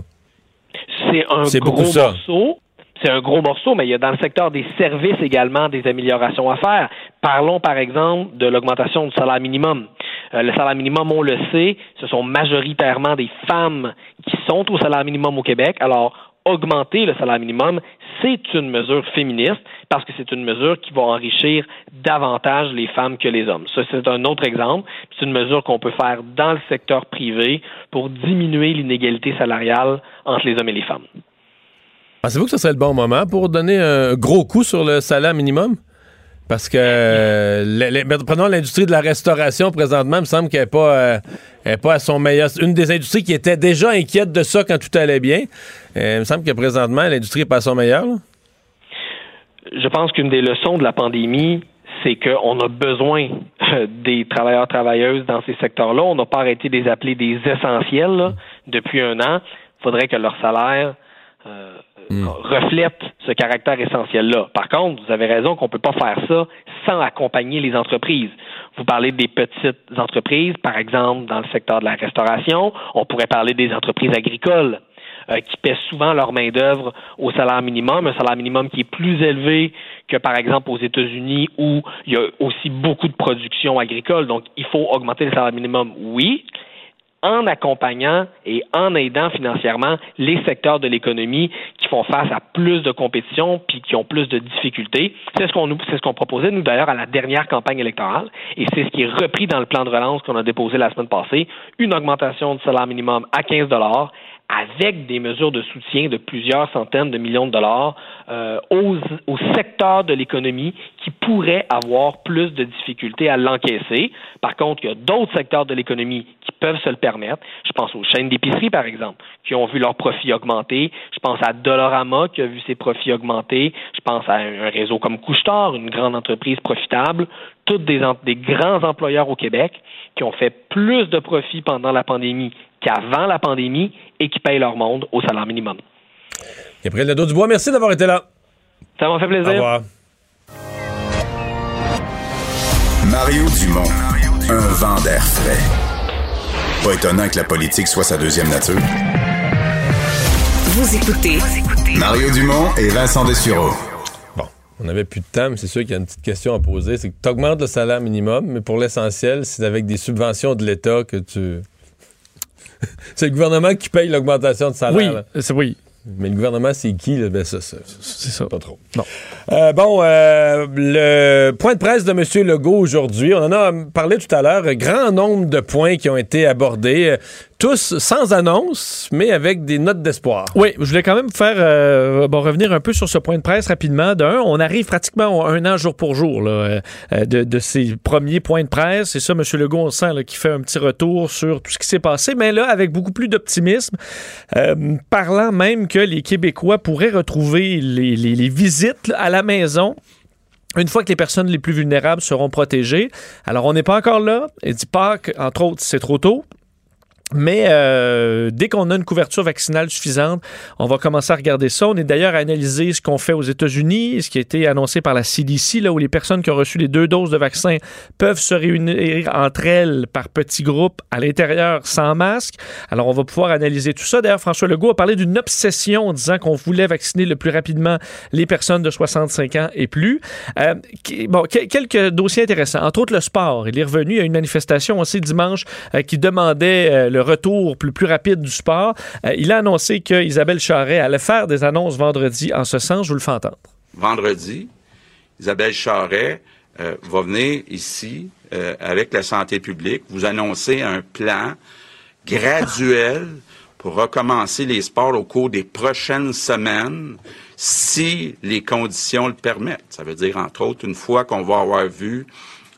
Speaker 17: C'est un gros
Speaker 2: beaucoup ça.
Speaker 17: morceau. C'est un gros morceau, mais il y a dans le secteur des services également des améliorations à faire. Parlons par exemple de l'augmentation du salaire minimum. Euh, le salaire minimum, on le sait, ce sont majoritairement des femmes qui sont au salaire minimum au Québec. Alors, augmenter le salaire minimum, c'est une mesure féministe parce que c'est une mesure qui va enrichir davantage les femmes que les hommes. Ça, c'est un autre exemple. C'est une mesure qu'on peut faire dans le secteur privé pour diminuer l'inégalité salariale entre les hommes et les femmes.
Speaker 2: Pensez-vous que ce serait le bon moment pour donner un gros coup sur le salaire minimum? Parce que, ben, prenons l'industrie de la restauration présentement, il me semble qu'elle n'est pas, euh, elle pas à son meilleur. Une des industries qui était déjà inquiète de ça quand tout allait bien. Euh, il me semble que présentement, l'industrie n'est pas à son meilleur. là.
Speaker 17: je pense qu'une des leçons de la pandémie, c'est qu'on a besoin euh, des travailleurs travailleuses dans ces secteurs-là. On n'a pas arrêté de les appeler des essentiels là, depuis un an. Il faudrait que leur salaire euh, reflète ce caractère essentiel-là. Par contre, vous avez raison qu'on ne peut pas faire ça sans accompagner les entreprises. Vous parlez des petites entreprises, par exemple dans le secteur de la restauration. On pourrait parler des entreprises agricoles euh, qui paient souvent leur main-d'œuvre au salaire minimum, un salaire minimum qui est plus élevé que, par exemple, aux États-Unis où il y a aussi beaucoup de production agricole. Donc, il faut augmenter le salaire minimum, oui, en accompagnant et en aidant financièrement les secteurs de l'économie qui font face à plus de compétition puis qui ont plus de difficultés. C'est ce qu'on c'est ce qu'on proposait nous d'ailleurs à la dernière campagne électorale et c'est ce qui est repris dans le plan de relance qu'on a déposé la semaine passée, une augmentation du salaire minimum à 15 dollars avec des mesures de soutien de plusieurs centaines de millions de dollars euh, aux, secteurs de l'économie qui pourraient avoir plus de difficultés à l'encaisser. Par contre, il y a d'autres secteurs de l'économie qui peuvent se le permettre. Je pense aux chaînes d'épicerie, par exemple, qui ont vu leurs profits augmenter. Je pense à Dolorama, qui a vu ses profits augmenter. Je pense à un, réseau comme Couchetard, une grande entreprise profitable. Toutes des grands employeurs au Québec qui ont fait plus de profits pendant la pandémie qu'avant la pandémie et qui payent leur monde au salaire minimum.
Speaker 2: Gabriel Nadeau-Dubois, merci d'avoir été là.
Speaker 17: Ça m'a fait plaisir. Au revoir.
Speaker 7: Mario Dumont, un vent d'air frais. Pas étonnant que la politique soit sa deuxième nature.
Speaker 13: Vous écoutez
Speaker 7: Mario Dumont et Vincent Dessureau.
Speaker 2: Bon, on n'avait plus de temps, mais c'est sûr qu'il y a une petite question à poser. C'est que tu augmentes le salaire minimum, mais pour l'essentiel, c'est avec des subventions de l'État que tu <laughs> c'est le gouvernement qui paye l'augmentation de salaire.
Speaker 3: Oui, c'est oui.
Speaker 2: Mais le gouvernement, c'est qui? Là? Ben, ça, ça, c'est
Speaker 3: ça.
Speaker 2: Pas trop.
Speaker 3: Non.
Speaker 2: Euh, bon, euh, le point de presse de M. Legault aujourd'hui, on en a parlé tout à l'heure, grand nombre de points qui ont été abordés tous sans annonce, mais avec des notes d'espoir.
Speaker 3: Oui, je voulais quand même faire euh, bon revenir un peu sur ce point de presse rapidement. D'un, on arrive pratiquement un an jour pour jour là, euh, de, de, ces premiers points de presse. C'est ça, M. Legault, on sent qui fait un petit retour sur tout ce qui s'est passé, mais là, avec beaucoup plus d'optimisme, euh, parlant même que les Québécois pourraient retrouver les, les, les visites à la maison une fois que les personnes les plus vulnérables seront protégées. Alors, on n'est pas encore là. Il dit pas entre autres, c'est trop tôt. Mais euh, dès qu'on a une couverture vaccinale suffisante, on va commencer à regarder ça. On est d'ailleurs à analyser ce qu'on fait aux États-Unis, ce qui a été annoncé par la CDC, là où les personnes qui ont reçu les deux doses de vaccin peuvent se réunir entre elles par petits groupes à l'intérieur sans masque. Alors on va pouvoir analyser tout ça. D'ailleurs, François Legault a parlé d'une obsession en disant qu'on voulait vacciner le plus rapidement les personnes de 65 ans et plus. Euh, bon, quelques dossiers intéressants. Entre autres, le sport. Il est revenu à une manifestation aussi dimanche euh, qui demandait euh, le retour plus, rapide du sport. Euh, il a annoncé que Isabelle Charret allait faire des annonces vendredi en ce sens. Je vous le fais entendre.
Speaker 18: Vendredi, Isabelle Charret euh, va venir ici euh, avec la santé publique, vous annoncer un plan graduel pour recommencer les sports au cours des prochaines semaines si les conditions le permettent. Ça veut dire, entre autres, une fois qu'on va avoir vu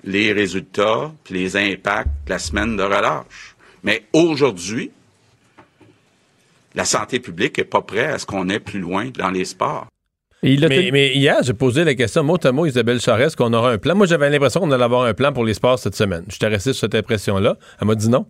Speaker 18: les résultats puis les impacts de la semaine de relâche. Mais aujourd'hui, la santé publique n'est pas prête à ce qu'on ait plus loin dans les sports.
Speaker 2: mais, hier, j'ai posé la question mot à mot Isabelle Charest qu'on aura un plan? Moi, j'avais l'impression qu'on allait avoir un plan pour les sports cette semaine. Je J'étais resté sur cette impression-là. Elle m'a dit non.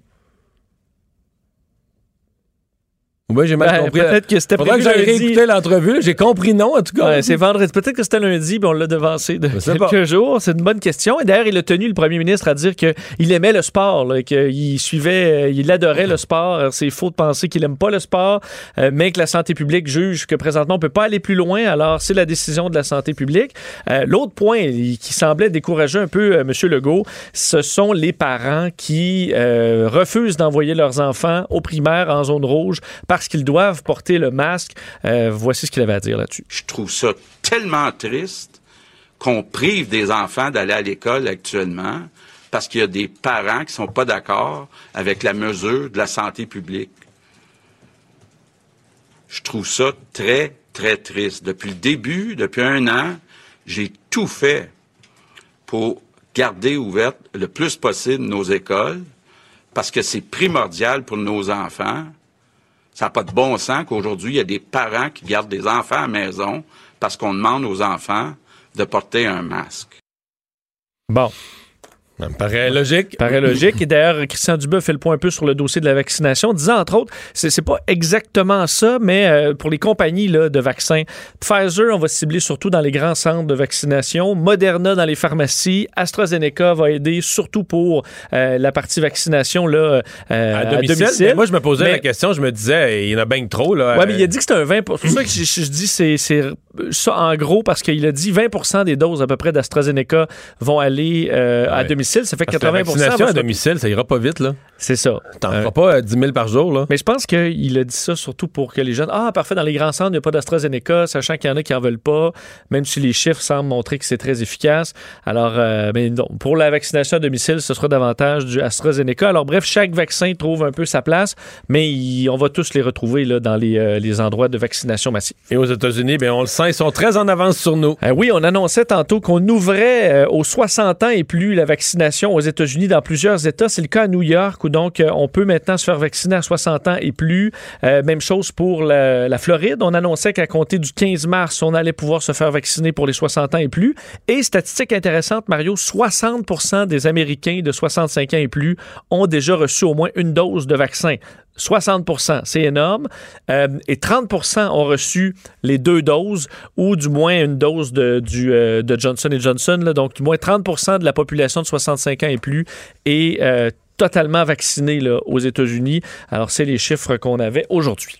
Speaker 2: Oui, j'ai mal ben, compris.
Speaker 3: Peut-être que c'était
Speaker 2: Faudrait que j'aille réécouter l'entrevue. J'ai compris non, en tout cas.
Speaker 3: c'est vendredi. Peut-être que c'était lundi, puis on l'a devancé de quelques jours. C'est une bonne question. Et d'ailleurs, il a tenu, le premier ministre, à dire qu'il aimait le sport, qu'il suivait, euh, il adorait le sport. C'est faux de penser qu'il aime pas le sport, euh, mais que la santé publique juge que présentement, on peut pas aller plus loin. Alors, c'est la décision de la santé publique. Euh, l'autre point qui semblait décourager un peu M. Legault, ce sont les parents qui refusent d'envoyer leurs enfants aux primaires en zone rouge parce qu'ils doivent porter le masque. Euh, voici ce qu'il avait à dire là-dessus.
Speaker 18: Je trouve ça tellement triste qu'on prive des enfants d'aller à l'école actuellement parce qu'il y a des parents qui sont pas d'accord avec la mesure de la santé publique. Je trouve ça très, très triste. Depuis le début, depuis un an, j'ai tout fait pour garder ouvertes le plus possible nos écoles parce que c'est primordial pour nos enfants ça n'a pas de bon sens qu'aujourd'hui, il y a des parents qui gardent des enfants à la maison parce qu'on demande aux enfants de porter un masque.
Speaker 3: Bon.
Speaker 2: Ça me paraît logique.
Speaker 3: Paraît <laughs> logique. Et d'ailleurs, Christian Dubé fait le point un peu sur le dossier de la vaccination, disant entre autres, c'est, c'est pas exactement ça, mais euh, pour les compagnies là, de vaccins, Pfizer, on va cibler surtout dans les grands centres de vaccination, Moderna dans les pharmacies, AstraZeneca va aider surtout pour euh, la partie vaccination là, euh,
Speaker 2: à domicile? Mais moi, je me posais
Speaker 3: Mais-
Speaker 2: la question, je me disais, il y en a bien trop. Là,
Speaker 3: Ouais, mais il a dit que c'était un 20 C'est pour ça que je, je dis c'est, c'est ça en gros parce qu'il a dit 20% des doses à peu près d'AstraZeneca vont aller à domicile. Ça fait
Speaker 2: Parce que la
Speaker 3: 80
Speaker 2: vaccination
Speaker 3: va
Speaker 2: à domicile, ça ira pas vite. là.
Speaker 3: C'est ça.
Speaker 2: T'en
Speaker 3: Euh,
Speaker 2: feras pas euh, 10 000 par jour. Là.
Speaker 3: Mais je pense qu'il a dit ça surtout pour que les jeunes. Ah, parfait, dans les grands centres, il n'y a pas d'AstraZeneca, sachant qu'il y en a qui en veulent pas, même si les chiffres semblent montrer que c'est très efficace. Alors, euh, mais non, pour la vaccination à domicile, ce sera davantage du AstraZeneca. Alors, bref, chaque vaccin trouve un peu sa place, mais il- on va tous les retrouver là, dans les, euh, les endroits de vaccination massive.
Speaker 2: Et aux États-Unis, ben, on le sent, ils sont très en avance sur nous.
Speaker 3: Euh, oui, on annonçait tantôt qu'on ouvrait euh, aux 60 ans et plus la vaccination aux États-Unis dans plusieurs États. C'est le cas à New York où donc euh, on peut maintenant se faire vacciner à 60 ans et plus. Euh, même chose pour la, la Floride. On annonçait qu'à compter du 15 mars, on allait pouvoir se faire vacciner pour les 60 ans et plus. Et statistique intéressante, Mario, 60% des Américains de 65 ans et plus ont déjà reçu au moins une dose de vaccin. 60% c'est énorme. Euh, et 30% ont reçu les deux doses ou du moins une dose de, du, euh, Johnson Johnson. donc, du moins 30% de la population de 65 ans et plus est euh, totalement vaccinée aux États-Unis. Alors, c'est les chiffres qu'on avait aujourd'hui.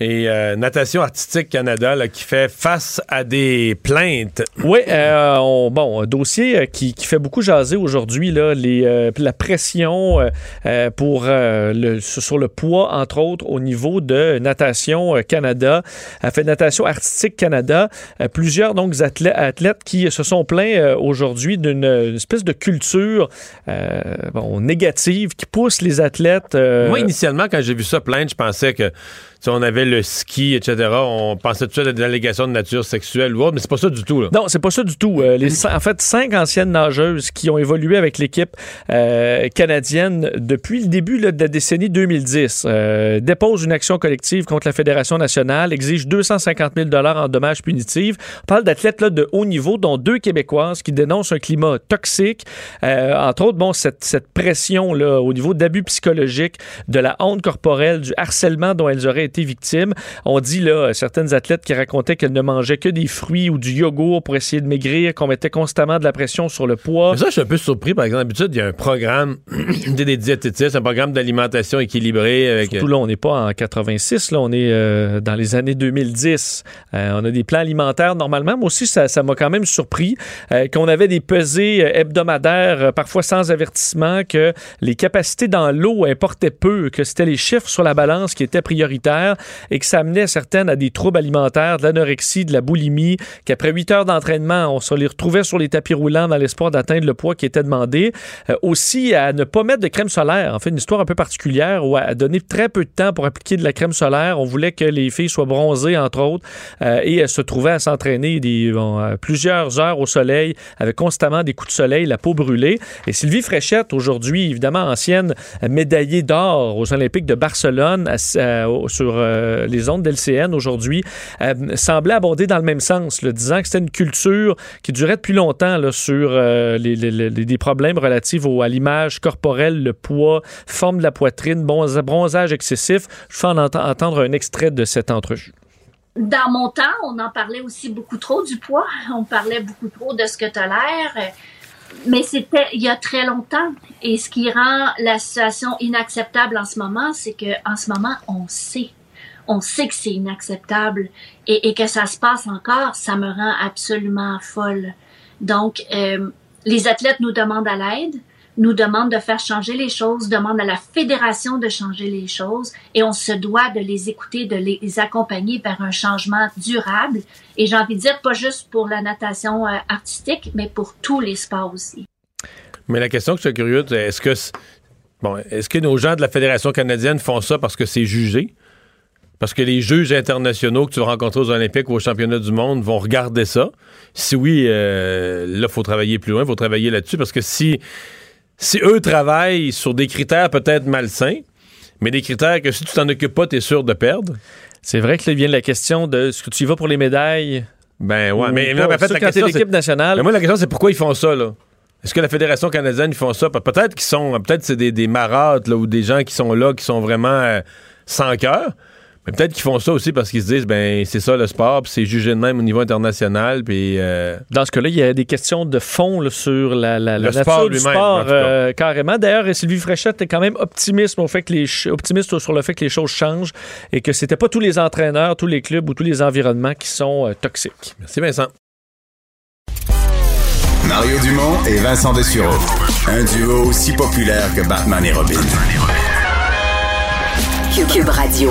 Speaker 2: Et euh, Natation Artistique Canada là, qui fait face à des plaintes.
Speaker 3: Oui, euh, on- bon, un dossier euh, qui, qui fait beaucoup jaser aujourd'hui, euh, la pression euh, euh, pour euh, le, sur le poids, entre autres, au niveau de Natation Canada, a fait Natation Artistique Canada. Plusieurs donc athlètes, athlètes qui se sont plaints euh, aujourd'hui d'une une espèce de culture euh, bon, négative qui pousse les athlètes. euh,
Speaker 2: Moi, initialement, quand j'ai vu ça plainte, je pensais que sais, on avait le ski, etc. On pensait tout suite à des allégations de nature sexuelle ou autre, mais c'est pas ça du tout. Là.
Speaker 3: Non, c'est pas ça du tout. Euh, les, cin- en fait, cinq anciennes nageuses qui ont évolué avec l'équipe euh, canadienne depuis le début là, de la décennie 2010 euh, déposent une action collective contre la Fédération nationale, exigent 250 000 en dommages punitifs. On parle d'athlètes là, de haut niveau, dont deux Québécoises qui dénoncent un climat toxique. Entre autres, bon, cette, cette pression là, au niveau d'abus psychologiques, de la honte corporelle, du harcèlement dont elles auraient été victimes. On dit là, certaines athlètes qui racontaient qu'elles ne mangeaient que des fruits ou du yogourt pour essayer de maigrir, qu'on mettait constamment de la pression sur le poids.
Speaker 2: Mais ça, je suis un peu surpris. Par exemple, d'habitude, il y a un programme <clears throat> des diététistes, un programme d'alimentation équilibrée. Avec...
Speaker 3: Surtout là, on n'est pas en 86, là, on est euh, dans les années 2010. Euh, on a des plans alimentaires normalement. Moi aussi, ça ça m'a quand même surpris euh, qu'on avait des pesées hebdomadaires, parfois sans avertissement, que les capacités dans l'eau importaient peu, que c'était les chiffres sur la balance qui étaient prioritaires et que ça amenait certaines à des troubles alimentaires, de l'anorexie, de la boulimie, qu'après huit heures d'entraînement, on se les retrouvait sur les tapis roulants dans l'espoir d'atteindre le poids qui était demandé. Euh, aussi, à ne pas mettre de crème solaire. En fait, une histoire un peu particulière où à donner très peu de temps pour appliquer de la crème solaire. On voulait que les filles soient bronzées, entre autres, euh, et elles se trouvaient à s'entraîner euh, plusieurs heures au soleil, avec constamment des coups de soleil, la peau brûlée. Et Sylvie Fréchette, aujourd'hui, évidemment, ancienne médaillée d'or aux Olympiques de Barcelone, à- à- au- euh, les ondes d'LCN aujourd'hui, euh, semblait aborder dans le même sens, là, disant que c'était une culture qui durait depuis longtemps sur euh, les, problèmes relatifs à l'image corporelle, le poids, forme de la poitrine, bronzage excessif. Je fais en ent- entendre un extrait de cette entrevue.
Speaker 19: Dans mon temps, on en parlait aussi beaucoup trop du poids. On parlait beaucoup trop de ce que tu as l'air. Mais c'était il y a très longtemps. Et ce qui rend la situation inacceptable en ce moment, c'est que en ce moment, on sait. On sait que c'est inacceptable et, que ça se passe encore, ça me rend absolument folle. Donc, euh, les athlètes nous demandent à l'aide, nous demandent de faire changer les choses, demandent à la fédération de changer les choses et on se doit de les écouter, de les accompagner vers un changement durable. Et j'ai envie de dire, pas juste pour la natation euh, artistique, mais pour tous les sports aussi.
Speaker 2: Mais la question que je suis curieux, c'est est-ce que bon, est-ce que nos gens de la Fédération canadienne font ça parce que c'est jugé? Parce que les juges internationaux que tu vas rencontrer aux Olympiques ou aux championnats du monde vont regarder ça. Si oui, euh, là, il faut travailler plus loin, il faut travailler là-dessus. Parce que si, si eux travaillent sur des critères peut-être malsains, mais des critères que si tu t'en occupes pas, tu es sûr de perdre.
Speaker 3: C'est vrai que là vient la question de est-ce que tu y vas pour les médailles?
Speaker 2: Ben ouais,
Speaker 3: Ou
Speaker 2: mais, non, mais en fait, la question,
Speaker 3: l'équipe nationale-
Speaker 2: Mais moi, la question, c'est pourquoi ils font ça, là? Est-ce que la Fédération canadienne, ils font ça? Pe- Peut-être qu'ils sont, peut-être c'est des, des là, ou des gens qui sont là, qui sont vraiment euh, sans cœur. Mais peut-être qu'ils font ça aussi parce qu'ils se disent, ben, c'est ça le sport, puis c'est jugé de même au niveau international, puis. euh,
Speaker 3: Dans ce cas-là, il y a des questions de fond là, sur la, la, la
Speaker 2: Le
Speaker 3: nature
Speaker 2: sport
Speaker 3: du
Speaker 2: lui-même,
Speaker 3: sport euh, carrément. D'ailleurs, Sylvie Fréchette est quand même optimiste, au fait que les ch- optimiste sur le fait que les choses changent et que c'était pas tous les entraîneurs, tous les clubs ou tous les environnements qui sont euh, toxiques.
Speaker 2: Merci Vincent.
Speaker 7: Mario Dumont et Vincent Dessureau. Un duo aussi populaire que Batman et Robin.
Speaker 13: Cube Radio.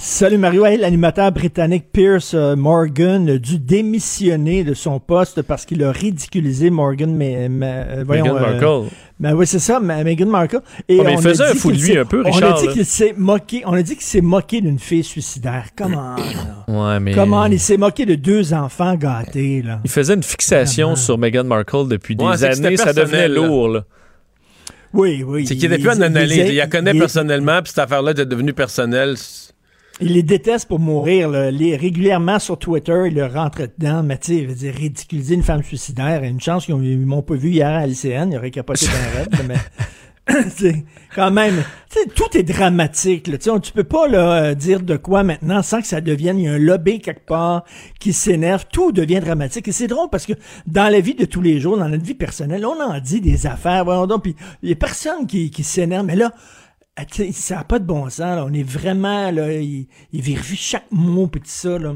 Speaker 20: Salut Mario. Hey, L'animateur britannique Pierce euh, Morgan a dû démissionner de son poste parce qu'il a ridiculisé Morgan, mais, mais, euh, voyons,
Speaker 3: Meghan
Speaker 20: euh,
Speaker 3: Markle.
Speaker 20: Ben oui, c'est ça, Meghan Markle.
Speaker 3: Oh, mais il
Speaker 20: on a
Speaker 3: faisait un
Speaker 20: dit
Speaker 3: fou de
Speaker 20: qu'il
Speaker 3: lui
Speaker 20: s'est-
Speaker 3: un peu,
Speaker 20: On
Speaker 3: Richard,
Speaker 20: a dit qu'il s'est moqué. On a dit qu'il s'est moqué d'une fille suicidaire. Comment
Speaker 3: Ouais, mais.
Speaker 20: Comment Il s'est moqué de deux enfants gâtés là.
Speaker 3: Il faisait une fixation sur Meghan Markle depuis des
Speaker 2: Ouais,
Speaker 3: années. Ça devenait lourd. là.
Speaker 20: Oui, oui.
Speaker 2: C'est qu'il était
Speaker 20: il-
Speaker 2: plus en
Speaker 20: il-
Speaker 2: analyse.
Speaker 20: il-
Speaker 2: Il la connaît
Speaker 20: il-
Speaker 2: personnellement, puis cette affaire-là était devenue personnelle.
Speaker 20: Il les déteste pour mourir. Là. Les- régulièrement sur Twitter, il leur rentre dedans. Mais tu sais, ridiculiser une femme suicidaire. Une chance qu'ils ont- ils m'ont pas vu hier à LCN. Ils auraient capoté d'un raide. Mais <laughs> quand même, tout est dramatique. Là. On- Tu peux pas là, euh, dire de quoi maintenant sans que ça devienne, y a un lobby quelque part qui s'énerve. Tout devient dramatique. Et c'est drôle parce que dans la vie de tous les jours, dans notre vie personnelle, on en dit des affaires. Voyons donc, puis il y a personne qui, qui s'énerve. Mais là, ça n'a pas de bon sens. On est vraiment, là, il, il vérifie chaque mot, puis tout ça. Là.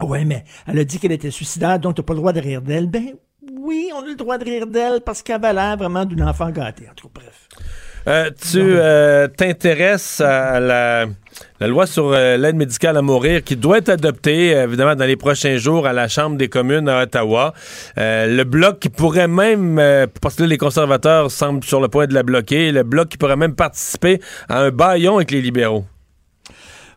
Speaker 20: Ouais, mais elle a dit qu'elle était suicidaire, donc t'as pas le droit de rire d'elle. Ben oui, on a le droit de rire d'elle parce qu'elle avait l'air vraiment d'une enfant gâtée. En tout bref.
Speaker 2: Euh, tu euh, t'intéresses à la, la loi sur euh, l'aide médicale à mourir qui doit être adoptée, évidemment, dans les prochains jours à la Chambre des communes à Ottawa. Euh, le bloc qui pourrait même, euh, parce que là, les conservateurs semblent sur le point de la bloquer, le bloc qui pourrait même participer à un baillon avec les libéraux.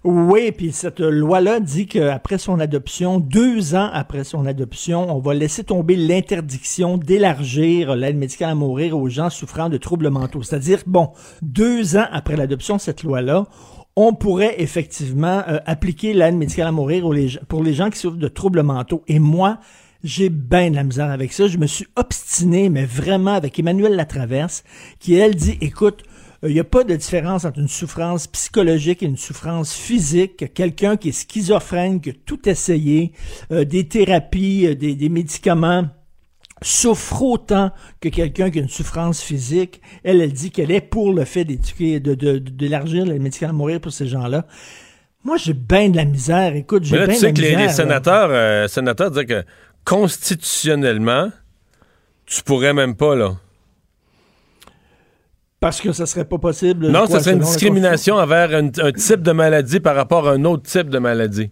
Speaker 20: Oui, puis cette loi-là dit qu'après son adoption, deux ans après son adoption, on va laisser tomber l'interdiction d'élargir l'aide médicale à mourir aux gens souffrant de troubles mentaux. C'est-à-dire, bon, deux ans après l'adoption de cette loi-là, on pourrait effectivement euh, appliquer l'aide médicale à mourir aux les- pour les gens qui souffrent de troubles mentaux. Et moi, j'ai bien de la misère avec ça. Je me suis obstiné, mais vraiment avec Emmanuel Latraverse, qui elle dit, écoute, il n'y a pas de différence entre une souffrance psychologique et une souffrance physique. Quelqu'un qui est schizophrène, qui a tout essayé, euh, des thérapies, euh, des, des médicaments, souffre autant que quelqu'un qui a une souffrance physique. Elle, elle dit qu'elle est pour le fait d'éduquer, de, de, de- d'élargir les médicaments à mourir pour ces gens-là. Moi, j'ai bien de la misère. Écoute, j'ai bien
Speaker 2: tu
Speaker 20: de
Speaker 2: sais
Speaker 20: la
Speaker 2: que les,
Speaker 20: misère.
Speaker 2: les
Speaker 20: là.
Speaker 2: sénateurs, euh, sénateurs disaient que constitutionnellement, tu pourrais même pas, là.
Speaker 20: Parce que ça serait pas possible.
Speaker 2: Non,
Speaker 20: quoi,
Speaker 2: ça serait une discrimination envers un, un type de maladie par rapport à un autre type de maladie.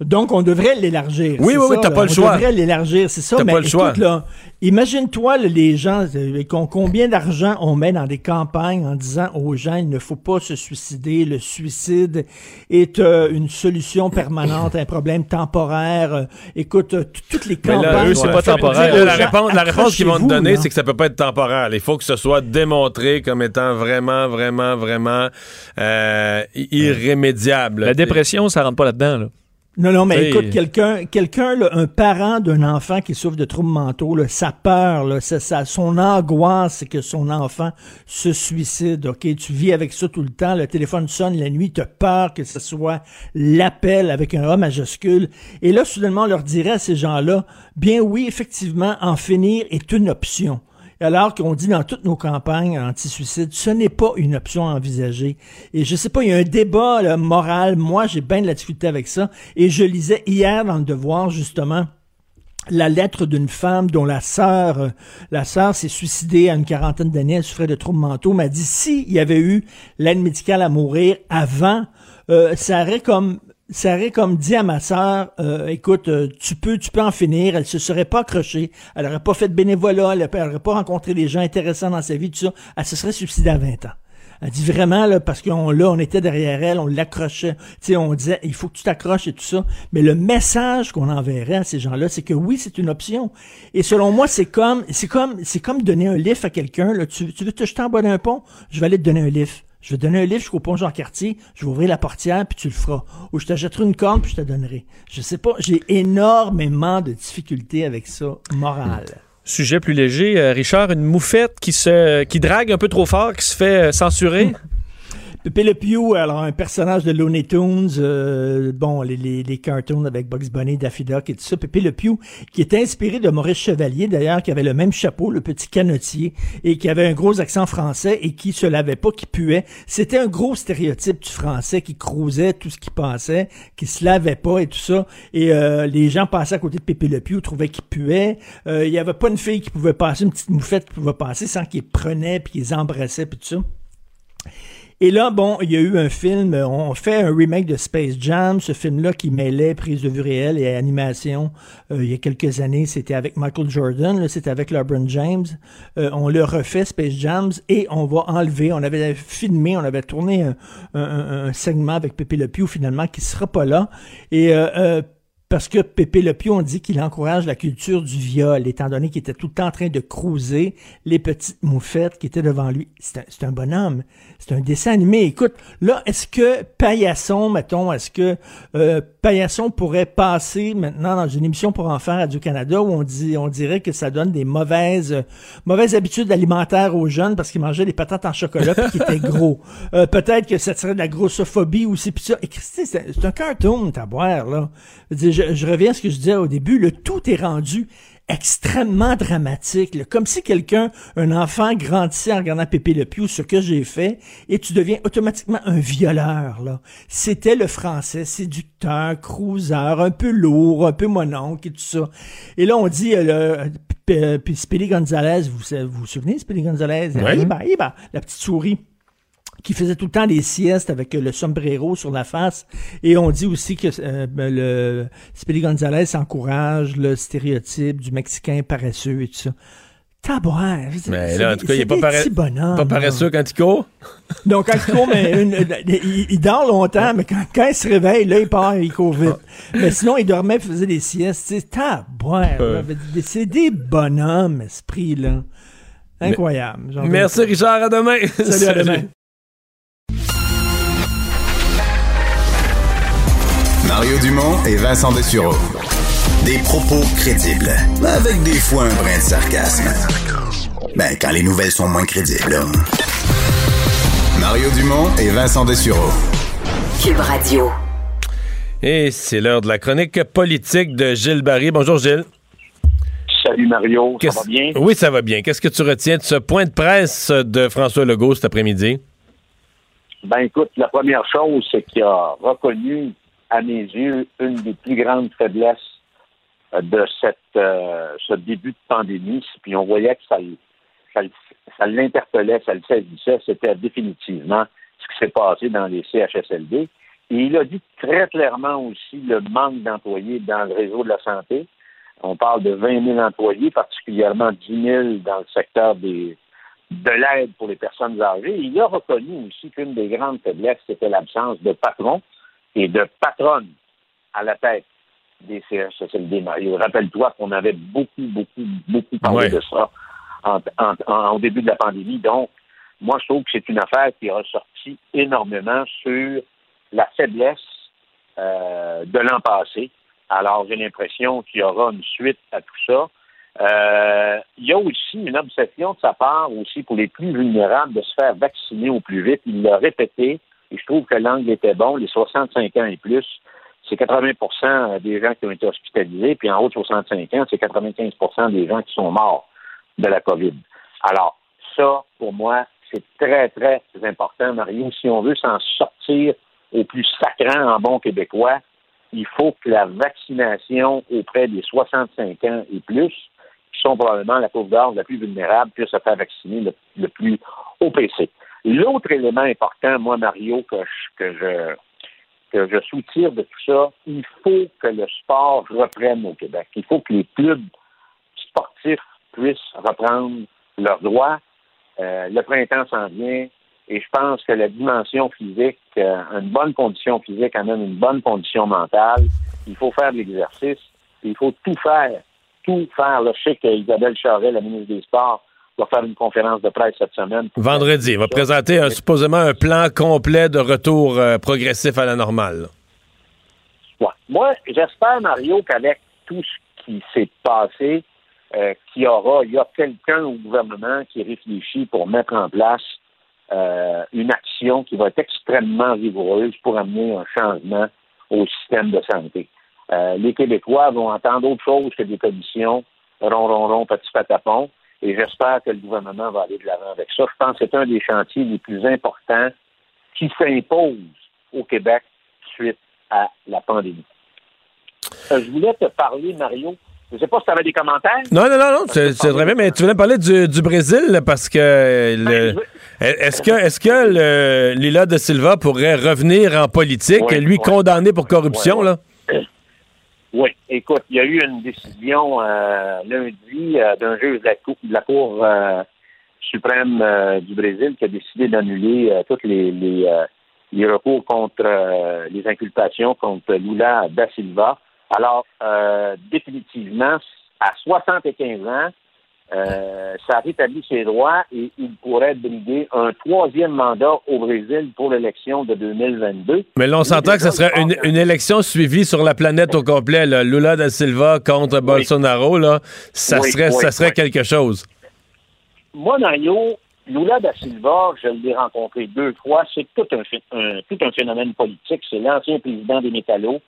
Speaker 20: Donc, on devrait l'élargir.
Speaker 2: Oui, oui, oui, t'as pas le
Speaker 20: on
Speaker 2: choix.
Speaker 20: devrait l'élargir, c'est ça.
Speaker 2: T'as
Speaker 20: mais
Speaker 2: pas le
Speaker 20: écoute,
Speaker 2: choix.
Speaker 20: là, imagine-toi là, les gens, euh, combien d'argent on met dans des campagnes en disant aux gens, il ne faut pas se suicider. Le suicide est euh, une solution permanente un problème temporaire. Euh, écoute, toutes les
Speaker 2: Mais
Speaker 20: campagnes...
Speaker 2: là, eux, c'est
Speaker 20: on
Speaker 2: pas temporaire. La
Speaker 20: gens,
Speaker 2: réponse, la réponse qu'ils vont te donner, c'est que ça peut pas être temporaire. Il faut que ce soit démontré comme étant vraiment, vraiment, vraiment euh, irrémédiable.
Speaker 3: La dépression, ça rentre pas là-dedans. Là.
Speaker 20: Non, non, mais écoute, quelqu'un, quelqu'un, là, un parent d'un enfant qui souffre de troubles mentaux, là, sa peur, là, ça, ça- son angoisse, c'est que son enfant se suicide. Ok, tu vis avec ça tout le temps. Le téléphone sonne la nuit, tu as peur que ce soit l'appel avec un A majuscule. Et là, soudainement, on leur dirait à ces gens-là, bien oui, effectivement, en finir est une option. Alors qu'on dit dans toutes nos campagnes anti-suicide, ce n'est pas une option à envisager. Et je sais pas, il y a un débat moral. Moi, j'ai bien de la difficulté avec ça. Et je lisais hier dans le Devoir, justement, la lettre d'une femme dont la sœur, euh, la sœur s'est suicidée à une quarantaine d'années, elle souffrait de troubles mentaux, m'a dit s'il y avait eu l'aide médicale à mourir avant, euh, ça aurait comme ça aurait comme dit à ma sœur, euh, écoute, euh, tu peux, tu peux en finir. Elle se serait pas accrochée, elle aurait pas fait de bénévolat, elle aurait pas rencontré des gens intéressants dans sa vie, tout ça. Elle se serait suicidée à 20 ans. Elle dit vraiment, là, parce qu'on là, on était derrière elle, on l'accrochait. Tu sais, on disait, il faut que tu t'accroches et tout ça. Mais le message qu'on enverrait à ces gens-là, c'est que oui, c'est une option. Et selon moi, c'est comme, c'est comme, c'est comme donner un lift à quelqu'un, là. Tu, tu veux te jeter en bas d'un pont? Je vais aller te donner un lift. Je vais te donner un livre jusqu'au pont Jean-Cartier, je vais ouvrir la portière, puis tu le feras. Ou je t'achèterai une corne, puis je te donnerai. Je sais pas, j'ai énormément de difficultés avec ça, morale.
Speaker 3: Sujet plus léger, euh, Richard, une moufette qui se qui drague un peu trop fort, qui se fait euh, censurer? <laughs>
Speaker 20: Pépé Le Pew, alors un personnage de Looney Tunes, euh, bon, les, les, les, cartoons avec Bugs Bunny, Daffy Duck et tout ça. Pépé Le Pew, qui est inspiré de Maurice Chevalier, d'ailleurs, qui avait le même chapeau, le petit canotier, et qui avait un gros accent français et qui se lavait pas, qui puait. C'était un gros stéréotype du français qui crousait tout ce qu'il pensait, qui se lavait pas et tout ça. Et euh, les gens passaient à côté de Pépé Le Pew, trouvaient qu'il puait. Euh, il y avait pas une fille qui pouvait passer, une petite moufette qui pouvait passer sans qu'il prenait puis qu'ils embrassait puis tout ça. Et là, bon, il y a eu un film, on fait un remake de Space Jam, ce film-là qui mêlait prise de vue réelle et animation. Euh, il y a quelques années, c'était avec Michael Jordan, c'était avec LeBron James. Euh, on le refait, Space Jams, et on va enlever, on avait filmé, on avait tourné un, segment avec Pepe Le Pew, finalement, qui sera pas là. Euh, parce que Pépé Le Pew, on dit qu'il encourage la culture du viol, étant donné qu'il était tout le temps en train de cruiser les petites moufettes qui étaient devant lui. C'est un, un, bonhomme. C'est un dessin animé. Écoute, là, est-ce que Paillasson, mettons, est-ce que euh, Paillasson pourrait passer maintenant dans une émission pour enfants Radio-Canada où on dit, on dirait que ça donne des mauvaises, euh, mauvaises habitudes alimentaires aux jeunes parce qu'ils mangeaient des patates en chocolat et qu'ils étaient gros. <laughs> Euh, peut-être que ça serait de la grossophobie aussi, puis ça. Et c'est un cartoon, à boire, là. Je, je, reviens à ce que je disais au début, le tout est rendu extrêmement dramatique, là, comme si quelqu'un, un enfant grandissait en regardant Pépé Le Pew, ce que j'ai fait, et tu deviens automatiquement un violeur. là. C'était le français séducteur, cruiser, un peu lourd, un peu mononcle et tout ça. Et là, on dit, euh, le, puis Spilly Gonzalez, vous, vous vous souvenez, Spilly Gonzalez?
Speaker 2: Oui.
Speaker 20: la petite souris qui faisait tout le temps des siestes avec le sombrero sur la face. Et on dit aussi que euh, le Speedy Gonzalez encourage le stéréotype du Mexicain paresseux et tout ça. Tabouin.
Speaker 2: Mais là, en tout cas, il n'est pas, pare... pas paresseux quand il court? <laughs>
Speaker 20: Donc, quand il court, mais une, il, il, dort longtemps, mais quand, quand, il se réveille, là, il part, il court vite. mais sinon, il dormait, il faisait des siestes. Tabouin. Euh. C'est des bonhommes, esprit, là. Incroyable.
Speaker 2: Merci, Richard. À demain.
Speaker 20: Salut. à <laughs> demain.
Speaker 7: Mario Dumont et Vincent Dessureau. Des propos crédibles, avec des fois un brin de sarcasme. Ben, quand les nouvelles sont moins crédibles. Hein. Mario Dumont et Vincent Dessureau.
Speaker 13: Cube Radio.
Speaker 2: Et c'est l'heure de la chronique politique de Gilles Barry. Bonjour Gilles.
Speaker 21: Salut Mario, ça va bien?
Speaker 2: Oui, ça va bien. Qu'est-ce que tu retiens de ce point de presse de François Legault cet après-midi?
Speaker 21: Ben écoute, la première chose, c'est qu'il a reconnu à mes yeux, une des plus grandes faiblesses euh, de cette, euh, ce début de pandémie. Puis on voyait que ça, ça, l'interpellait, ça le saisissait. C'était définitivement ce qui s'est passé dans les CHSLD. Et il a dit très clairement aussi le manque d'employés dans le réseau de la santé. On parle de 20 000 employés, particulièrement 10 000 dans le secteur des, de l'aide pour les personnes âgées. il a reconnu aussi qu'une des grandes faiblesses, c'était l'absence de patrons et de patronne à la tête des CHSLD. Mario, rappelle-toi qu'on avait beaucoup, beaucoup, beaucoup parlé de ça en, en, en, au début de la pandémie. Donc, moi, je trouve que c'est une affaire qui a ressorti énormément sur la faiblesse euh, de l'an passé. Alors, j'ai l'impression qu'il y aura une suite à tout ça. Euh, il y a aussi une obsession de sa part aussi pour les plus vulnérables de se faire vacciner au plus vite. Il l'a répété et je trouve que l'angle était bon. Les 65 ans et plus, c'est 80% des gens qui ont été hospitalisés, puis en haut de 65 ans, c'est 95% des gens qui sont morts de la COVID. Alors, ça, pour moi, c'est très, très important, Mario. Si on veut s'en sortir au plus sacrant en bon québécois, il faut que la vaccination auprès des 65 ans et plus, qui sont probablement la pauvre d'âge la plus vulnérable, puisse se faire vacciner le, le plus au PC. L'autre élément important, moi, Mario, que je, que je que je soutire de tout ça, il faut que le sport reprenne au Québec. Il faut que les clubs sportifs puissent reprendre leurs droits. Euh, le printemps s'en vient Et je pense que la dimension physique, euh, une bonne condition physique amène une bonne condition mentale. Il faut faire de l'exercice. Il faut tout faire. Tout faire. Là, je sais qu'Isabelle Charret, la ministre des Sports, va faire une conférence de presse cette semaine.
Speaker 2: Vendredi, il va présenter un, supposément un plan complet de retour euh, progressif à la normale.
Speaker 21: Ouais. Moi, j'espère, Mario, qu'avec tout ce qui s'est passé, euh, qu'il y aura, il y a quelqu'un au gouvernement qui réfléchit pour mettre en place euh, une action qui va être extrêmement rigoureuse pour amener un changement au système de santé. Euh, les Québécois vont entendre autre chose que des commissions, rond, rond, petit patapon, et j'espère que le gouvernement va aller de l'avant avec ça. Je pense que c'est un des chantiers les plus importants qui s'impose au Québec suite à la pandémie. Euh, je voulais te parler, Mario, je ne sais pas si tu avais des commentaires.
Speaker 2: Non, non, non, non, c'est très bien, mais tu voulais parler du, du Brésil parce que le,
Speaker 21: Ben,
Speaker 2: est-ce que est-ce que le, Lila de Silva pourrait revenir en politique,
Speaker 21: Oui,
Speaker 2: lui
Speaker 21: oui.
Speaker 2: condamné pour corruption,
Speaker 21: Oui,
Speaker 2: là?
Speaker 21: Oui, écoute, il y a eu une décision euh, lundi euh, d'un juge de la Cour, euh, suprême euh, du Brésil qui a décidé d'annuler euh, tous les, les, euh, les recours contre les inculpations contre Lula da Silva. Alors, définitivement, à 75 ans, euh, ça rétablit ses droits et il pourrait briguer un troisième mandat au Brésil pour l'élection de 2022.
Speaker 2: Mais là, on s'entend que ce serait une, une élection suivie sur la planète au complet. là. Lula da Silva contre Bolsonaro, là, ça
Speaker 21: Oui,
Speaker 2: serait,
Speaker 21: oui,
Speaker 2: ça serait quelque chose.
Speaker 21: Moi, Mario, Lula da Silva, je l'ai rencontré deux fois. C'est tout un, un- tout un phénomène politique. C'est l'ancien président des Métallos.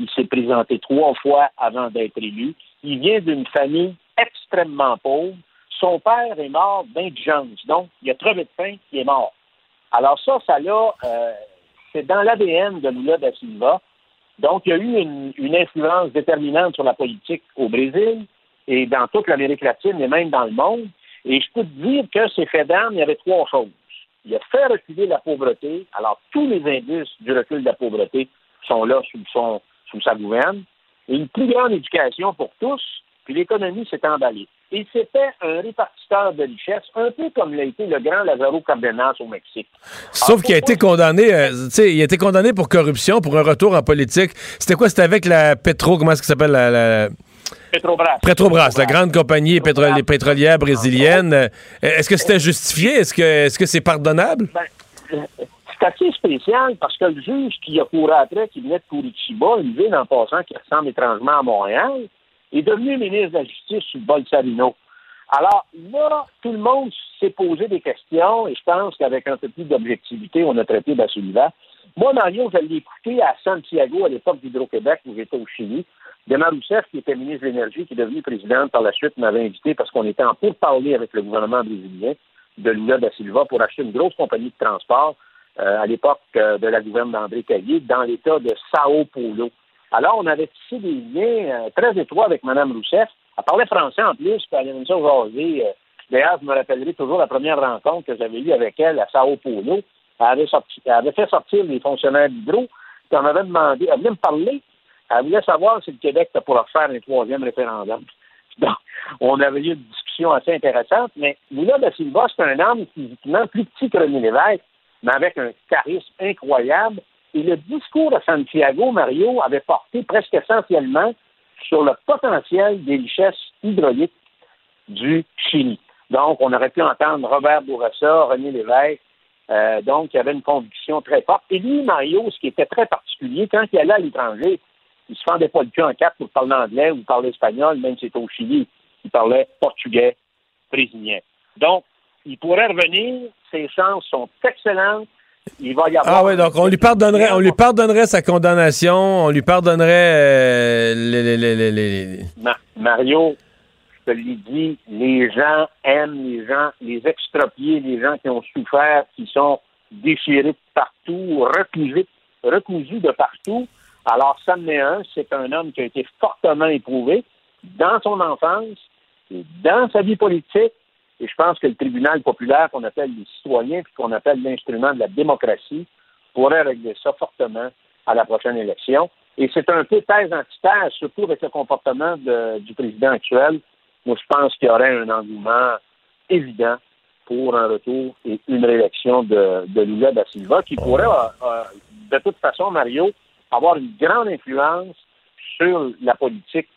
Speaker 21: Il s'est présenté trois fois avant d'être élu. Il vient d'une famille extrêmement pauvre. Son père est mort d'indigence. Donc, il a crevé de faim, il est mort. Alors ça, ça l'a, euh, c'est dans l'ADN de Lula da Silva. Donc, il y a eu une, influence déterminante sur la politique au Brésil et dans toute l'Amérique latine et même dans le monde. Et je peux te dire que ces faits d'armes, il y avait trois choses. Il a fait reculer la pauvreté. Alors, tous les indices du recul de la pauvreté sont là sous, son, sous sa gouverne. Une plus grande éducation pour tous, puis l'économie s'est emballée. Et c'était un répartiteur de richesses, un peu comme l'a été le grand Lázaro Cárdenas au Mexique.
Speaker 2: Sauf qu'il a été condamné, euh, il a été condamné pour corruption, pour un retour en politique. C'était quoi? C'était avec la Petro, comment est-ce s'appelle? La, la-
Speaker 21: Petrobras.
Speaker 2: Petrobras, la grande compagnie pétro- pétrolière brésilienne. Euh, Est-ce que c'était justifié? Est-ce que c'est pardonnable?
Speaker 21: Ben, c'est assez spécial parce que le juge qui a couru après, qui venait de Curitiba, une ville en passant qui ressemble étrangement à Montréal, est devenu ministre de la Justice sous Bolsonaro. Alors là, tout le monde s'est posé des questions et je pense qu'avec un peu plus d'objectivité, on a traité Bassoliva. Moi, Mario, je l'ai écouté à Santiago à l'époque d'Hydro-Québec où j'étais au Chili. Dema Rousseff, qui était ministre de l'Énergie, qui est devenu présidente par la suite, m'avait invité parce qu'on était en pourparlers avec le gouvernement brésilien de Lula da Silva pour acheter une grosse compagnie de transport euh, à l'époque euh, de la gouverne d'André Caillé dans l'État de Sao Paulo. Alors, on avait tissé des liens euh, très étroits avec Mme Rousseff. Elle parlait français en plus, puis elle aimait ça jaser. Euh, D'ailleurs, je me rappellerai toujours la première rencontre que j'avais eue avec elle à Sao Paulo. Elle avait, sorti, elle avait fait sortir les fonctionnaires d'Hydro, puis on avait demandé, elle venait me parler, elle voulait savoir si le Québec était pour faire un troisième référendum. <laughs> Donc, on avait eu une discussion assez intéressante, mais Lula da Silva, c'est un homme physiquement plus petit que René Lévesque, mais avec un charisme incroyable. Et le discours de Santiago, Mario, avait porté presque essentiellement sur le potentiel des richesses hydrauliques du Chili. Donc, on aurait pu entendre Robert Bourassa, René Lévesque. Euh, donc, il avait une conviction très forte. Et lui, Mario, ce qui était très particulier, quand il allait à l'étranger, il se fendait pas le cul en quatre pour parler anglais ou parler espagnol, même si c'était au Chili. Il parlait portugais, brésilien. Donc, il pourrait revenir. Ses chances sont excellentes. Il va y avoir.
Speaker 2: Ah oui, donc on lui pardonnerait, on lui pardonnerait sa condamnation, on lui pardonnerait euh, les, les- les- les- les-
Speaker 21: Ma- Mario, je te l'ai dit, les gens aiment les gens, les expropriés, les gens qui ont souffert, qui sont déchirés de partout, recousus, recousus de partout. Alors, est un. C'est un homme qui a été fortement éprouvé dans son enfance, et dans sa vie politique. Et je pense que le tribunal populaire qu'on appelle les citoyens, puis qu'on appelle l'instrument de la démocratie, pourrait régler ça fortement à la prochaine élection. Et c'est un peu thèse antithèse, surtout avec le comportement de- du président actuel. Moi, je pense qu'il y aurait un engouement évident pour un retour et une réélection de, de Lula da Silva, qui pourrait, euh, euh, de toute façon, Mario, avoir une grande influence sur la politique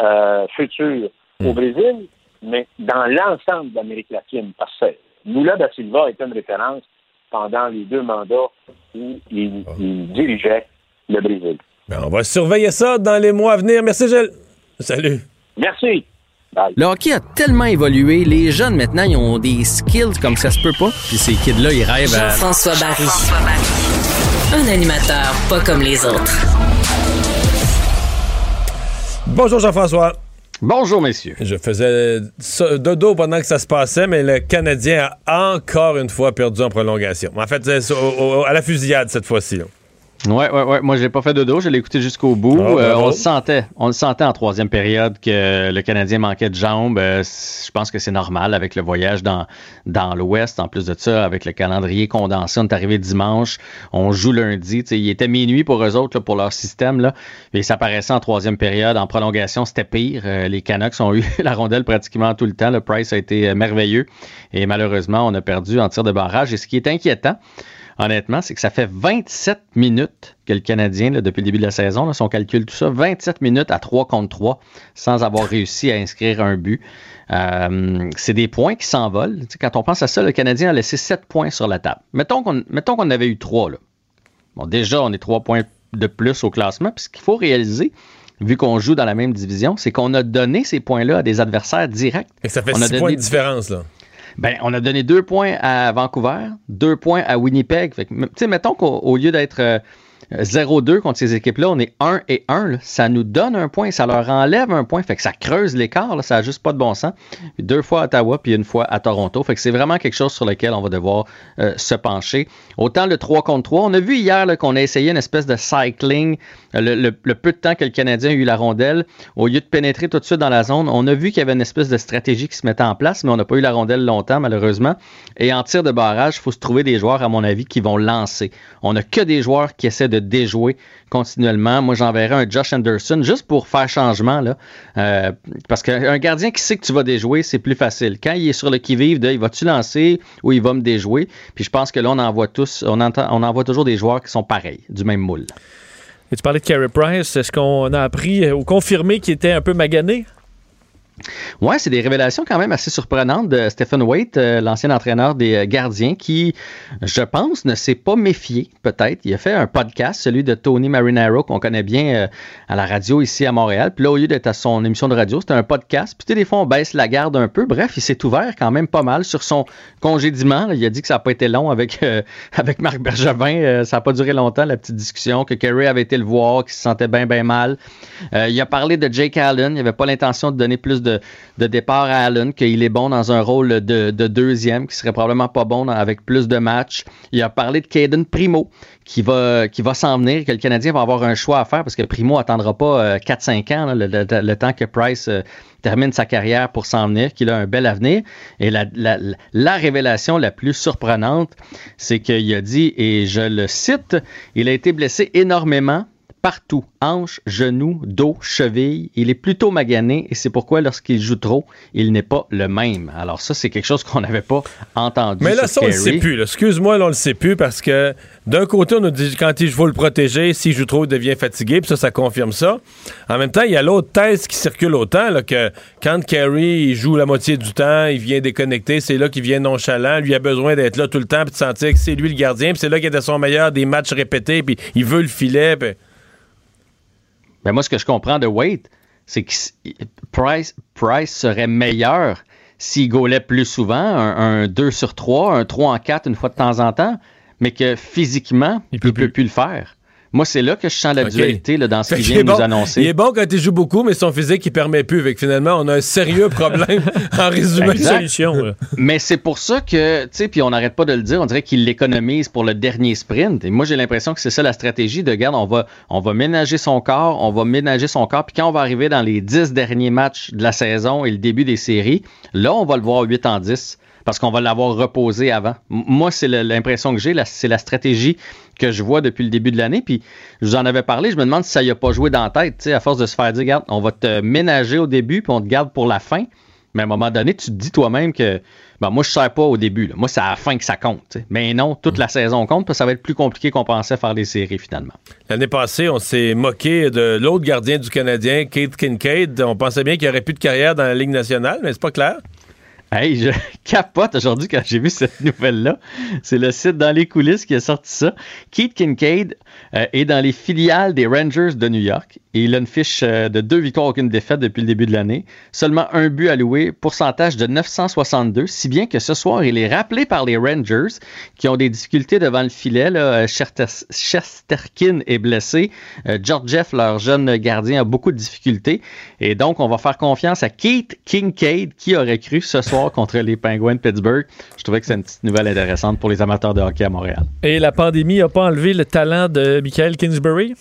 Speaker 21: euh, future au Brésil, mais dans l'ensemble de l'Amérique latine, parce que Lula da Silva est une référence pendant les deux mandats où il, il dirigeait le Brésil.
Speaker 2: Ben, on va surveiller ça dans les mois à venir. Merci, Gilles. Salut.
Speaker 21: Merci.
Speaker 22: Le hockey a tellement évolué, les jeunes maintenant, ils ont des skills comme ça se peut pas. Puis ces kids-là, ils rêvent à...
Speaker 13: Jean-François Barry. Un animateur pas comme les autres.
Speaker 2: Bonjour, Jean-François.
Speaker 23: Bonjour, messieurs.
Speaker 2: Je faisais dodo pendant que ça se passait, mais le Canadien a encore une fois perdu en prolongation. En fait, à la fusillade cette fois-ci.
Speaker 23: Ouais, ouais, ouais. Moi, j'ai pas fait de dos. Je l'ai écouté jusqu'au bout.
Speaker 2: Ah,
Speaker 23: Euh, on le sentait. On le sentait en troisième période que le Canadien manquait de jambes. Euh, je pense que c'est normal avec le voyage dans, dans l'Ouest. En plus de ça, avec le calendrier condensé, on est arrivé dimanche. On joue lundi. Tu sais, il était minuit pour eux autres, là, pour leur système. Là. Et ça paraissait en troisième période. En prolongation, c'était pire. Euh, les Canucks ont eu <laughs> la rondelle pratiquement tout le temps. Le Price a été euh, merveilleux. Et malheureusement, on a perdu en tir de barrage. Et ce qui est inquiétant, honnêtement, c'est que ça fait 27 minutes que le Canadien, là, depuis le début de la saison, là, si on calcule tout ça, 27 minutes à 3 contre 3 sans avoir réussi à inscrire un but. Euh, c'est des points qui s'envolent. Tu sais, quand on pense à ça, le Canadien a laissé 7 points sur la table. Mettons qu'on mettons qu'on avait eu 3. Là. Bon, déjà, on est 3 points de plus au classement. Puis ce qu'il faut réaliser, vu qu'on joue dans la même division, c'est qu'on a donné ces points-là à des adversaires directs.
Speaker 2: Et ça fait
Speaker 23: On a
Speaker 2: 6
Speaker 23: donné
Speaker 2: points de différence. Là.
Speaker 23: Ben, on a donné deux points à Vancouver, deux points à Winnipeg. Mettons qu'au au lieu d'être euh, 0-2 contre ces équipes-là, on est 1 et 1. là. Ça nous donne un point, ça leur enlève un point. Fait que ça creuse l'écart. Ça n'a juste pas de bon sens. Deux fois à Ottawa, puis une fois à Toronto. Fait que c'est vraiment quelque chose sur lequel on va devoir euh, se pencher. Autant le 3 contre 3. On a vu hier qu'on a essayé une espèce de cycling. Le, le- le peu de temps que le Canadien a eu la rondelle, au lieu de pénétrer tout de suite dans la zone, on a vu qu'il y avait une espèce de stratégie qui se mettait en place, mais on n'a pas eu la rondelle longtemps, malheureusement. Et en tir de barrage, il faut se trouver des joueurs, à mon avis, qui vont lancer. On n'a que des joueurs qui essaient de déjouer continuellement. Moi, j'enverrais un Josh Anderson juste pour faire changement, là. Euh, parce qu'un gardien qui sait que tu vas déjouer, c'est plus facile. Quand il est sur le qui-vive de il va-tu lancer ou il va me déjouer, puis je pense que là, on en voit tous, on, entend, on toujours des joueurs qui sont pareils, du même moule.
Speaker 3: Et tu parlais de Carey Price. Est-ce qu'on a appris ou confirmé qu'il était un peu magané?
Speaker 23: Ouais, c'est des révélations quand même assez surprenantes de Stephen Waite, euh, l'ancien entraîneur des euh, gardiens, qui, je pense, ne s'est pas méfié, peut-être. Il a fait un podcast, celui de Tony Marinaro, qu'on connaît bien euh, à la radio ici à Montréal. Puis là, au lieu d'être à son émission de radio, c'était un podcast. Puis des fois, on baisse la garde un peu. Bref, il s'est ouvert quand même pas mal sur son congédiement. Il a dit que ça n'a pas été long avec, <laughs> avec Marc Bergevin. Ça n'a pas duré longtemps, la petite discussion, que Kerry avait été le voir, qu'il se sentait bien, bien mal. Il a parlé de Jake Allen. Il n'avait pas l'intention de donner plus de, de départ à Allen, qu'il est bon dans un rôle de, de deuxième, qui serait probablement pas bon avec plus de matchs. Il a parlé de Caden Primo, qui va, qui va s'en venir, que le Canadien va avoir un choix à faire, parce que Primo attendra pas euh, 4-5 ans, là, le, temps que Price euh, termine sa carrière pour s'en venir, qu'il a un bel avenir. Et la- la révélation la plus surprenante, c'est qu'il a dit, et je le cite, il a été blessé énormément partout, hanche, genou, dos, cheville. Il est plutôt magané et c'est pourquoi lorsqu'il joue trop, il n'est pas le même. Alors ça, c'est quelque chose <laughs> qu'on n'avait pas entendu.
Speaker 2: Mais là, ça, on le sait plus. Excuse-moi, là, on le sait plus parce que d'un côté, on nous dit quand il faut le protéger, s'il joue trop, il devient fatigué, puis ça, ça confirme ça. En même temps, il y a l'autre thèse qui circule autant, là, que quand Carey il joue la moitié du temps, il vient déconnecter, c'est là qu'il vient nonchalant, lui a besoin d'être là tout le temps, puis de sentir que c'est lui le gardien, puis c'est là qu'il était son meilleur des matchs répétés, puis il veut le filet, puis...
Speaker 23: Ben moi, ce que je comprends de Wade, c'est que Price, Price serait meilleur s'il gaulait plus souvent, un, un 2 sur 3, un 3 en 4 une fois de temps en temps, mais que physiquement, il ne peut, plus le faire. Moi, c'est là que je sens la dualité là, dans ce qu'il <laughs> vient de nous
Speaker 2: bon.
Speaker 23: annoncer.
Speaker 2: Il est bon quand il joue beaucoup, mais son physique, il permet plus. Fait que finalement, on a un sérieux problème <laughs> <laughs> en résumé.
Speaker 23: Exact. Mais c'est pour ça que, tu sais, puis on n'arrête pas de le dire, on dirait qu'il l'économise pour le dernier sprint. Et moi, j'ai l'impression que c'est ça la stratégie de garde. On va, on va ménager son corps, on va ménager son corps, puis quand on va arriver dans les 10 derniers matchs de la saison et le début des séries, là, on va le voir 8 en 10 parce qu'on va l'avoir reposé avant. Moi, c'est l'impression que j'ai, c'est la stratégie que je vois depuis le début de l'année. Puis je vous en avais parlé, je me demande si ça y a pas joué dans la tête, tu à force de se faire dire, regarde, on va te ménager au début, puis on te garde pour la fin. Mais à un moment donné, tu te dis toi-même que ben, moi, je ne sers pas au début. Moi, c'est à la fin que ça compte. Mais non, toute la saison compte, parce ça va être plus compliqué qu'on pensait faire des séries finalement.
Speaker 2: L'année passée, on s'est moqué de l'autre gardien du Canadien, Kate Kincaid. On pensait bien qu'il n'y aurait plus de carrière dans la Ligue nationale, mais c'est pas clair.
Speaker 23: Hey, je <laughs> capote aujourd'hui quand j'ai vu cette nouvelle-là. C'est le site dans les coulisses qui a sorti ça. Keith Kincaid euh, est dans les filiales des Rangers de New York. Il a une fiche euh, de deux victoires, aucune défaite depuis le début de l'année. Seulement un but alloué, pourcentage de 962, si bien que ce soir, il est rappelé par les Rangers qui ont des difficultés devant le filet. Là. Chester- Chesterkin est blessé. Euh, George Jeff, leur jeune gardien, a beaucoup de difficultés. Et donc, on va faire confiance à Keith Kincaid qui aurait cru ce soir contre les Penguins de Pittsburgh. Je trouvais que c'est une petite nouvelle intéressante pour les amateurs de hockey à Montréal.
Speaker 3: Et la pandémie n'a pas enlevé le talent de Michael Kingsbury?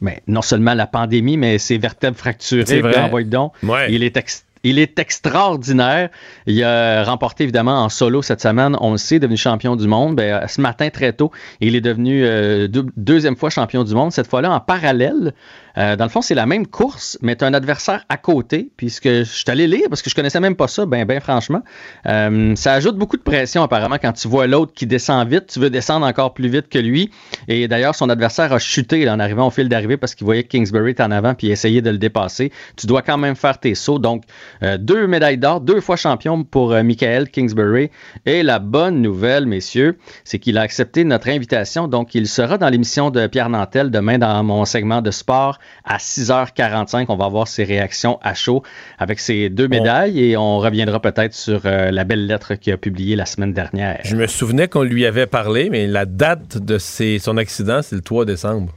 Speaker 23: Mais non seulement la pandémie, mais ses vertèbres fracturées. Puis donc. Il est il est extraordinaire. Il a remporté évidemment en solo cette semaine. On le sait, devenu champion du monde. Ben, euh, ce matin très tôt, il est devenu euh, deux- deuxième fois champion du monde. Cette fois-là en parallèle. Euh, dans le fond, c'est la même course, mais tu as un adversaire à côté. Puisque je suis lire parce que je connaissais même pas ça, ben, ben franchement. Euh, ça ajoute beaucoup de pression apparemment quand tu vois l'autre qui descend vite. Tu veux descendre encore plus vite que lui. Et d'ailleurs, son adversaire a chuté en arrivant au fil d'arrivée parce qu'il voyait que Kingsbury était en avant puis essayait de le dépasser. Tu dois quand même faire tes sauts. Donc, euh, deux médailles d'or, deux fois champion pour Michael Kingsbury. Et la bonne nouvelle, messieurs, c'est qu'il a accepté notre invitation. Donc, il sera dans l'émission de Pierre Nantel demain dans mon segment de sport à 6h45. On va voir ses réactions à chaud avec ses deux médailles et on reviendra peut-être sur euh, la belle lettre qu'il a publiée la semaine dernière.
Speaker 2: Je me souvenais qu'on lui avait parlé, mais la date de ses- son accident, c'est le 3 décembre.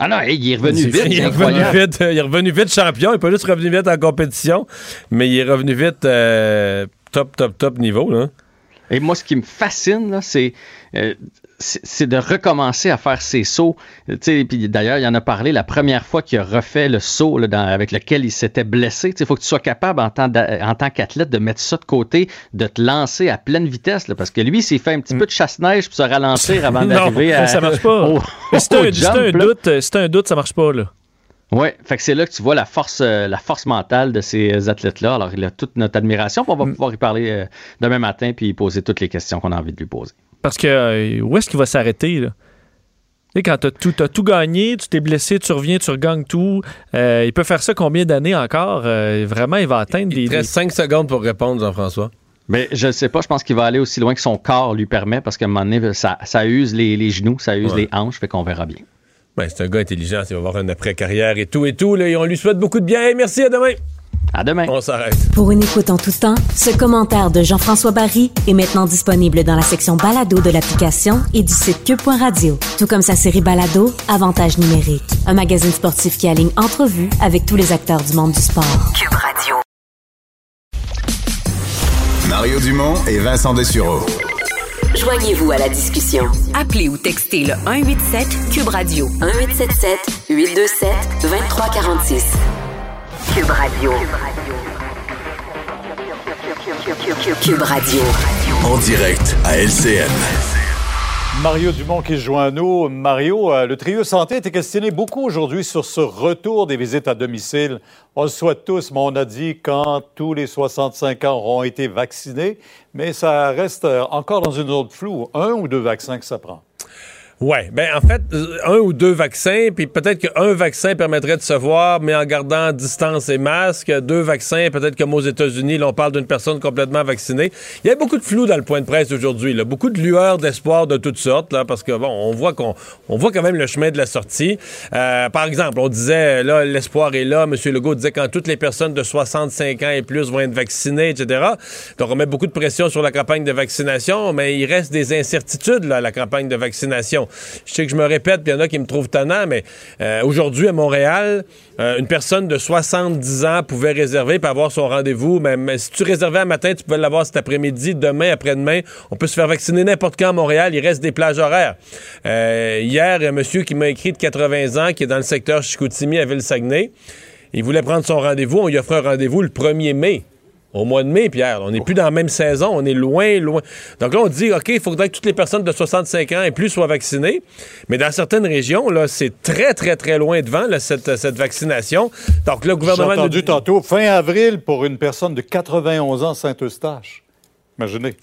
Speaker 23: Ah non, hey, il est revenu vite.
Speaker 2: Il est revenu vite, euh, il est revenu vite champion. Il n'est pas juste revenu vite en compétition, mais il est revenu vite euh, top, top, top niveau. Là.
Speaker 23: Et moi, ce qui me fascine, c'est, euh, c'est de recommencer à faire ses sauts. Euh, Puis d'ailleurs, il en a parlé la première fois qu'il a refait le saut là, dans- avec lequel il s'était blessé. Il faut que tu sois capable, en tant, d'a- en tant qu'athlète, de mettre ça de côté, de te lancer à pleine vitesse. là, parce que lui, s'il fait un petit peu de chasse-neige pour se ralentir avant <laughs> d'arriver à.
Speaker 3: ça marche pas. <laughs>
Speaker 23: au-
Speaker 3: c'est un, doute, euh, c'est un doute, ça marche pas, là.
Speaker 23: Oui, fait que c'est là que tu vois la force, euh, la force mentale de ces athlètes-là. Alors, il a toute notre admiration. On va
Speaker 3: Mm.
Speaker 23: pouvoir y parler euh, demain matin puis poser toutes les questions qu'on a envie de lui poser.
Speaker 3: Parce que euh, où est-ce qu'il va s'arrêter, là? Tu sais, quand t'as tout, t'as tout gagné, tu t'es blessé, tu reviens, tu regagnes tout. euh, il peut faire ça combien d'années encore? Euh, vraiment, il va atteindre des.
Speaker 2: Il te reste 5 secondes pour répondre, Jean-François.
Speaker 23: Mais je ne sais pas, je pense qu'il va aller aussi loin que son corps lui permet parce qu'à un moment donné, ça, ça use les, les genoux, ça use
Speaker 2: Ouais.
Speaker 23: les hanches, fait qu'on verra bien.
Speaker 2: Ben, c'est un gars intelligent, il va avoir un après-carrière et tout et tout. Là, et on lui souhaite beaucoup de bien. Hey, merci, à demain.
Speaker 23: À demain.
Speaker 2: On s'arrête.
Speaker 13: Pour une écoute en tout temps, ce commentaire de Jean-François Barry est maintenant disponible dans la section balado de l'application et du site cube.radio. Tout comme sa série balado, Avantage numérique, un magazine sportif qui aligne entrevues avec tous les acteurs du monde du sport. Cube Radio.
Speaker 7: Mario Dumont et Vincent Dessureau.
Speaker 24: Joignez-vous à la discussion. Appelez ou textez le 187 Cube Radio 1877 827 2346. Cube Radio. Cube Radio.
Speaker 7: En direct à LCN.
Speaker 11: Mario Dumont qui se joint à nous. Mario, euh, le trio santé était questionné beaucoup aujourd'hui sur ce retour des visites à domicile. On le souhaite tous, mais on a dit quand tous les 65 ans auront été vaccinés, mais ça reste encore dans une zone floue. Un ou deux vaccins que ça prend?
Speaker 2: Ouais, ben en fait, euh, un ou deux vaccins, puis peut-être qu'un vaccin permettrait de se voir, mais en gardant distance et masque. Deux vaccins, peut-être comme aux États-Unis, là, on parle d'une personne complètement vaccinée. Il y a beaucoup de flou dans le point de presse aujourd'hui, beaucoup de lueurs d'espoir de toutes sortes, là, parce que bon, on voit qu'on on voit quand même le chemin de la sortie. Euh, par exemple, on disait là, l'espoir est là. M. Legault disait quand toutes les personnes de 65 ans et plus vont être vaccinées, etc. Donc on met beaucoup de pression sur la campagne de vaccination, mais il reste des incertitudes là, à la campagne de vaccination. Je sais que je me répète, puis il y en a qui me trouvent tannant, mais euh, aujourd'hui à Montréal, euh, une personne de 70 ans pouvait réserver pour avoir son rendez-vous. Mais, si tu réservais un matin, tu pouvais l'avoir cet après-midi, demain, après-demain. On peut se faire vacciner n'importe quand à Montréal. Il reste des plages horaires. Euh, hier, un monsieur qui m'a écrit de 80 ans, qui est dans le secteur Chicoutimi à Ville-Saguenay, il voulait prendre son rendez-vous. On lui offrait un rendez-vous le 1er mai. Au mois de mai, Pierre. On n'est plus dans la même saison, on est loin, loin. Donc là, on dit, OK, il faudrait que toutes les personnes de 65 ans et plus soient vaccinées. Mais dans certaines régions, là, c'est très, très, très loin devant, là, cette, cette vaccination. Donc le gouvernement...
Speaker 25: J'ai entendu tantôt, fin avril, pour une personne de 91 ans, Saint-Eustache. Imaginez.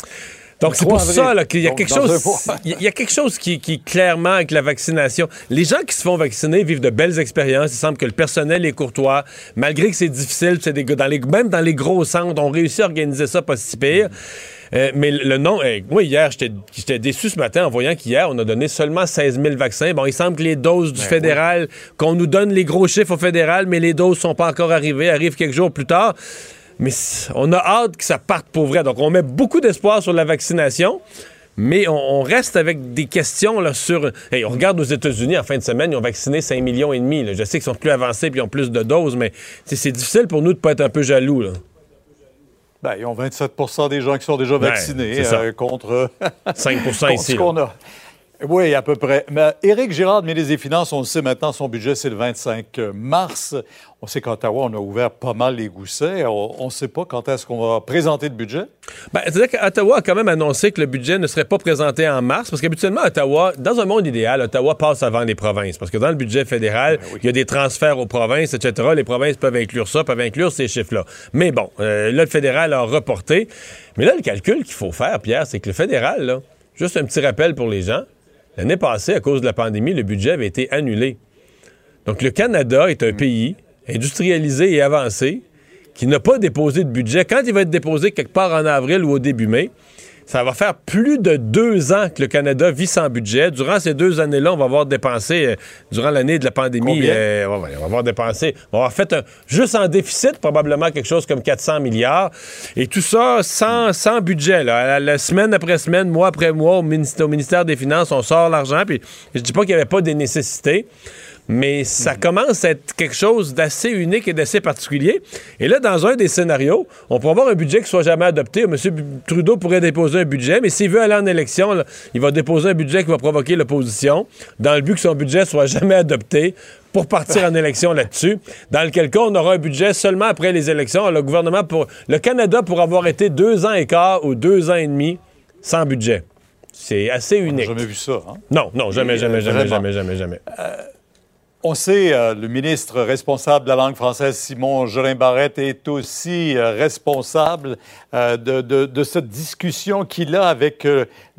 Speaker 2: Donc, c'est pour ça qu'il y a quelque chose. <laughs> Il y a quelque chose qui, qui, clairement, avec la vaccination. Les gens qui se font vacciner vivent de belles expériences. Il semble que le personnel est courtois. Malgré que c'est difficile, c'est des, dans les, même dans les gros centres, on réussit à organiser ça pas si pire. Euh, mais le nom, moi, hier, j'étais déçu ce matin en voyant qu'hier, on a donné seulement 16 000 vaccins. Bon, il semble que les doses du
Speaker 25: Ben
Speaker 2: fédéral, qu'on nous donne les gros chiffres au fédéral, mais les doses sont pas encore arrivées, arrivent quelques jours plus tard. Mais on a hâte que ça parte pour vrai. Donc, on met beaucoup d'espoir sur la vaccination. Mais on, reste avec des questions là, sur. Hey, on regarde aux États-Unis en fin de semaine, ils ont vacciné 5 millions et demi. Je sais qu'ils sont plus avancés et ils ont plus de doses, mais c'est difficile pour nous de ne pas être un peu jaloux. Là.
Speaker 25: Ben, ils ont 27% des gens qui sont déjà
Speaker 2: Ben,
Speaker 25: vaccinés euh, contre
Speaker 2: 5 <laughs>
Speaker 25: contre
Speaker 2: ici,
Speaker 25: ce qu'on a. Oui, à peu près. Mais Éric Girard, ministre des Finances, on le sait maintenant, son budget, c'est le 25 mars. On sait qu'à Ottawa, on a ouvert pas mal les goussets. On ne sait pas quand est-ce qu'on va présenter le budget.
Speaker 2: Ben, C'est-à-dire qu'Ottawa a quand même annoncé que le budget ne serait pas présenté en mars, parce qu'habituellement, Ottawa, dans un monde idéal, Ottawa passe avant les provinces, parce que dans le budget fédéral, il y a des transferts aux provinces, etc. Les provinces peuvent inclure ça, peuvent inclure ces chiffres-là. Mais bon, euh, là, le fédéral a reporté. Mais là, le calcul qu'il faut faire, Pierre, c'est que le fédéral, là, juste un petit rappel pour les gens, l'année passée, à cause de la pandémie, le budget avait été annulé. Donc, le Canada est un pays industrialisé et avancé qui n'a pas déposé de budget. Quand il va être déposé quelque part en avril ou au début mai, ça va faire plus de deux ans que le Canada vit sans budget. Durant ces deux années-là, on va avoir dépensé, euh, durant l'année de la pandémie, euh, on, va, on va avoir dépensé, on va avoir fait un- juste en déficit, probablement quelque chose comme 400 milliards. Et tout ça sans, sans budget. Là. La, la semaine après semaine, mois après mois, au ministère, au ministère des Finances, on sort l'argent. Puis je dis pas qu'il n'y avait pas des nécessités. Mais ça commence à être quelque chose d'assez unique et d'assez particulier. Et là, dans un des scénarios, on pourrait avoir un budget qui soit jamais adopté. M. Trudeau pourrait déposer un budget, mais s'il veut aller en élection, là, il va déposer un budget qui va provoquer l'opposition, dans le but que son budget soit jamais adopté pour partir en élection là-dessus. Dans lequel cas, on aura un budget seulement après les élections. Le gouvernement pour le Canada pour avoir été deux ans et quart ou deux ans et demi sans budget. C'est assez unique.
Speaker 25: jamais vu ça. hein?
Speaker 2: Non, non, jamais, jamais,
Speaker 25: euh,
Speaker 2: jamais,
Speaker 25: vraiment.
Speaker 2: jamais, jamais, jamais.
Speaker 25: On sait, euh, le ministre responsable de la langue française, Simon Jolin Barrette, est aussi euh, responsable euh, de, cette discussion qu'il a avec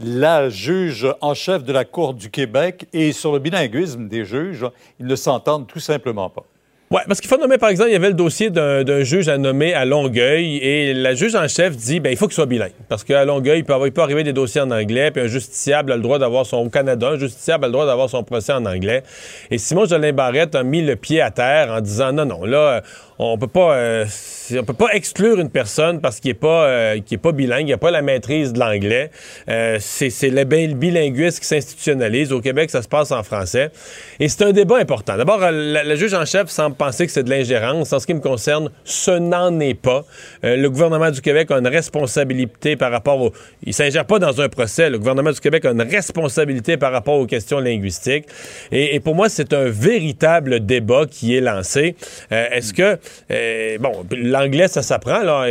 Speaker 25: la juge en chef de la Cour du Québec. Et sur le bilinguisme des juges, ils ne s'entendent tout simplement pas.
Speaker 2: Oui, parce qu'il faut nommer, par exemple, il y avait le dossier d'un juge à nommer à Longueuil et la juge en chef dit ben il faut qu'il soit bilingue. Parce qu'à Longueuil, il peut, arriver des dossiers en anglais, puis un justiciable a le droit d'avoir son. Au Canada, un justiciable a le droit d'avoir son procès en anglais. Et Simon Jolin Barrette a mis le pied à terre en disant non, non, là, on peut pas. euh, on peut pas exclure une personne parce qu'il est pas, euh, est pas bilingue, il a pas la maîtrise de l'anglais. Euh, c'est le bi- bilinguisme qui s'institutionnalise. Au Québec, ça se passe en français. Et c'est un débat important. D'abord, euh, la, la juge en chef semble penser que c'est de l'ingérence. En ce qui me concerne, ce n'en est pas. Euh, le gouvernement du Québec a une responsabilité par rapport au... Il s'ingère pas dans un procès. Le gouvernement du Québec a une responsabilité par rapport aux questions linguistiques. Et, pour moi, c'est un véritable débat qui est lancé. Euh, est-ce que... euh, bon, l'anglais, ça s'apprend, là.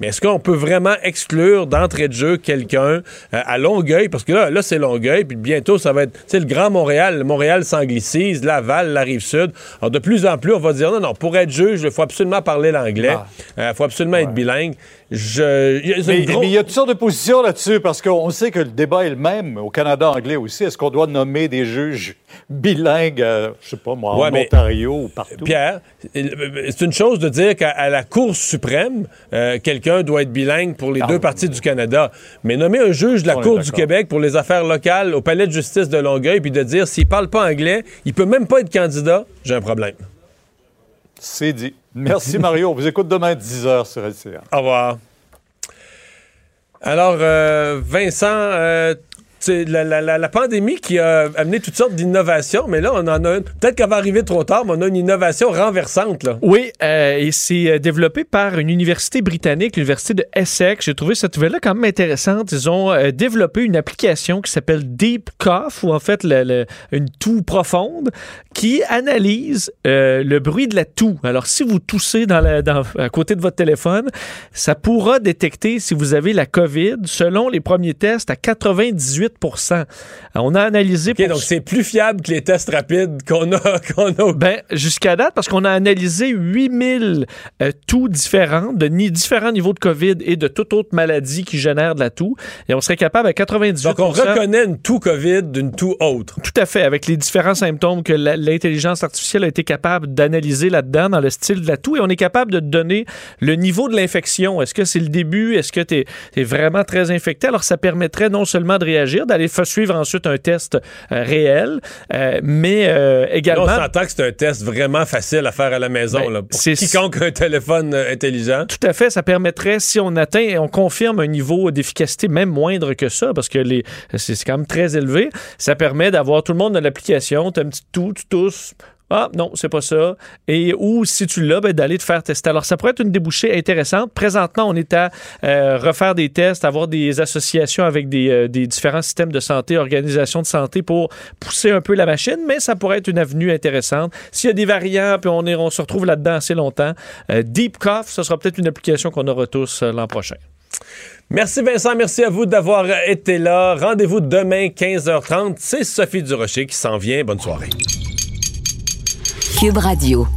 Speaker 2: mais est-ce qu'on peut vraiment exclure d'entrée de jeu quelqu'un à Longueuil? Parce que là, là c'est Longueuil, puis bientôt, ça va être... Tu le Grand Montréal, Montréal s'anglicise, Laval, la Rive-Sud. Alors, de plus en plus, on va dire, non, non, pour être juge, il faut absolument parler l'anglais. Il faut absolument être bilingue. Je... il y a- c'est
Speaker 25: Mais
Speaker 2: une gros-
Speaker 25: mais il y a toutes sortes de positions là-dessus, parce qu'on sait que le débat est le même au Canada anglais aussi. Est-ce qu'on doit nommer des juges bilingues, euh, je sais pas moi, en
Speaker 2: Ouais, mais-
Speaker 25: Ontario ou partout?
Speaker 2: Pierre, c'est une chose de dire qu'à la Cour suprême, euh, quelqu'un doit être bilingue pour les deux parties du Canada. Mais nommer un juge de la
Speaker 25: On
Speaker 2: Cour du. Québec pour les affaires locales au palais de justice de Longueuil, puis de dire s'il parle pas anglais, il peut même pas être candidat, j'ai un problème.
Speaker 25: C'est dit. Merci <laughs> Mario. On vous écoute demain à 10h sur LCA.
Speaker 2: Au revoir. Alors, euh, Vincent, euh, c'est la, la, la, pandémie qui a amené toutes sortes d'innovations, mais là, on en a une. Peut-être qu'elle va arriver trop tard, mais on a une innovation renversante. Là.
Speaker 3: Oui, euh, et c'est euh, développé par une université britannique, l'université de Essex. J'ai trouvé cette nouvelle-là quand même intéressante. Ils ont euh, développé une application qui s'appelle Deep Cough, ou en fait le, le- une toux profonde, qui analyse le bruit de la toux. Alors, si vous toussez dans la, dans, à côté de votre téléphone, ça pourra détecter si vous avez la COVID, selon les premiers tests, à 98 Alors, On a analysé...
Speaker 2: OK, donc c'est plus fiable que les tests rapides qu'on a, <laughs> qu'on a.
Speaker 3: Ben, jusqu'à date, parce qu'on a analysé 8000 euh, toux différentes, de ni- différents niveaux de COVID et de toute autre maladie qui génère de la toux. Et on serait capable à 98
Speaker 2: Donc, on reconnaît une toux COVID d'une toux autre.
Speaker 3: Tout à fait, avec les différents symptômes que l'intelligence artificielle a été capable d'analyser là-dedans, dans le style de la toux, et on est capable de donner le niveau de l'infection. Est-ce que c'est le début? Est-ce que tu es, vraiment très infecté? Alors, ça permettrait non seulement de réagir, d'aller fa- suivre ensuite un test euh, réel, euh, mais euh, également...
Speaker 2: Là, on s'entend que c'est un test vraiment facile à faire à la maison,
Speaker 3: Ben,
Speaker 2: là, pour quiconque a un téléphone intelligent.
Speaker 3: Tout à fait, ça permettrait, si on atteint et on confirme un niveau d'efficacité même moindre que ça, parce que les, c'est quand même très élevé, ça permet d'avoir tout le monde dans l'application, tu as un petit tout, tu tousses. Ah non, c'est pas ça. Et ou si tu l'as, ben, d'aller te faire tester. Alors ça pourrait être une débouchée intéressante. Présentement, on est à euh, refaire des tests, avoir des associations avec des, euh, des différents systèmes de santé, organisations de santé pour pousser un peu la machine, mais ça pourrait être une avenue intéressante. S'il y a des variants, puis on, se retrouve là-dedans assez longtemps, euh, Deep Cough, ce sera peut-être une application qu'on aura tous euh, l'an prochain.
Speaker 2: Merci Vincent, merci à vous d'avoir été là. Rendez-vous demain 15h30. C'est Sophie Durocher qui s'en vient. Bonne soirée.
Speaker 24: Cube Radio.